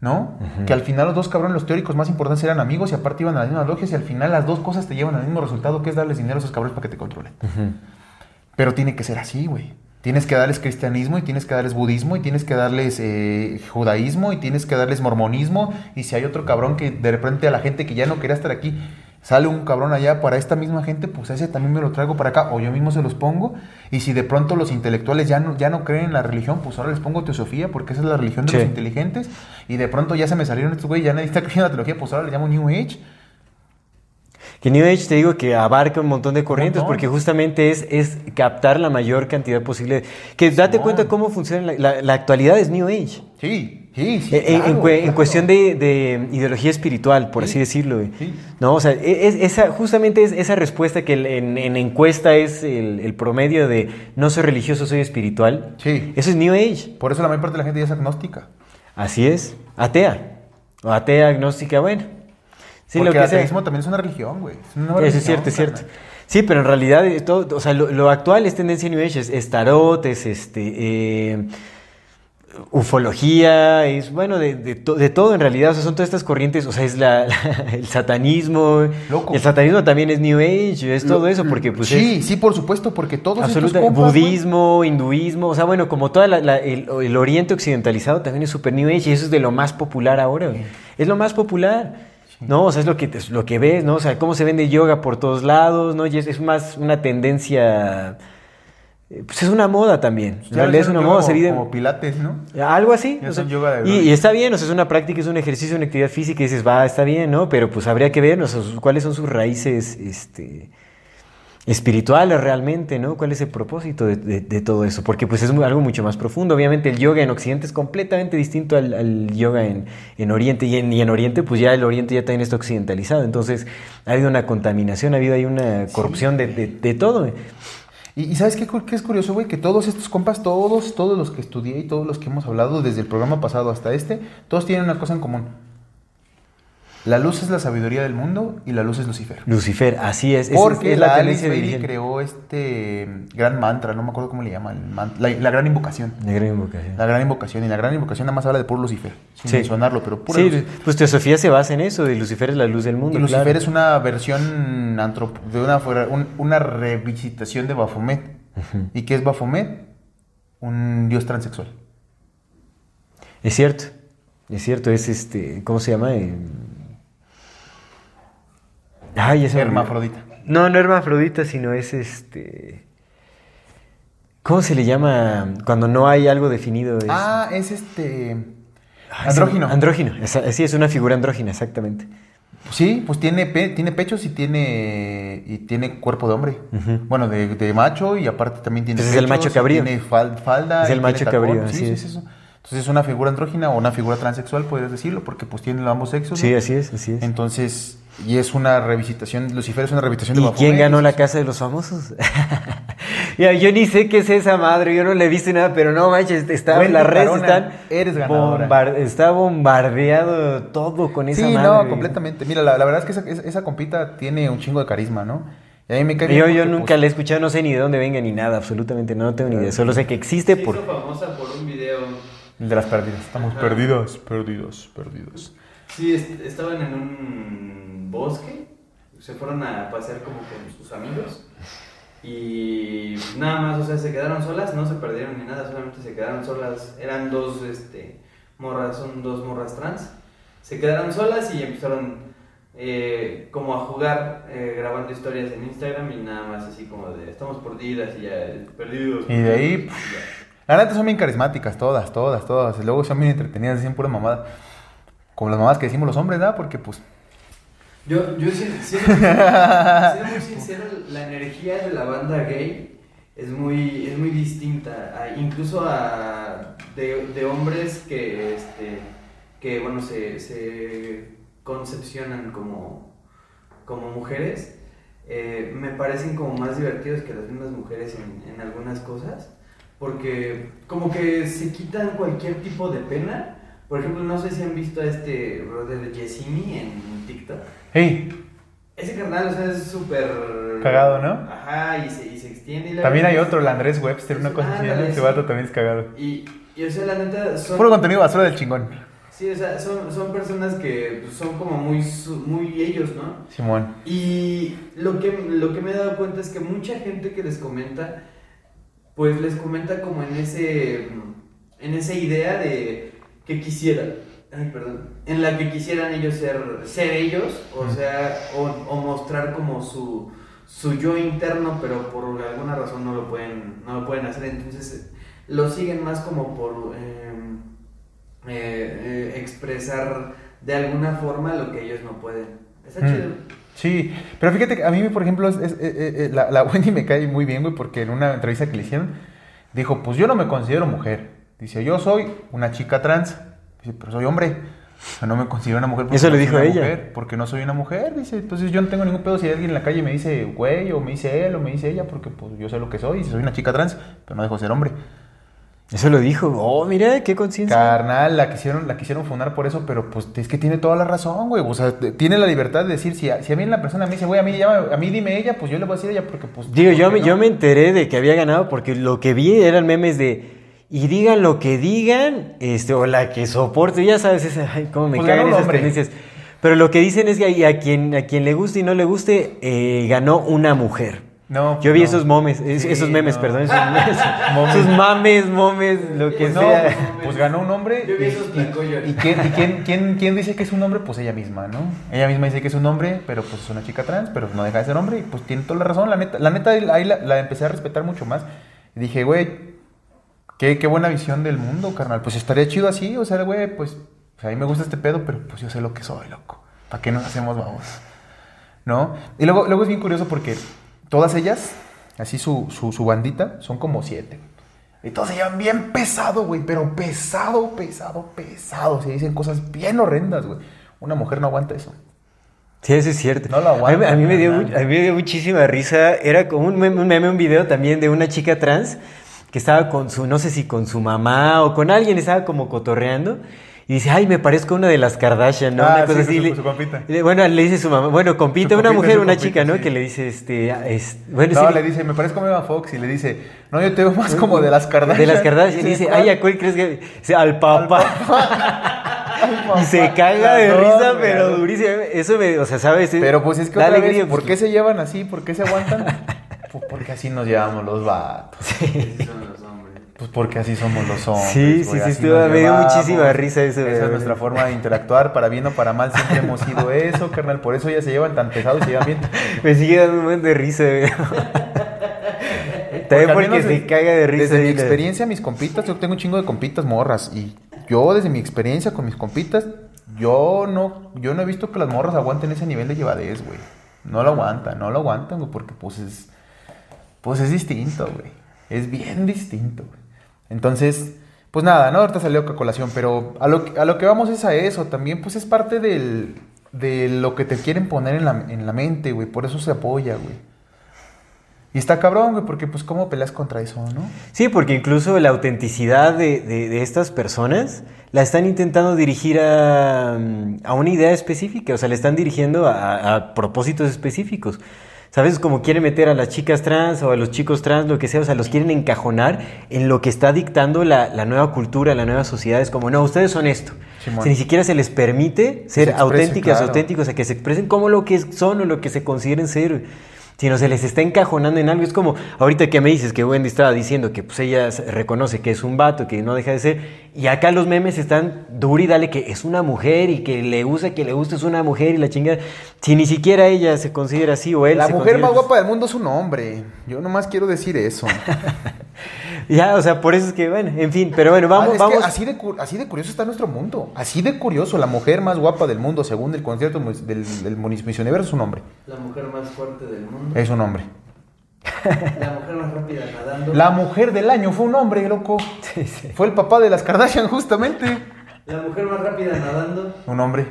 ¿No? Que al final los dos cabrones, los teóricos más importantes eran amigos y aparte iban a las mismas logias y al final las dos cosas te llevan al mismo resultado que es darles dinero a esos cabrones para que te controlen. Pero tiene que ser así, güey. Tienes que darles cristianismo y tienes que darles budismo y tienes que darles eh, judaísmo y tienes que darles mormonismo. Y si hay otro cabrón que de repente a la gente que ya no quería estar aquí, sale un cabrón allá para esta misma gente, pues ese también me lo traigo para acá o yo mismo se los pongo. Y si de pronto los intelectuales ya no, ya no creen en la religión, pues ahora les pongo teosofía porque esa es la religión de Sí. los inteligentes. Y de pronto ya se me salieron estos güey, ya nadie está <laughs> creyendo en la teología, pues ahora le llamo New Age. Que New Age te digo que abarca un montón de corrientes montón. porque justamente es, es captar la mayor cantidad posible. Que date cuenta cómo funciona la, la- la actualidad es New Age. Sí, sí, sí. Eh, En, en claro, cuestión de, de ideología espiritual, por Sí. así decirlo. güey. Sí. No, o sea, e- es, esa, justamente es esa respuesta que el- en, en encuesta es el, el promedio de no soy religioso, soy espiritual. Sí. Eso es New Age. Por eso la mayor parte de la gente ya es agnóstica. Así es. Atea. O atea, agnóstica, bueno. Sí, Porque lo que el sea. ateísmo también es una religión, güey. Es una Eso es cierto, es cierto. Sí, pero en realidad eh, todo, o sea, lo, lo actual es tendencia New Age, es, es tarot, es este eh, ufología, es bueno, de, de to- de todo en realidad, o sea, son todas estas corrientes, o sea, es la, la- el satanismo, Loco. el satanismo también es New Age, es todo eso, porque pues sí, es sí, por supuesto, porque todos absoluta- estos compas, güey, budismo, hinduismo, o sea, bueno, como todo el, el oriente occidentalizado también es super New Age y eso es de lo más popular ahora, es lo más popular. No, o sea, es lo que, es lo que ves, ¿no? O sea, cómo se vende yoga por todos lados, ¿no? Y es, es más una tendencia, pues es una moda también. En ya realidad es una moda, se como, vive- como pilates, ¿no? algo así. O sea, yoga de y, verdad. y está bien, o sea, es una práctica, es un ejercicio, una actividad física y dices, va, está bien, ¿no? Pero pues habría que ver, o sea, sus- cuáles son sus raíces este, espirituales realmente, ¿no? ¿Cuál es el propósito de, de- de todo eso? Porque pues es algo mucho más profundo. Obviamente el yoga en Occidente es completamente distinto al, al yoga en, en Oriente y en, y en Oriente pues ya el Oriente ya también está occidentalizado. Entonces ha habido una contaminación, ha habido ahí una corrupción de todo. Y, ¿sabes qué, qué es curioso, güey? Que todos estos compas, todos, todos los que estudié y todos los que hemos hablado desde el programa pasado hasta este, todos tienen una cosa en común. La luz es la sabiduría del mundo y la luz es Lucifer. Lucifer, así es. Porque es la, Alice Bailey creó este gran mantra, no me acuerdo cómo le llama, el man- la, la gran invocación. La gran invocación. La gran invocación. Y la gran invocación nada más habla de puro Lucifer, sin Sí. mencionarlo, pero puro Sí, Lucifer. pues teosofía se basa en eso, de Lucifer es la luz del mundo. Y Lucifer claro. es una versión de una, fuera- un- una revisitación de Baphomet. ¿Y qué es Baphomet? Un dios transexual. Es cierto, es cierto, es este, ¿cómo se llama? Eh, Ay, ese Hermafrodita. No, no hermafrodita, sino es este. ¿Cómo se le llama cuando no hay algo definido? Es- Ah, es este. Andrógino. Andrógino, esa- sí, es una figura andrógina, exactamente. Sí, pues tiene, pe- tiene pechos y tiene y tiene cuerpo de hombre. Bueno, de, de macho y aparte también tiene Ese es el macho cabrío. Tiene fal- falda. Es el macho cabrío, Sí, así sí, es. sí, eso. Entonces es una figura andrógina o una figura transexual, podrías decirlo, porque pues tiene ambos sexos. Sí, ¿no? así es, así es. Entonces, y es una revisitación, Lucifer es una revisitación de ¿Y Baphomet. quién ganó la casa de los famosos? <laughs> ya, yo ni sé qué es esa madre, yo no le he visto nada, pero no manches, está, Wendy las redes están. eres ganadora. bombar- está bombardeado todo con esa Sí, madre. no, completamente. Mira, la, la verdad es que esa, compita tiene un chingo de carisma, ¿no? Y a mí me cae bien Yo, yo nunca pues, la he escuchado, no sé ni de dónde venga ni nada, absolutamente no, tengo ni idea. Solo sé que existe Se por. hizo famosa por un video. El de las perdidas. Estamos Ajá. perdidos, perdidos, perdidos. Sí, est- estaban en un bosque. Se fueron a pasear como con sus amigos. Y nada más, o sea, se quedaron solas, no se perdieron ni nada, solamente se quedaron solas. Eran dos este, morras, son dos morras trans. Se quedaron solas y empezaron eh, como a jugar eh, grabando historias en Instagram y nada más así como de estamos perdidas y ya perdidos. Y de ahí, perdidos", y ya. La neta son bien carismáticas, todas, todas, todas. Y luego son bien entretenidas, dicen pura mamada. Como las mamadas que decimos los hombres, ¿verdad? Porque pues. Yo, yo si- siendo, siendo muy sincero, la energía de la banda gay es muy, es muy distinta, a- incluso a de, de hombres que, este, que bueno, se, se concepcionan como, como mujeres, eh, me parecen como más divertidos que las mismas mujeres en, en algunas cosas, porque como que se quitan cualquier tipo de pena. Por ejemplo, no sé si han visto a este brother Yesimi en TikTok. ¡Hey! Ese carnal, o sea, es súper... Cagado, ¿no? Ajá, y se, y se extiende. y la También hay otro, el Andrés Webster, una cosa así. Ándale, Ese vato también es cagado. Y, y, o sea, la neta, son... Puro contenido basura del chingón. Sí, o sea, son, son personas que pues, son como muy, muy ellos, ¿no? Simón. Y lo que, lo que me he dado cuenta es que mucha gente que les comenta, pues les comenta como en ese en esa idea de que quisieran, ay, perdón, en la que quisieran ellos ser, ser ellos, o sea, o, o mostrar como su, su yo interno, pero por alguna razón no lo pueden, no lo pueden hacer, entonces lo siguen más como por em, eh, eh, expresar de alguna forma lo que ellos no pueden. Está Mm. chido. Sí, pero fíjate que a mí, por ejemplo, es, es- eh, la, la <laughs> Wendy me cae muy bien, güey, porque en una entrevista que le hicieron, dijo, pues yo no me considero mujer. Dice, yo soy una chica trans. Dice, pero soy hombre. O sea, no me considero una mujer porque Eso no le soy dijo una ella. mujer, porque no soy una mujer, dice. Entonces yo no tengo ningún pedo si alguien en la calle me dice, güey, o me dice él, o me dice ella, porque pues yo sé lo que soy, y soy una chica trans, pero no dejo de ser hombre. Eso lo dijo. Oh, mira, qué conciencia. Carnal, la quisieron, la quisieron fundar por eso, pero pues es que tiene toda la razón, güey. O sea, tiene la libertad de decir, si a, si a mí la persona me dice, güey, a mí, llama- a mí dime ella, pues yo le voy a decir ella, porque pues... Digo, yo, me- yo no. me enteré de que había ganado porque lo que vi eran memes de. Y digan lo que digan, este, o la que soporte, ya sabes, esa, ay, cómo me Pues caen esas hombre. tendencias. Pero lo que dicen es que a, quien, a quien le guste y no le guste, eh, ganó una mujer. No, Yo vi no. esos momes, es- Sí, esos memes, no. perdón, esos, <laughs> memes, Momes. esos mames, momes, lo que Pues no, sea. pues ganó un hombre. Yo vi y- esos y, y quién, y quién, quién, quién dice que es un hombre? Pues ella misma, ¿no? Ella misma dice que es un hombre, pero pues es una chica trans, pero no deja de ser hombre y pues tiene toda la razón. La neta, la neta ahí la, la empecé a respetar mucho más. Y dije, güey, qué, qué buena visión del mundo, carnal. Pues estaría chido así, o sea, güey, pues, pues, a mí me gusta este pedo, pero pues yo sé lo que soy, loco. ¿Para qué nos hacemos vamos? ¿No? Y luego, luego es bien curioso porque todas ellas, así su, su, su bandita, son como siete. Y todos se llevan bien pesado, güey, pero pesado, pesado, pesado. Se dicen cosas bien horrendas, güey. Una mujer no aguanta eso. Sí, eso es cierto. No lo a, mí, aguanta, a mí me dio, a mí me dio muchísima risa. Era como un meme, un meme, un video también de una chica trans que estaba con su, no sé si con su mamá o con alguien, estaba como cotorreando. Y dice, ay, me parezco a una de las Kardashian, ¿no? Ah, una cosa sí, así. su- su compita. le- bueno, le dice su mamá, bueno, compita, Su una compita, mujer, una compita, chica, ¿no? sí. Que le dice, este, es, bueno, No, sí, le dice, me parezco a Megan Fox. Y le dice, no, yo te veo más como de las Kardashian. de las Kardashian. Y dice, ¿cuál? ay, ¿a cuál crees que? Dice, al papá. <laughs> Y se caga de risa, pero durísimo. Eso me, o sea, ¿sabes? Pero pues es que Da otra alegría, vez, ¿por pues, qué se llevan así? ¿Por qué se aguantan? <laughs> pues porque así nos llevamos los vatos. Así son los hombres. Pues porque así somos los hombres. Sí, sí, sí, estuvo- me dio muchísima risa eso, Esa es nuestra forma de interactuar, para bien o para mal, siempre hemos sido <laughs> eso, carnal. Por eso ya se llevan tan pesados y se llevan bien. Me sigue dando un buen de risa, güey. <laughs> También porque menos se de- caga de risa. Desde mi experiencia, mis compitas, yo tengo un chingo de compitas morras. Y yo, desde mi experiencia con mis compitas, yo no, yo no he visto que las morras aguanten ese nivel de llevadez, güey. No lo aguantan, no lo aguantan, güey, porque pues es, pues es distinto, güey. Es bien distinto. Entonces, pues nada, ¿no? Ahorita salió a colación, pero a lo, a lo que vamos es a eso. También, pues es parte de lo que te quieren poner en la, en la mente, güey. Por eso se apoya, güey. Y está cabrón, güey, porque pues cómo peleas contra eso, ¿no? Sí, porque incluso la autenticidad de, de- de estas personas la están intentando dirigir a, a una idea específica, o sea, le están dirigiendo a, a propósitos específicos. ¿Sabes? Como quieren meter a las chicas trans o a los chicos trans, lo que sea, o sea, los quieren encajonar en lo que está dictando la, la nueva cultura, la nueva sociedad. Es como, no, ustedes son esto. Si ni siquiera se les permite se ser auténticas, claro. auténticos, o sea, que se expresen como lo que son o lo que se consideren ser sino se les está encajonando en algo. Es como ahorita que me dices que Wendy estaba diciendo que pues ella reconoce que es un vato, que no deja de ser, y acá los memes están duro y dale que es una mujer y que le gusta, que le gusta es una mujer y la chingada. Si ni siquiera ella se considera así o él La se mujer más guapa del mundo es un hombre. Yo nomás quiero decir eso. <laughs> <laughs> Ya, o sea, por eso es que, bueno, en fin, pero bueno, Ah, vamos, que vamos. así, de, cu- así de curioso está nuestro mundo. Así de curioso. La mujer más guapa del mundo, según el concierto del, del Miss Universo, es un hombre. La mujer más fuerte del mundo. Es un hombre. La mujer más rápida nadando. La mujer del año fue un hombre, loco. Fue el papá de las Kardashian, justamente. La mujer más rápida nadando. Un hombre.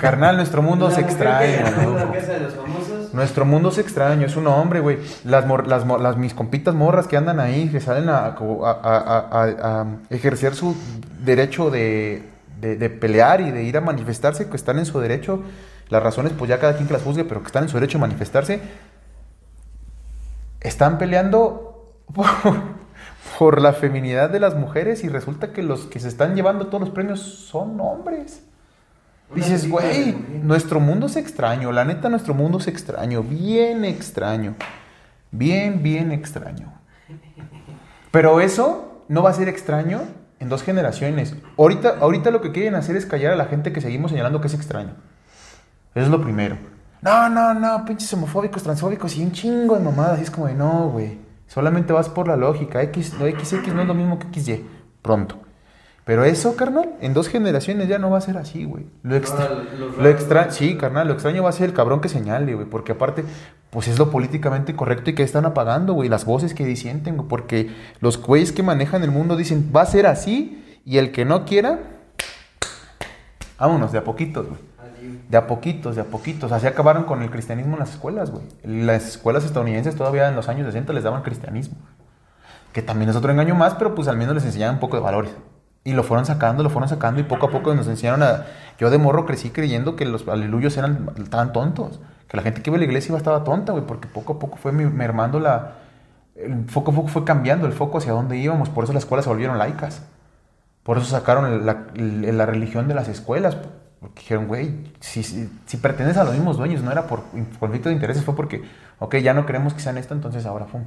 Carnal, nuestro mundo La se que ganó loco. la casa de los famosos. Nuestro mundo es extraño, es un hombre, güey. Las, las, mis compitas morras que andan ahí, que salen a, a- a- a- a ejercer su derecho de, de- pelear y de ir a manifestarse, que están en su derecho. Las razones, pues ya cada quien que las juzgue, pero que están en su derecho de manifestarse. Están peleando <laughs> por, por la feminidad de las mujeres y resulta que los que se están llevando todos los premios son hombres. Dices, güey, nuestro mundo es extraño, la neta nuestro mundo es extraño, bien extraño, bien, bien extraño. Pero eso no va a ser extraño en dos generaciones. Ahorita, ahorita lo que quieren hacer es callar a la gente que seguimos señalando que es extraño. Eso es lo primero. No, no, no, pinches homofóbicos, transfóbicos y un chingo de mamadas. Y es como de, no, güey, solamente vas por la lógica. X, no, XX no es lo mismo que XY, pronto. Pero eso, carnal, en dos generaciones ya no va a ser así, güey. Lo extra... Lo extra... Sí, carnal, lo extraño va a ser el cabrón que señale, güey. Porque aparte, pues es lo políticamente correcto y que están apagando, güey. Las voces que disienten, güey. Porque los güeyes que manejan el mundo dicen, va a ser así. Y el que no quiera, vámonos, de a poquitos, güey. De a poquitos, de a poquitos. Así acabaron con el cristianismo en las escuelas, güey. Las escuelas estadounidenses todavía en los años 60 les daban cristianismo. Que también es otro engaño más, pero pues al menos les enseñaban un poco de valores. Y lo fueron sacando, lo fueron sacando y poco a poco nos enseñaron a... Yo de morro crecí creyendo que los aleluyos eran tan tontos. Que la gente que iba a la iglesia iba estaba tonta, güey. Porque poco a poco fue mermando la... El poco a poco fue cambiando el foco hacia dónde íbamos. Por eso las escuelas se volvieron laicas. Por eso sacaron la, la- religión de las escuelas. Porque dijeron, güey, si, si, si perteneces a los mismos dueños, no era por conflicto de intereses, fue porque, ok, ya no queremos que sean esto, entonces ahora, pum,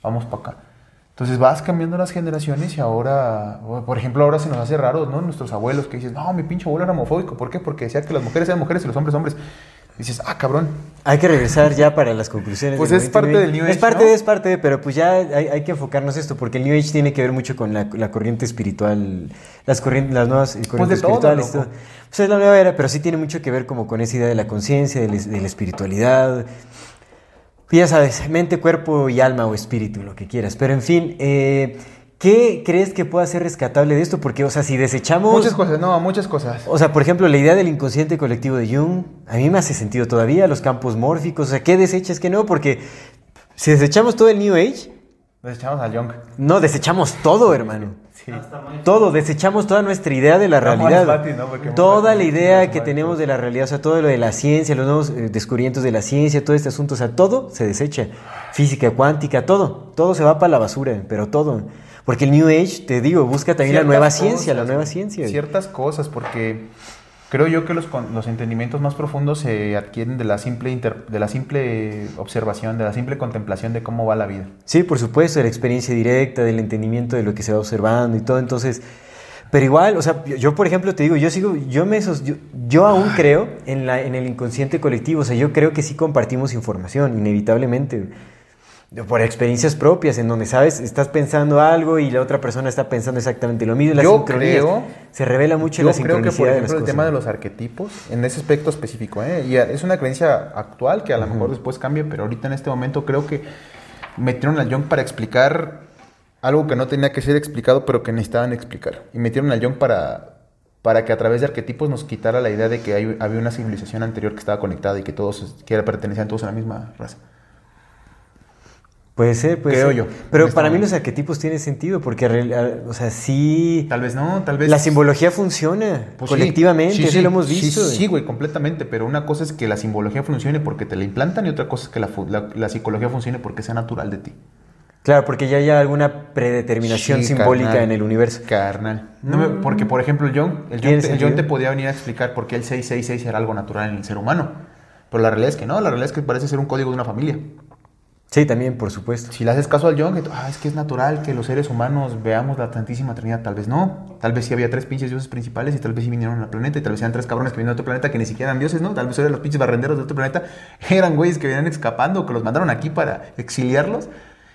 vamos para acá. Entonces vas cambiando las generaciones y ahora, por ejemplo, ahora se nos hace raro, ¿no? Nuestros abuelos que dices, no, mi pinche abuelo era homofóbico. ¿Por qué? Porque decía que las mujeres eran mujeres y los hombres hombres. Dices, ah, cabrón. Hay que regresar ya para las conclusiones. Pues del es parte del New Es Age, parte ¿no? es parte pero pues ya hay, hay que enfocarnos esto, porque el New Age tiene que ver mucho con la, la corriente espiritual, las, corrientes, las nuevas corrientes Pues de espirituales. todo. Pues es la nueva era, pero sí tiene mucho que ver como con esa idea de la conciencia, de, de la espiritualidad. Ya sabes, mente, cuerpo y alma o espíritu, lo que quieras. Pero en fin, eh, ¿qué crees que pueda ser rescatable de esto? Porque, o sea, si desechamos... Muchas cosas, no, muchas cosas. O sea, por ejemplo, la idea del inconsciente colectivo de Jung, a mí me hace sentido todavía, los campos mórficos, o sea, ¿qué desechas, qué no? Porque si desechamos todo el New Age, Nos echamos al Young. no, desechamos todo, hermano. Sí. Todo, desechamos toda nuestra idea de la realidad. Toda la idea que tenemos de la realidad, o sea, todo lo de la ciencia, los nuevos eh, descubrimientos de la ciencia, todo este asunto, o sea, todo se desecha. Física cuántica, todo, todo se va para la basura, pero todo. Porque el New Age, te digo, busca también la nueva cosas, ciencia, la nueva ciencia. Ciertas cosas, porque creo yo que los, los entendimientos más profundos se adquieren de la, simple inter- de la simple observación, de la simple contemplación de cómo va la vida. Sí, por supuesto, de la experiencia directa, del entendimiento de lo que se va observando y todo. Entonces, pero igual, o sea, yo, yo, por ejemplo te digo, yo sigo, yo me yo, yo aún creo en la, en el inconsciente colectivo. O sea, yo creo que sí compartimos información, inevitablemente. Por experiencias propias, en donde sabes, estás pensando algo y la otra persona está pensando exactamente lo mismo. las Yo creo- Se revela mucho Yo la creo que, por ejemplo, el cosas. tema de los arquetipos, en ese aspecto específico, ¿eh? y es una creencia actual que a lo mejor después cambia, pero ahorita en este momento creo que metieron al Jung para explicar algo que no tenía que ser explicado, pero que necesitaban explicar. Y metieron al Jung para, para que a través de arquetipos nos quitara la idea de que hay- había una civilización anterior que estaba conectada y que todos que pertenecían todos a la misma raza. Puede ser, puede Creo ser. yo, Pero para mí los arquetipos tienen sentido porque, o sea, sí... Tal vez no, tal vez... La simbología funciona Pues colectivamente, sí, sí, lo hemos visto. Sí, güey, completamente. Pero una cosa es que la simbología funcione porque te la implantan y otra cosa es que la, fu- la- la psicología funcione porque sea natural de ti. Claro, porque ya hay alguna predeterminación simbólica carnal. en el universo. Carnal. No me- porque, por ejemplo, el Jung, el te- el sentido. te podía venir a explicar por qué el 666 era algo natural en el ser humano. Pero la realidad es que no, la realidad es que parece ser un código de una familia. Sí, también, por supuesto. Si le haces caso al Jung, ah, es que es natural que los seres humanos veamos la Santísima Trinidad. Tal vez no. Tal vez sí había tres pinches dioses principales y tal vez sí vinieron al planeta y tal vez eran tres cabrones que vinieron de otro planeta que ni siquiera eran dioses, ¿no? Tal vez eran los pinches barrenderos de otro planeta. <laughs> Eran güeyes que venían escapando, que los mandaron aquí para exiliarlos.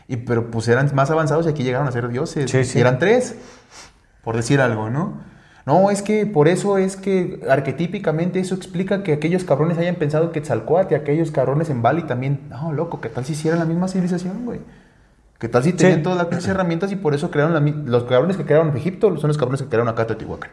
Y pero pues eran más avanzados y aquí llegaron a ser dioses. Sí, sí. Y eran tres, por decir algo, ¿no? No, es que por eso es que arquetípicamente eso explica que aquellos cabrones hayan pensado que Tzalcoatl y aquellos cabrones en Bali también. No, loco, ¿qué tal si hicieran la misma civilización, güey? ¿Qué tal si tenían todas las herramientas y por eso crearon la los cabrones que crearon Egipto son los cabrones que crearon acá Teotihuacán?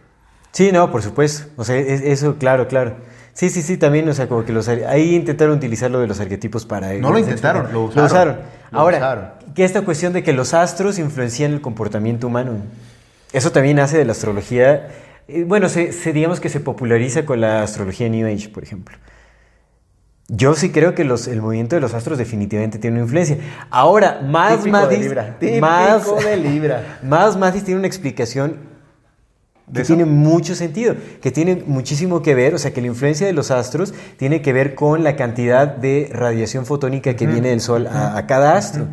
Sí, no, por supuesto. O sea, es- eso, claro, claro. Sí, sí, sí, también, o sea, como que los... Ahí intentaron utilizar lo de los arquetipos para... No lo intentaron, lo usaron. Lo usaron. Lo Ahora, usaron. que esta cuestión de que los astros influencian el comportamiento humano. Eso también hace de la astrología... eh, Bueno, se, se- digamos que se populariza con la astrología New Age, por ejemplo. Yo sí creo que los, el movimiento de los astros definitivamente tiene una influencia. Ahora, más Típico de Mathis... Libra, típico más, de Libra. <laughs> Más tiene una explicación ¿De que eso? tiene mucho sentido, que tiene muchísimo que ver, o sea, que la influencia de los astros tiene que ver con la cantidad de radiación fotónica que viene del Sol a, a cada astro.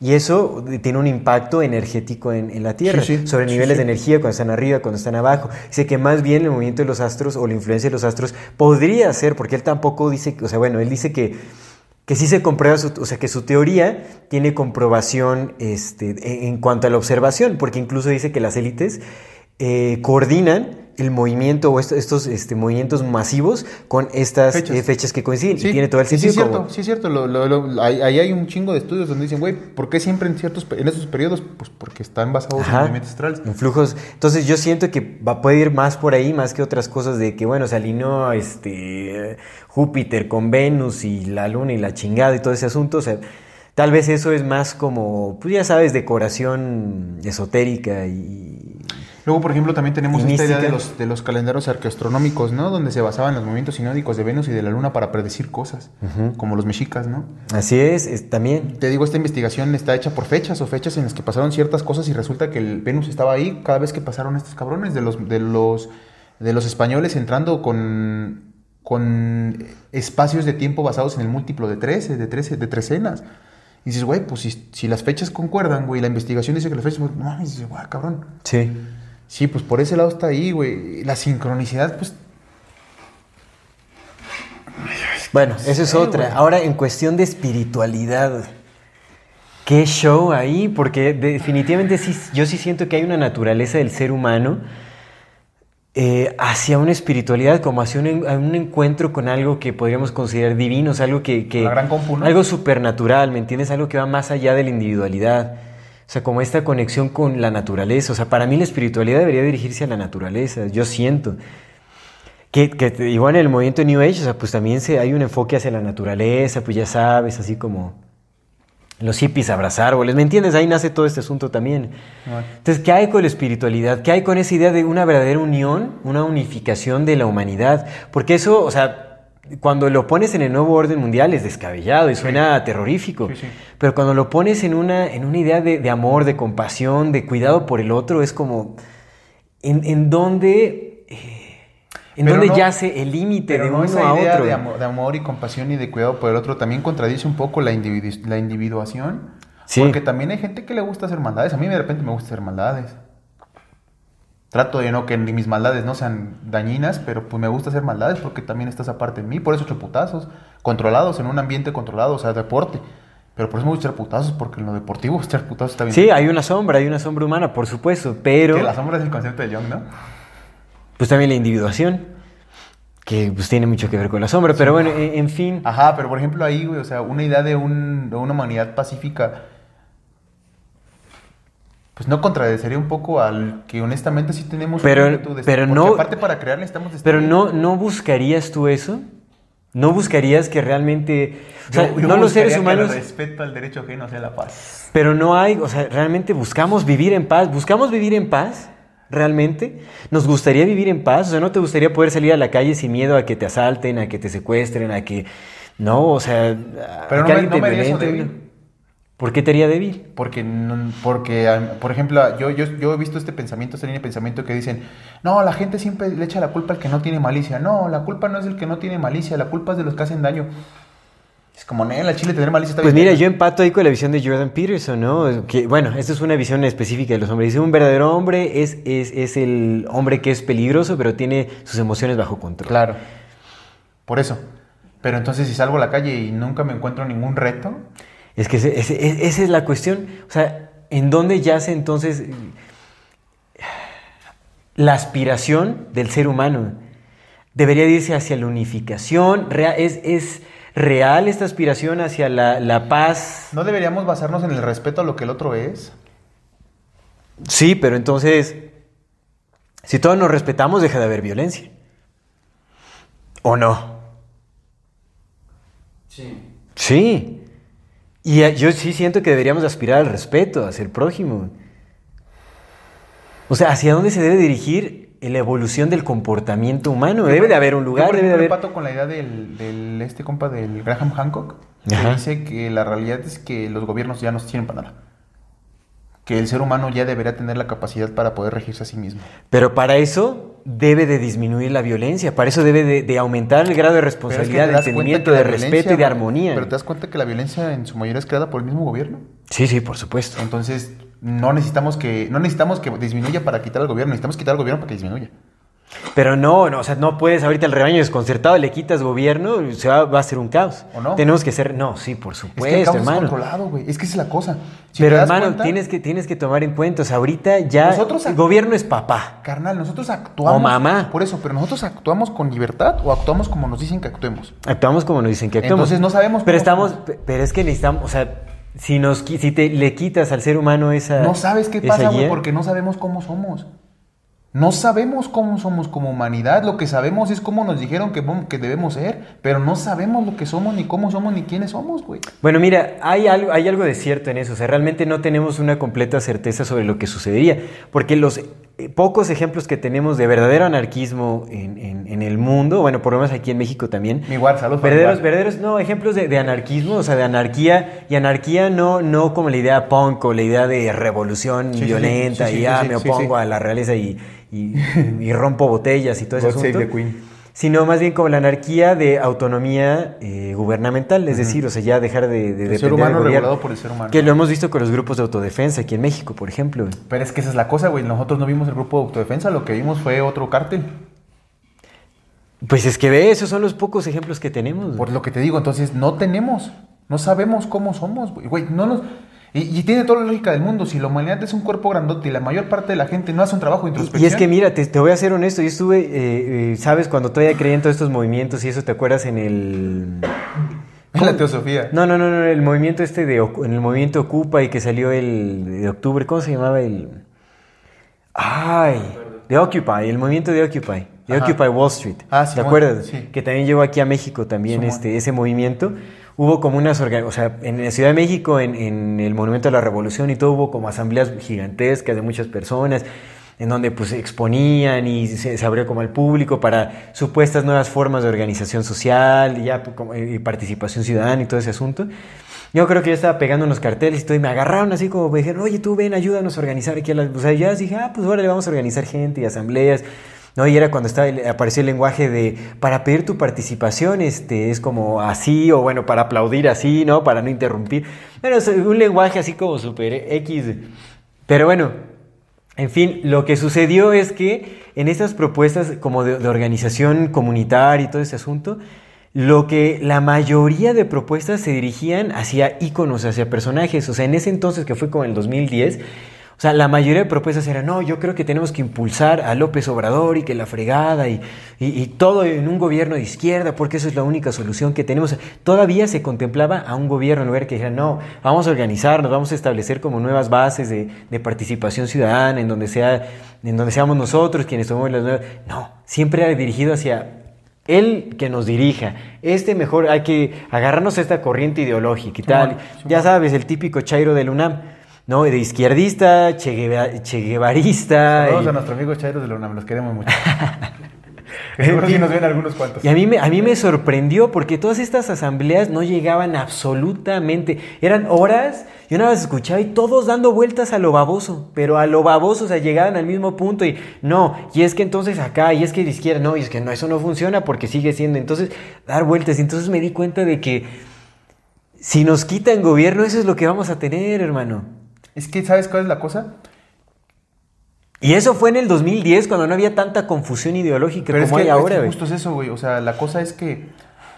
Y eso tiene un impacto energético en, en la Tierra, Sí, sí, sobre sí, niveles de energía cuando están arriba, cuando están abajo. Dice que más bien el movimiento de los astros o la influencia de los astros podría ser, porque él tampoco dice, o sea, bueno, él dice que que sí se comprueba, su- o sea, que su teoría tiene comprobación este, en, en cuanto a la observación, porque incluso dice que las élites eh, coordinan el movimiento o est- estos este, movimientos masivos con estas Fechas. fechas que coinciden. y tiene todo el sentido. Sí, es cierto, sí, es cierto. Lo- lo- lo- ahí, ahí hay un chingo de estudios donde dicen, güey, ¿por qué siempre en ciertos en esos periodos? Pues porque están basados en movimientos astrales. en flujos. Entonces yo siento que va, puede ir más por ahí, más que otras cosas de que, bueno, se alineó este, Júpiter con Venus y la Luna y la chingada y todo ese asunto. O sea, tal vez eso es más como, pues ya sabes, decoración esotérica y... Luego, por ejemplo, también tenemos esta idea de los, de los calendarios arqueastronómicos, ¿no? Donde se basaban los movimientos sinódicos de Venus y de la Luna para predecir cosas, como los mexicas, ¿no? Así es, es también. Te digo, esta investigación está hecha por fechas o fechas en las que pasaron ciertas cosas y resulta que el Venus estaba ahí cada vez que pasaron estos cabrones de los, de los, de los españoles entrando con, con espacios de tiempo basados en el múltiplo de 13, de 13, de trecenas. Y dices, güey, pues si, si las fechas concuerdan, güey, la investigación dice que las fechas, no mames, dices, güey, cabrón. Sí. Sí, pues por ese lado está ahí, güey. La sincronicidad, pues Bueno, eso es sé, otra. güey. Ahora, en cuestión de espiritualidad, ¿qué show ahí? Porque definitivamente sí, yo sí siento que hay una naturaleza del ser humano eh, hacia una espiritualidad, como hacia un, encuentro con algo que podríamos considerar divino, o sea, algo que... que La gran compu, ¿no? Algo supernatural, ¿me entiendes? Algo que va más allá de la individualidad. O sea, como esta conexión con la naturaleza. O sea, para mí la espiritualidad debería dirigirse a la naturaleza, yo siento. Que, igual en el movimiento New Age, o sea, pues también se, hay un enfoque hacia la naturaleza, pues ya sabes, así como los hippies abrazar árboles, ¿me entiendes? Ahí nace todo este asunto también. Entonces, ¿qué hay con la espiritualidad? ¿Qué hay con esa idea de una verdadera unión, una unificación de la humanidad? Porque eso, o sea, cuando lo pones en el nuevo orden mundial es descabellado y suena terrorífico. Sí, sí. Pero cuando lo pones en una, en una idea de, de amor, de compasión, de cuidado por el otro, es como, ¿en, en dónde, eh, en Pero dónde no- yace el límite de no uno esa a idea otro? De, amor, de amor y compasión y de cuidado por el otro también contradice un poco la, individu- la individuación. Porque también hay gente que le gusta hacer maldades. A mí de repente me gusta hacer maldades. Trato de no que mis maldades no sean dañinas, pero pues me gusta hacer maldades porque también estás aparte de mí. Por eso ocho putazos, controlados, en un ambiente controlado, o sea, deporte. Pero por eso me gusta echar putazos, porque en lo deportivo <laughs> echar putazos está bien. Sí, hay una sombra, hay una sombra humana, por supuesto, pero Que la sombra es el concepto de Jung, ¿no? pues también la individuación, que pues tiene mucho que ver con la sombra, pero bueno, en, en fin. Ajá, pero por ejemplo ahí, güey, o sea, una idea de, un, de una humanidad pacífica, pues no contradecería un poco al que honestamente sí tenemos Pero- un ímpetu de- pero no- aparte para crear necesitamos Pero no, ¿no buscarías tú eso? ¿No buscarías que realmente... O sea, Yo- no los seres que humanos... el respeto al derecho ajeno sea la paz. Pero no hay, o sea, realmente buscamos vivir en paz. ¿Buscamos vivir en paz? ¿Realmente? ¿Nos gustaría vivir en paz? O sea, ¿no te gustaría poder salir a la calle sin miedo a que te asalten, a que te secuestren, a que... No, o sea... Pero no que me- no me eso. ¿Por qué te haría débil? Porque, porque por ejemplo, yo, yo, yo he visto este pensamiento, esta línea de pensamiento que dicen, no, la gente siempre le echa la culpa al que no tiene malicia. No, la culpa no es del que no tiene malicia, la culpa es de los que hacen daño. Es como, no, la chile tener malicia está Pues bien mira, verga". yo empato ahí con la visión de Jordan Peterson, ¿no? Que, bueno, esta es una visión específica de los hombres. Dice, un verdadero hombre es, es, es el hombre que es peligroso, pero tiene sus emociones bajo control. Claro. Por eso. Pero entonces si salgo a la calle y nunca me encuentro ningún reto, Es que ese- ese- es- esa es la cuestión. O sea, ¿en dónde yace entonces la aspiración del ser humano? Debería irse hacia la unificación. ¿Es, es real esta aspiración hacia la, la paz? ¿no deberíamos basarnos en el respeto a lo que el otro es? Sí, pero entonces, si todos nos respetamos, deja de haber violencia. ¿O no? Sí. Sí. Y eh, yo sí siento que deberíamos aspirar al respeto hacia el prójimo. O sea, ¿hacia dónde se debe dirigir la evolución del comportamiento humano? Debe de haber un Yo, lugar, debe de haber... empato con la idea del, del- este compa del Graham Hancock, Ajá. que dice que la realidad es que los gobiernos ya no sirven para nada. Que el ser humano ya debería tener la capacidad para poder regirse a sí mismo. Pero para eso debe de disminuir la violencia, para eso debe de, de aumentar el grado de Pero es que responsabilidad, de entendimiento, de respeto y de armonía. Pero te das cuenta que la violencia en su mayoría es creada por el mismo gobierno. Sí, sí, por supuesto. Entonces, no necesitamos que no necesitamos que disminuya para quitar al gobierno, necesitamos quitar al gobierno para que disminuya. Pero no, no, o sea, no puedes ahorita el rebaño desconcertado, le quitas gobierno, se va, va a ser un caos. ¿O no? Tenemos que ser, no, sí, por Es que el supuepero caos hermano. es controlado, güey. Es que esa es la cosa. Si Pero hermano, cuenta, tienes, que, tienes que tomar en cuenta, o sea, ahorita ya Nosotros el gobierno es papá. Carnal, nosotros actuamos. O mamá. Por eso, pero nosotros actuamos con libertad o actuamos como nos dicen que actuemos. Actuamos como nos dicen que actuamos. Entonces no sabemos Pero estamos, somos. pero es que necesitamos, o sea, si nos si te le quitas al ser humano esa No sabes qué pasa, güey, porque no sabemos cómo somos. No sabemos cómo somos como humanidad. Lo que sabemos es cómo nos dijeron que, que debemos ser, pero no sabemos lo que somos, ni cómo somos, ni quiénes somos, güey. Bueno, mira, hay algo, hay algo de cierto en eso. O sea, realmente no tenemos una completa certeza sobre lo que sucedería. Porque los pocos ejemplos que tenemos de verdadero anarquismo en, en- en el mundo, bueno, por lo menos aquí en México también. Salud mi Verdaderos, verdaderos, no, ejemplos de, de anarquismo, o sea, de anarquía. Y anarquía no, no como la idea punk o la idea de revolución Sí, violenta Sí, sí, y ah, me opongo a la realeza y, y- y rompo botellas y todo ese Sino más bien como la anarquía de autonomía eh, gubernamental, es decir, o sea, ya dejar de, de El depender ser del humano gobierno. regulado por el ser humano. Que lo hemos visto con los grupos de autodefensa aquí en México, por ejemplo. Pero es que esa es la cosa, güey. Nosotros no vimos el grupo de autodefensa, lo que vimos fue otro cártel. Pues es que ve, esos son los pocos ejemplos que tenemos. Por lo que te digo, entonces no tenemos, no sabemos cómo somos, güey. Güey, no nos... Y, y tiene toda la lógica del mundo. Si la humanidad es un cuerpo grandote y la mayor parte de la gente no hace un trabajo de Y- introspección... Y es que mira, te, te voy a ser honesto, yo estuve, eh, eh, sabes, cuando todavía creía en todos estos movimientos y eso, ¿te acuerdas en el... En la teosofía. No, no, no, no, el movimiento este de, en el movimiento Ocupa y que salió el de octubre, ¿cómo se llamaba el? Ay, de Occupy, el movimiento de Occupy, de Ajá. Occupy Wall Street. Ah, ¿Te Simón, acuerdas? sí. Que también llegó aquí a México también este, ese movimiento. Hubo como unas o sea, en la Ciudad de México, en, en el Monumento de la Revolución y todo, hubo como asambleas gigantescas de muchas personas, en donde pues exponían y se, se abrió como al público para supuestas nuevas formas de organización social y ya pues, como, y participación ciudadana y todo ese asunto. Yo creo que yo estaba pegando unos carteles y todo, y me agarraron así como me dijeron, oye, tú ven, ayúdanos a organizar aquí. a las-". O sea, yo dije, ah, pues ahora le vamos a organizar gente y asambleas. No, y era cuando estaba, apareció el lenguaje de, para pedir tu participación, este, es como así, o bueno, para aplaudir así, ¿no? Para no interrumpir. Bueno, es un lenguaje así como super X. Pero bueno, en fin, lo que sucedió es que en estas propuestas como de, organización comunitaria y todo ese asunto, lo que la mayoría de propuestas se dirigían hacia íconos, hacia personajes. O sea, en ese entonces, que fue como el 2010, o sea, la mayoría de propuestas eran, no, yo creo que tenemos que impulsar a López Obrador y que la fregada y, y- y todo en un gobierno de izquierda, porque eso es la única solución que tenemos. Todavía se contemplaba a un gobierno en lugar que dijera, no, vamos a organizarnos, vamos a establecer como nuevas bases de, de participación ciudadana, en donde, sea, en donde seamos nosotros quienes tomemos las nuevas. No, siempre era dirigido hacia él que nos dirija. Este mejor hay que agarrarnos a esta corriente ideológica y tal. Ya sabes, el típico chairo del UNAM. ¿No? De izquierdista, che, Gueva- che guevarista. Saludos y- a nuestros amigos Chairos de la UNAM, los queremos mucho. <laughs> Seguro que nos ven algunos cuantos. Y a mí, me, a mí me sorprendió porque todas estas asambleas no llegaban absolutamente. Eran horas, yo nada más escuchaba y todos dando vueltas a lo baboso, pero a lo baboso, o sea, llegaban al mismo punto y no, y es que entonces acá, y es que de izquierda, no, y es que no, eso no funciona porque sigue siendo. Entonces, dar vueltas. Y entonces me di cuenta de que si nos quitan gobierno, eso es lo que vamos a tener, hermano. Es que, ¿sabes cuál es la cosa? Y eso fue en el 2010, cuando no había tanta confusión ideológica Pero es como que, hay es ahora. que güey. justo es eso, güey. O sea, la cosa es que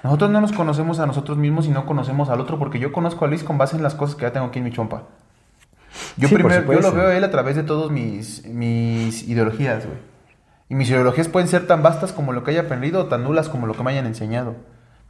nosotros no nos conocemos a nosotros mismos y no conocemos al otro, porque yo conozco a Luis con base en las cosas que ya tengo aquí en mi chompa. Yo Sí, primero, yo lo veo a él a través de todos mis, mis ideologías, güey. Y mis ideologías pueden ser tan vastas como lo que haya aprendido o tan nulas como lo que me hayan enseñado.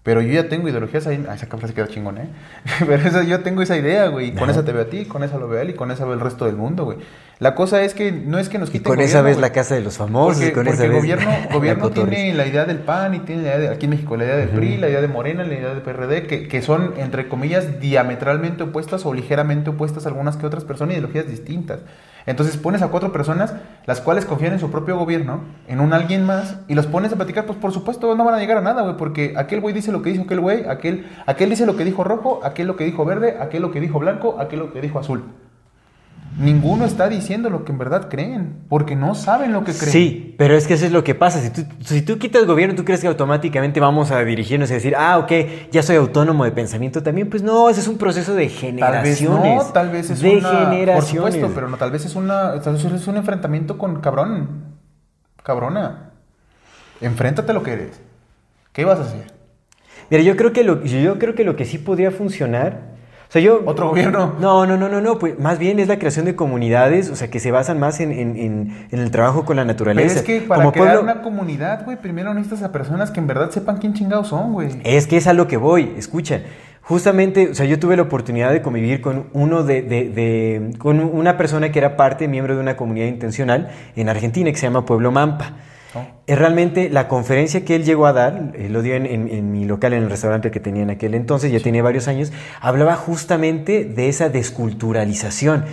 Pero yo ya tengo ideologías ahí. Ah, esa frase queda chingón, ¿eh? <laughs> Pero esa- yo tengo esa idea, güey. y Con Ajá. esa te veo a ti, con esa lo veo a él y con esa veo el resto del mundo, güey. La cosa es que no es que nos Y quiten con esa vez la casa de los famosos, Porque, y con porque esa el vez gobierno, la gobierno tiene la idea del PAN y tiene la idea de, aquí en México la idea del PRI, la idea de Morena, la idea del PRD, que, que son, entre comillas, diametralmente opuestas o ligeramente opuestas algunas que otras personas, ideologías distintas. Entonces pones a cuatro personas, las cuales confían en su propio gobierno, en un alguien más, y los pones a platicar, pues por supuesto no van a llegar a nada, güey, porque aquel güey dice lo que dijo aquel güey, aquel, aquel dice lo que dijo rojo, aquel lo que dijo verde, aquel lo que dijo blanco, aquel lo que dijo azul. Ninguno está diciendo lo que en verdad creen, porque no saben lo que creen. Sí, pero es que eso es lo que pasa. Si tú, si tú quitas gobierno, ¿tú crees que automáticamente vamos a dirigirnos y decir, ah, ok, ya soy autónomo de pensamiento también? Pues no, ese es un proceso de Tal vez generaciones. no, tal vez es de una... Por generaciones. supuesto, pero no, tal vez es una... Tal vez es un enfrentamiento con cabrón. Cabrona. Enfréntate a lo que eres. ¿Qué vas a hacer? Mira, yo creo que lo, yo creo que lo que sí podría funcionar. O sea, yo. ¿Otro gobierno? No, no, no, no, no. Pues más bien es la creación de comunidades, o sea, que se basan más en, en- en- en el trabajo con la Pero naturaleza. es que para Como crear pueblo- una comunidad, güey, primero necesitas a personas que en verdad sepan quién chingados son, güey. Es que es a lo que voy, escucha. Justamente, o sea, yo tuve la oportunidad de convivir con uno de, de- de- con una persona que era parte, miembro de una comunidad intencional en Argentina que se llama Pueblo Mampa. Es realmente la conferencia que él llegó a dar, eh, lo dio en, en- en mi local, en el restaurante que tenía en aquel entonces, ya tenía varios años, hablaba justamente de esa desculturalización,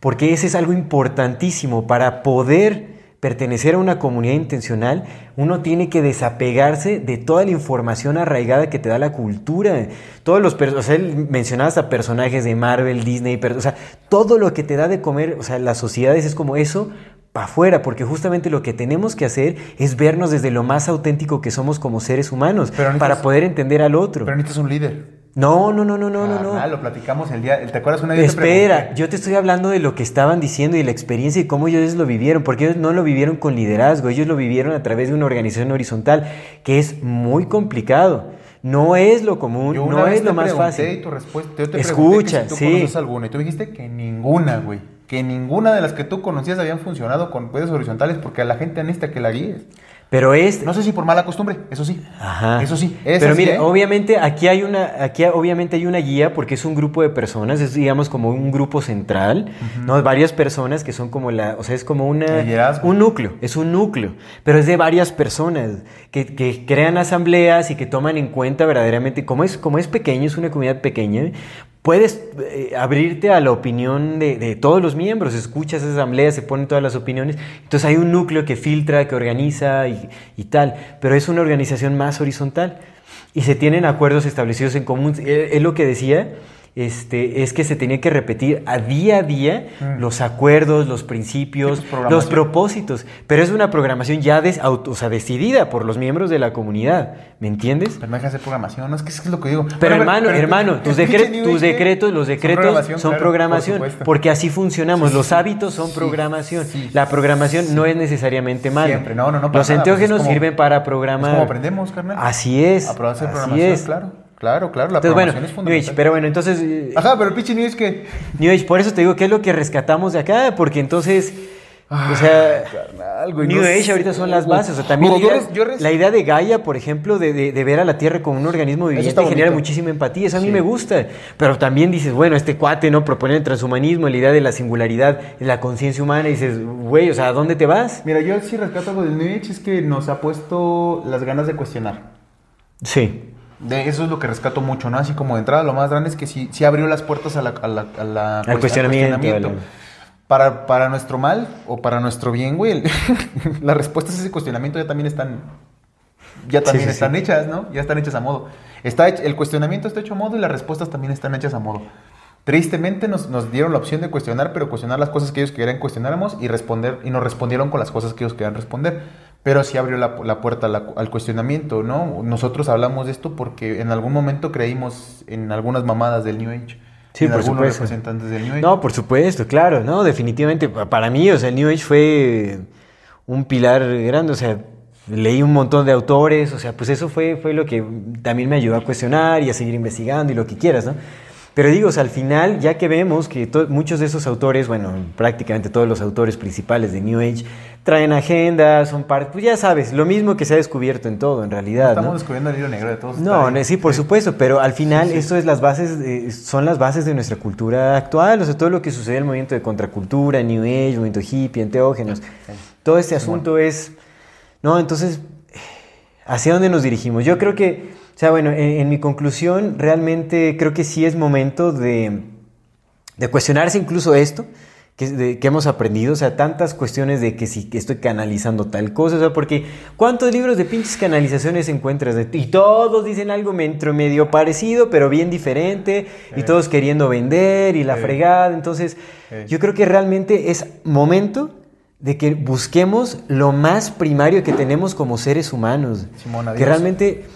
porque ese es algo importantísimo. Para poder pertenecer a una comunidad intencional, uno tiene que desapegarse de toda la información arraigada que te da la cultura. Todos los o sea, él mencionaba hasta personajes de Marvel, Disney, pero, o sea, todo lo que te da de comer, o sea, las sociedades es como eso para afuera, porque justamente lo que tenemos que hacer es vernos desde lo más auténtico que somos como seres humanos, Pero para poder entender al otro. Pero necesitas un líder. No, no, no, no, no, no, no. Lo platicamos el día... ¿Te acuerdas una vez? Espera, yo te estoy hablando de lo que estaban diciendo y la experiencia y cómo ellos lo vivieron, porque ellos no lo vivieron con liderazgo, ellos lo vivieron a través de una organización horizontal, que es muy complicado. No es lo común, Yo una no vez es te lo más fácil. Y tu respuesta, yo te Escucha, pregunté que si tú sí. conoces alguna y tú dijiste que ninguna, güey. Que ninguna de las que tú conocías habían funcionado con redes horizontales porque a la gente necesita que la guíes. Pero es, No sé si por mala costumbre, eso sí. Ajá. Eso sí. Pero así, mire, ¿eh? obviamente aquí hay una, aquí obviamente hay una guía porque es un grupo de personas, es digamos como un grupo central, ¿no? Varias personas que son como la, o sea, es como una, un núcleo, es un núcleo, pero es de varias personas que, que crean asambleas y que toman en cuenta verdaderamente, como es, como es pequeño, es una comunidad pequeña, puedes eh, abrirte a la opinión de, todos los miembros, escuchas esa asamblea, se ponen todas las opiniones, entonces hay un núcleo que filtra, que organiza y, y tal, pero es una organización más horizontal y se tienen acuerdos establecidos en común, es es lo que decía, este, es que se tenía que repetir a día a día Mm. los acuerdos, los principios, Sí, pues, los propósitos. Pero es una programación ya des- auto- o sea, decidida por los miembros de la comunidad. ¿Me entiendes? Pero no deja de hacer programación, no es que es lo que digo. Pero hermano, pero- hermano, <laughs> tus, decre- tus decretos, los decretos programación, son claro, programación, por porque así funcionamos. Sí, los hábitos son sí, programación. la programación no es necesariamente mala. Siempre, no, no, no, para Los pues, enteógenos es como- sirven para Es programar. como aprendemos, carnal. Así es. A probar hacer así programación, es. claro. Claro, claro, la Entonces, bueno, es New fundamental. Age, pero bueno, entonces. eh, Ajá, pero el pinche New Age que... New Age, por eso te digo, ¿qué es lo que rescatamos de acá? Porque entonces. o sea. Carnal, güey, New no Age ahorita son las bases. O sea, también la, idea, yo la idea de Gaia, por ejemplo, de, de- de ver a la Tierra como un organismo viviente genera muchísima empatía. Eso a mí Sí. me gusta. Pero también dices, bueno, este cuate, ¿no? Propone el transhumanismo, la idea de la singularidad, la conciencia humana. Y dices, güey, o sea, ¿a dónde te vas? Mira, yo sí rescato algo del New Age es que nos ha puesto las ganas de cuestionar. Sí. De eso es lo que rescato mucho, ¿no? Así como de entrada, lo más grande es que sí, sí abrió las puertas a la, a la- a la- Al cuestionamiento, Para, para nuestro mal o para nuestro bien, güey, <laughs> las respuestas a ese cuestionamiento ya también están, ya también sí, están sí. hechas, ¿no? Ya están hechas a modo. Está hech- el cuestionamiento está hecho a modo y las respuestas también están hechas a modo. Tristemente nos, nos dieron la opción de cuestionar, pero cuestionar las cosas que ellos querían cuestionáramos y responder y nos respondieron con las cosas que ellos querían responder. Pero sí abrió la, la puerta la- al cuestionamiento, ¿no? Nosotros hablamos de esto porque en algún momento creímos en algunas mamadas del New Age. Sí, en por algunos supuesto. representantes del New Age. No, por supuesto, claro, no, definitivamente. Pa- Para mí, o sea, el New Age fue un pilar grande, o sea, leí un montón de autores, o sea, pues eso fue, fue lo que también me ayudó a cuestionar y a seguir investigando y lo que quieras, ¿no? Pero digo, o sea, al final, ya que vemos que muchos de esos autores, bueno, prácticamente todos los autores principales de New Age, traen agendas, son parte, pues ya sabes, lo mismo que se ha descubierto en todo, en realidad. Estamos ¿no? descubriendo el hilo negro de todos. No, sí, por supuesto, pero al final esto es las bases, son las bases de nuestra cultura actual, o sea, todo lo que sucede en el movimiento de contracultura, New Age, movimiento hippie, enteógenos, todo este asunto es, no, entonces, ¿hacia dónde nos dirigimos? Yo creo que, o sea, bueno, en, en mi conclusión, realmente creo que sí es momento de, de cuestionarse incluso esto. Que, de- que hemos aprendido, o sea, tantas cuestiones de que si que estoy canalizando tal cosa, o sea, porque ¿cuántos libros de pinches canalizaciones encuentras? De, y todos dicen algo metro medio parecido, pero bien diferente, y Eh. todos queriendo vender y la Eh. fregada, entonces Eh. yo creo que realmente es momento de que busquemos lo más primario que tenemos como seres humanos, Simón, que realmente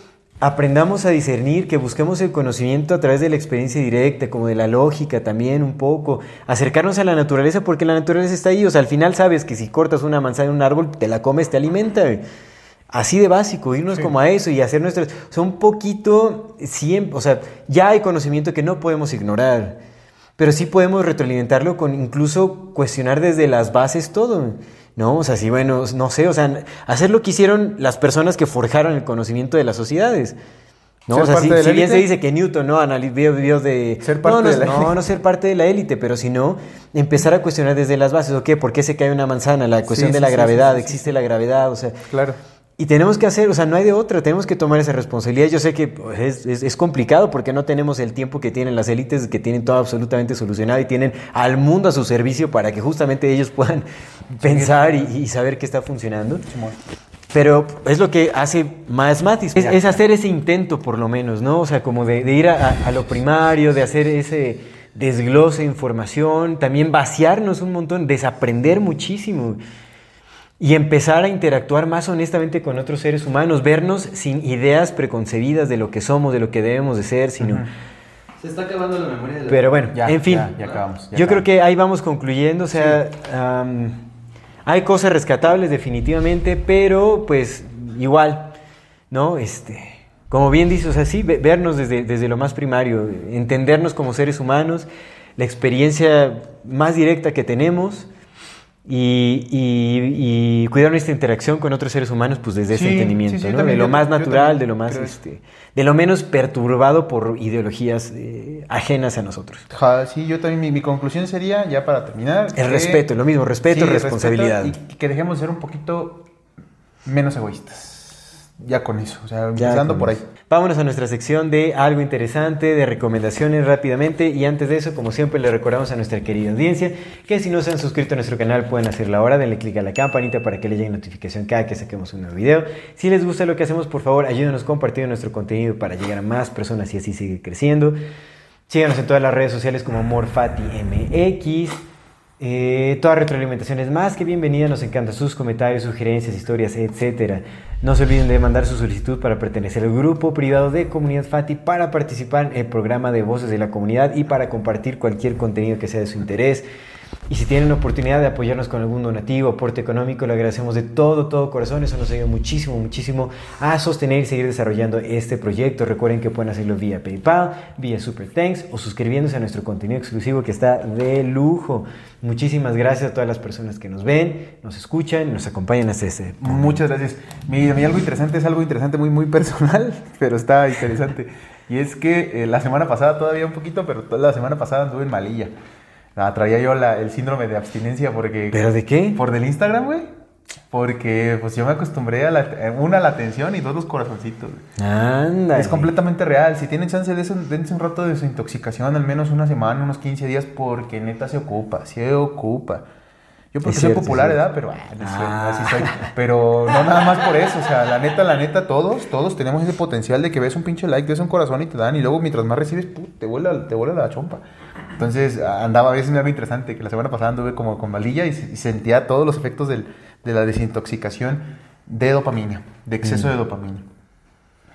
aprendamos a discernir, que busquemos el conocimiento a través de la experiencia directa, como de la lógica también un poco, acercarnos a la naturaleza porque la naturaleza está ahí, o sea, al final sabes que si cortas una manzana en un árbol, te la comes, te alimenta. Así de básico, irnos Sí. como a eso y hacer nuestras... O sea, un poquito, siempre, o sea, ya hay conocimiento que no podemos ignorar, pero sí podemos retroalimentarlo con incluso cuestionar desde las bases todo. ¿No? O sea, sí, bueno, no sé, o sea, hacer lo que hicieron las personas que forjaron el conocimiento de las sociedades. ¿no? O sea, si, si bien se dice que Newton, ¿no? Anali- vio, vio de... Ser parte no, no, de la no, élite. no ser parte de la élite, pero sino empezar a cuestionar desde las bases. ¿O qué? ¿Por qué se cae una manzana? La cuestión Sí, de sí, la sí, gravedad, existe la gravedad, o sea... Claro. Y tenemos que hacer, o sea, no hay de otra, tenemos que tomar esa responsabilidad. Yo sé que pues, es, es- es complicado porque no tenemos el tiempo que tienen las élites, que tienen todo absolutamente solucionado y tienen al mundo a su servicio para que justamente ellos puedan pensar y, y saber qué está funcionando. Pero es lo que hace más Matis, es, es hacer ese intento por lo menos, ¿no? O sea, como de, de ir a, a- a lo primario, de hacer ese desglose de información, también vaciarnos un montón, desaprender muchísimo y empezar a interactuar más honestamente con otros seres humanos, vernos sin ideas preconcebidas de lo que somos, de lo que debemos de ser, sino... Se está acabando la memoria de la Pero bueno, Ya, en fin, ya, ya acabamos, ya yo creo acabamos. que ahí vamos concluyendo, o sea, am, hay cosas rescatables definitivamente, pero pues igual, ¿no? Este, como bien dices, o sea, sí, ve- vernos desde, desde lo más primario, entendernos como seres humanos, la experiencia más directa que tenemos y, y- y cuidar nuestra interacción con otros seres humanos, pues desde ese entendimiento, sí, sí, ¿no? también de lo yo- más natural, de lo más, este, de lo menos perturbado por ideologías eh, ajenas a nosotros. Ja, sí, yo también, mi, mi conclusión sería, ya para terminar... El respeto, lo mismo, respeto, responsabilidad. y que dejemos de ser un poquito menos egoístas. Ya con eso, o sea, empezando por ahí. eso. Vámonos a nuestra sección de algo interesante, de recomendaciones rápidamente. Y antes de eso, como siempre, le recordamos a nuestra querida audiencia que si no se han suscrito a nuestro canal pueden hacerlo ahora. Denle clic a la campanita para que le llegue notificación cada que saquemos un nuevo video. Si les gusta lo que hacemos, por favor, ayúdenos compartiendo nuestro contenido para llegar a más personas y así seguir creciendo. Síganos en todas las redes sociales como MorfatiMX. Eh, toda retroalimentación es más que bienvenida, nos encantan sus comentarios, sugerencias, historias, etc. No se olviden de mandar su solicitud para pertenecer al grupo privado de Comunidad Fati, para participar en el programa de Voces de la Comunidad y para compartir cualquier contenido que sea de su interés. Y si tienen la oportunidad de apoyarnos con algún donativo, aporte económico, le agradecemos de todo, todo corazón. Eso nos ayuda muchísimo, muchísimo a sostener y seguir desarrollando este proyecto. Recuerden que pueden hacerlo vía PayPal, vía Super Thanks o suscribiéndose a nuestro contenido exclusivo que está de lujo. Muchísimas gracias a todas las personas que nos ven, nos escuchan, nos acompañan hasta este. Muchas gracias. Mi, mi algo interesante es algo interesante, muy, muy personal, <laughs> pero está interesante. Y es que eh, la semana pasada, todavía un poquito, pero toda la semana pasada anduve en Malilla. Ah, traía yo la- el síndrome de abstinencia porque... ¿Pero de qué? Por del Instagram, güey. Porque pues yo me acostumbré a la, una, la atención y dos, los corazoncitos. Anda. Es completamente real. Si tienen chance de eso, dense un rato de desintoxicación, al menos una semana, unos 15 días, porque neta se ocupa, se ocupa. Yo porque Es soy cierto, popular, ¿verdad? cierto. Pero ah, no soy, Ah. así soy. Pero no nada más por eso. O sea, la neta, la neta, todos, todos tenemos ese potencial de que ves un pinche like, ves un corazón y te dan, y luego mientras más recibes, put, te vuela, te vuela la chompa. Entonces andaba, a veces me algo interesante, que la semana pasada anduve como con valilla y, y sentía todos los efectos del- de la desintoxicación de dopamina, de exceso Mm. de dopamina.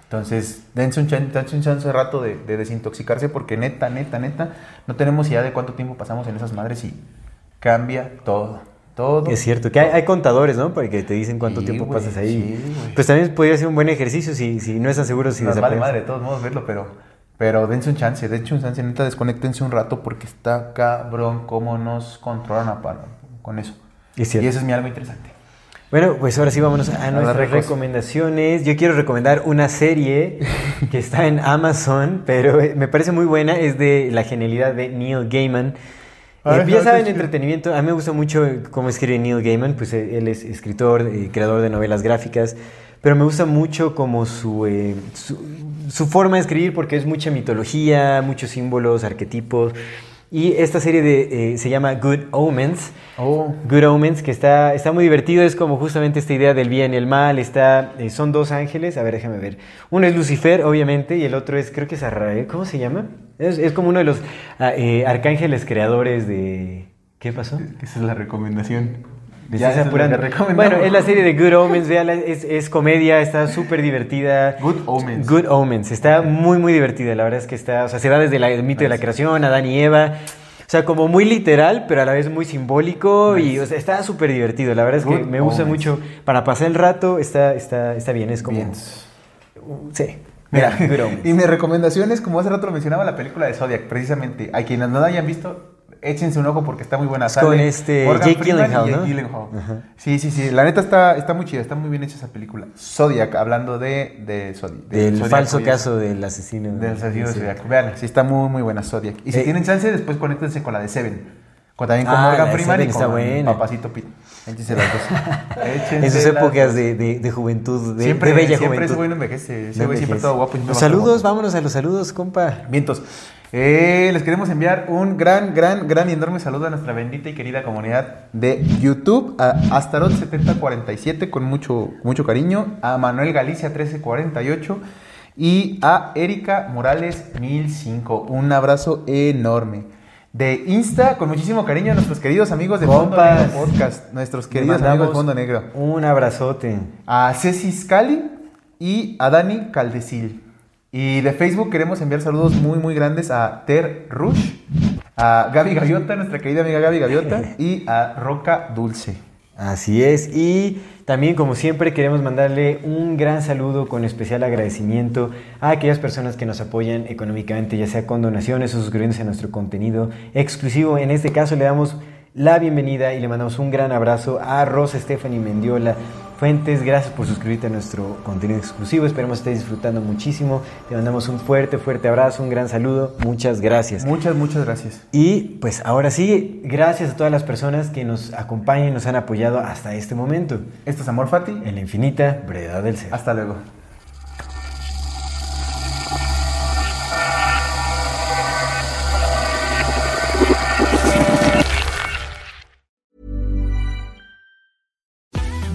Entonces, dense un, chan- dense un chance de rato de, de desintoxicarse porque neta, neta, neta, no tenemos idea de cuánto tiempo pasamos en esas madres y cambia todo. Todo. Es cierto, que hay, hay contadores, ¿no? Para que te dicen cuánto Sí, tiempo güey, pasas ahí. sí, pues también podría ser un buen ejercicio si, si no están seguros si desapareces. madre de todos modos verlo, pero, pero dense un chance, dense un chance, neta, desconectense un rato porque está cabrón cómo nos controlan a palo con eso. Es. Y eso es mi algo interesante. Bueno, pues ahora sí vámonos a nuestras recomendaciones. Yo quiero recomendar una serie <laughs> que está en Amazon, pero eh, me parece muy buena. Es de la genialidad de Neil Gaiman. Eh, ya saben, entretenimiento. A mí me gusta mucho cómo escribe Neil Gaiman, pues eh, él es escritor y creador de novelas gráficas. Pero me gusta mucho como su, eh, su, su forma de escribir porque es mucha mitología, muchos símbolos, arquetipos. Y esta serie de, eh, se llama Good Omens. Oh, Good Omens, que está, está muy divertido, es como justamente esta idea del bien y el mal, está, eh, son dos ángeles, a ver, déjame ver. Uno es Lucifer, obviamente, y el otro es, creo que es Arrael, ¿cómo se llama? Es, es como uno de los ah, eh, arcángeles creadores de... ¿Qué pasó? esa es la recomendación. Ya, apurando. Bueno, es la serie de Good Omens, véala, es, es comedia, está súper divertida. Good Omens. Good Omens, está muy, muy divertida, la verdad es que está, o sea, se da desde la- el mito de la creación, Adán y Eva. O sea, como muy literal, pero a la vez muy simbólico y o sea, está súper divertido. La verdad es que me gusta Omens. mucho. Para pasar el rato está, está, está bien, es como... Bien. Sí. Mira, Good <laughs> Omens. y mi recomendación es, como hace rato lo mencionaba, la película de Zodiac, precisamente. A quienes no la hayan visto, échense un ojo porque está muy buena. Es con este Morgan Jake Freeman y Gyllenhaal, Jake ¿no? Gyllenhaal. Sí, sí, sí. La neta está, está muy chida, está muy bien hecha esa película. Zodiac, hablando de, de, Zodi- de Del Zodiac, falso Zodiac. caso del asesino. Del asesino de. Zodiac. Vean, sí está muy, muy buena Zodiac. Y si Eh, tienen chance, después conéctense con la de Seven. Con, también con Ah, Morgan Freeman y con buena. Papacito Pete. Échense las dos. <laughs> Échense En sus las épocas dos. de, de, de juventud, de, siempre, de bella siempre juventud. ese güey no envejece. Ese No siempre todo guapo. y siempre Los saludos, guapo. vámonos a los saludos, compa. Vientos. Eh, les queremos enviar un gran, gran, gran y enorme saludo a nuestra bendita y querida comunidad de YouTube, a Astaroth7047 con mucho, mucho cariño, a Manuel Galicia 1348 y a Erika Morales 1005. Un abrazo enorme. De Insta, con muchísimo cariño a nuestros queridos amigos de Fondo Compas. Negro Podcast, nuestros queridos amigos de Fondo Negro. Un abrazote. A Ceci Scali y a Dani Caldecil. Y de Facebook queremos enviar saludos muy, muy grandes a Ter Rush, a Gaby Gaviota, nuestra querida amiga Gaby Gaviota, <laughs> y a Roca Dulce. Así es. Y también, como siempre, queremos mandarle un gran saludo con especial agradecimiento a aquellas personas que nos apoyan económicamente, ya sea con donaciones o suscribiéndose a nuestro contenido exclusivo. En este caso, le damos la bienvenida y le mandamos un gran abrazo a Rosa Stephanie Mendiola Fuentes. Gracias por suscribirte a nuestro contenido exclusivo. Esperemos que estés disfrutando muchísimo. Te mandamos un fuerte, fuerte abrazo, un gran saludo. Muchas gracias. Muchas, muchas gracias. Y pues ahora sí, gracias a todas las personas que nos acompañan y nos han apoyado hasta este momento. Esto es Amor Fati. En la infinita brevedad del ser. Hasta luego.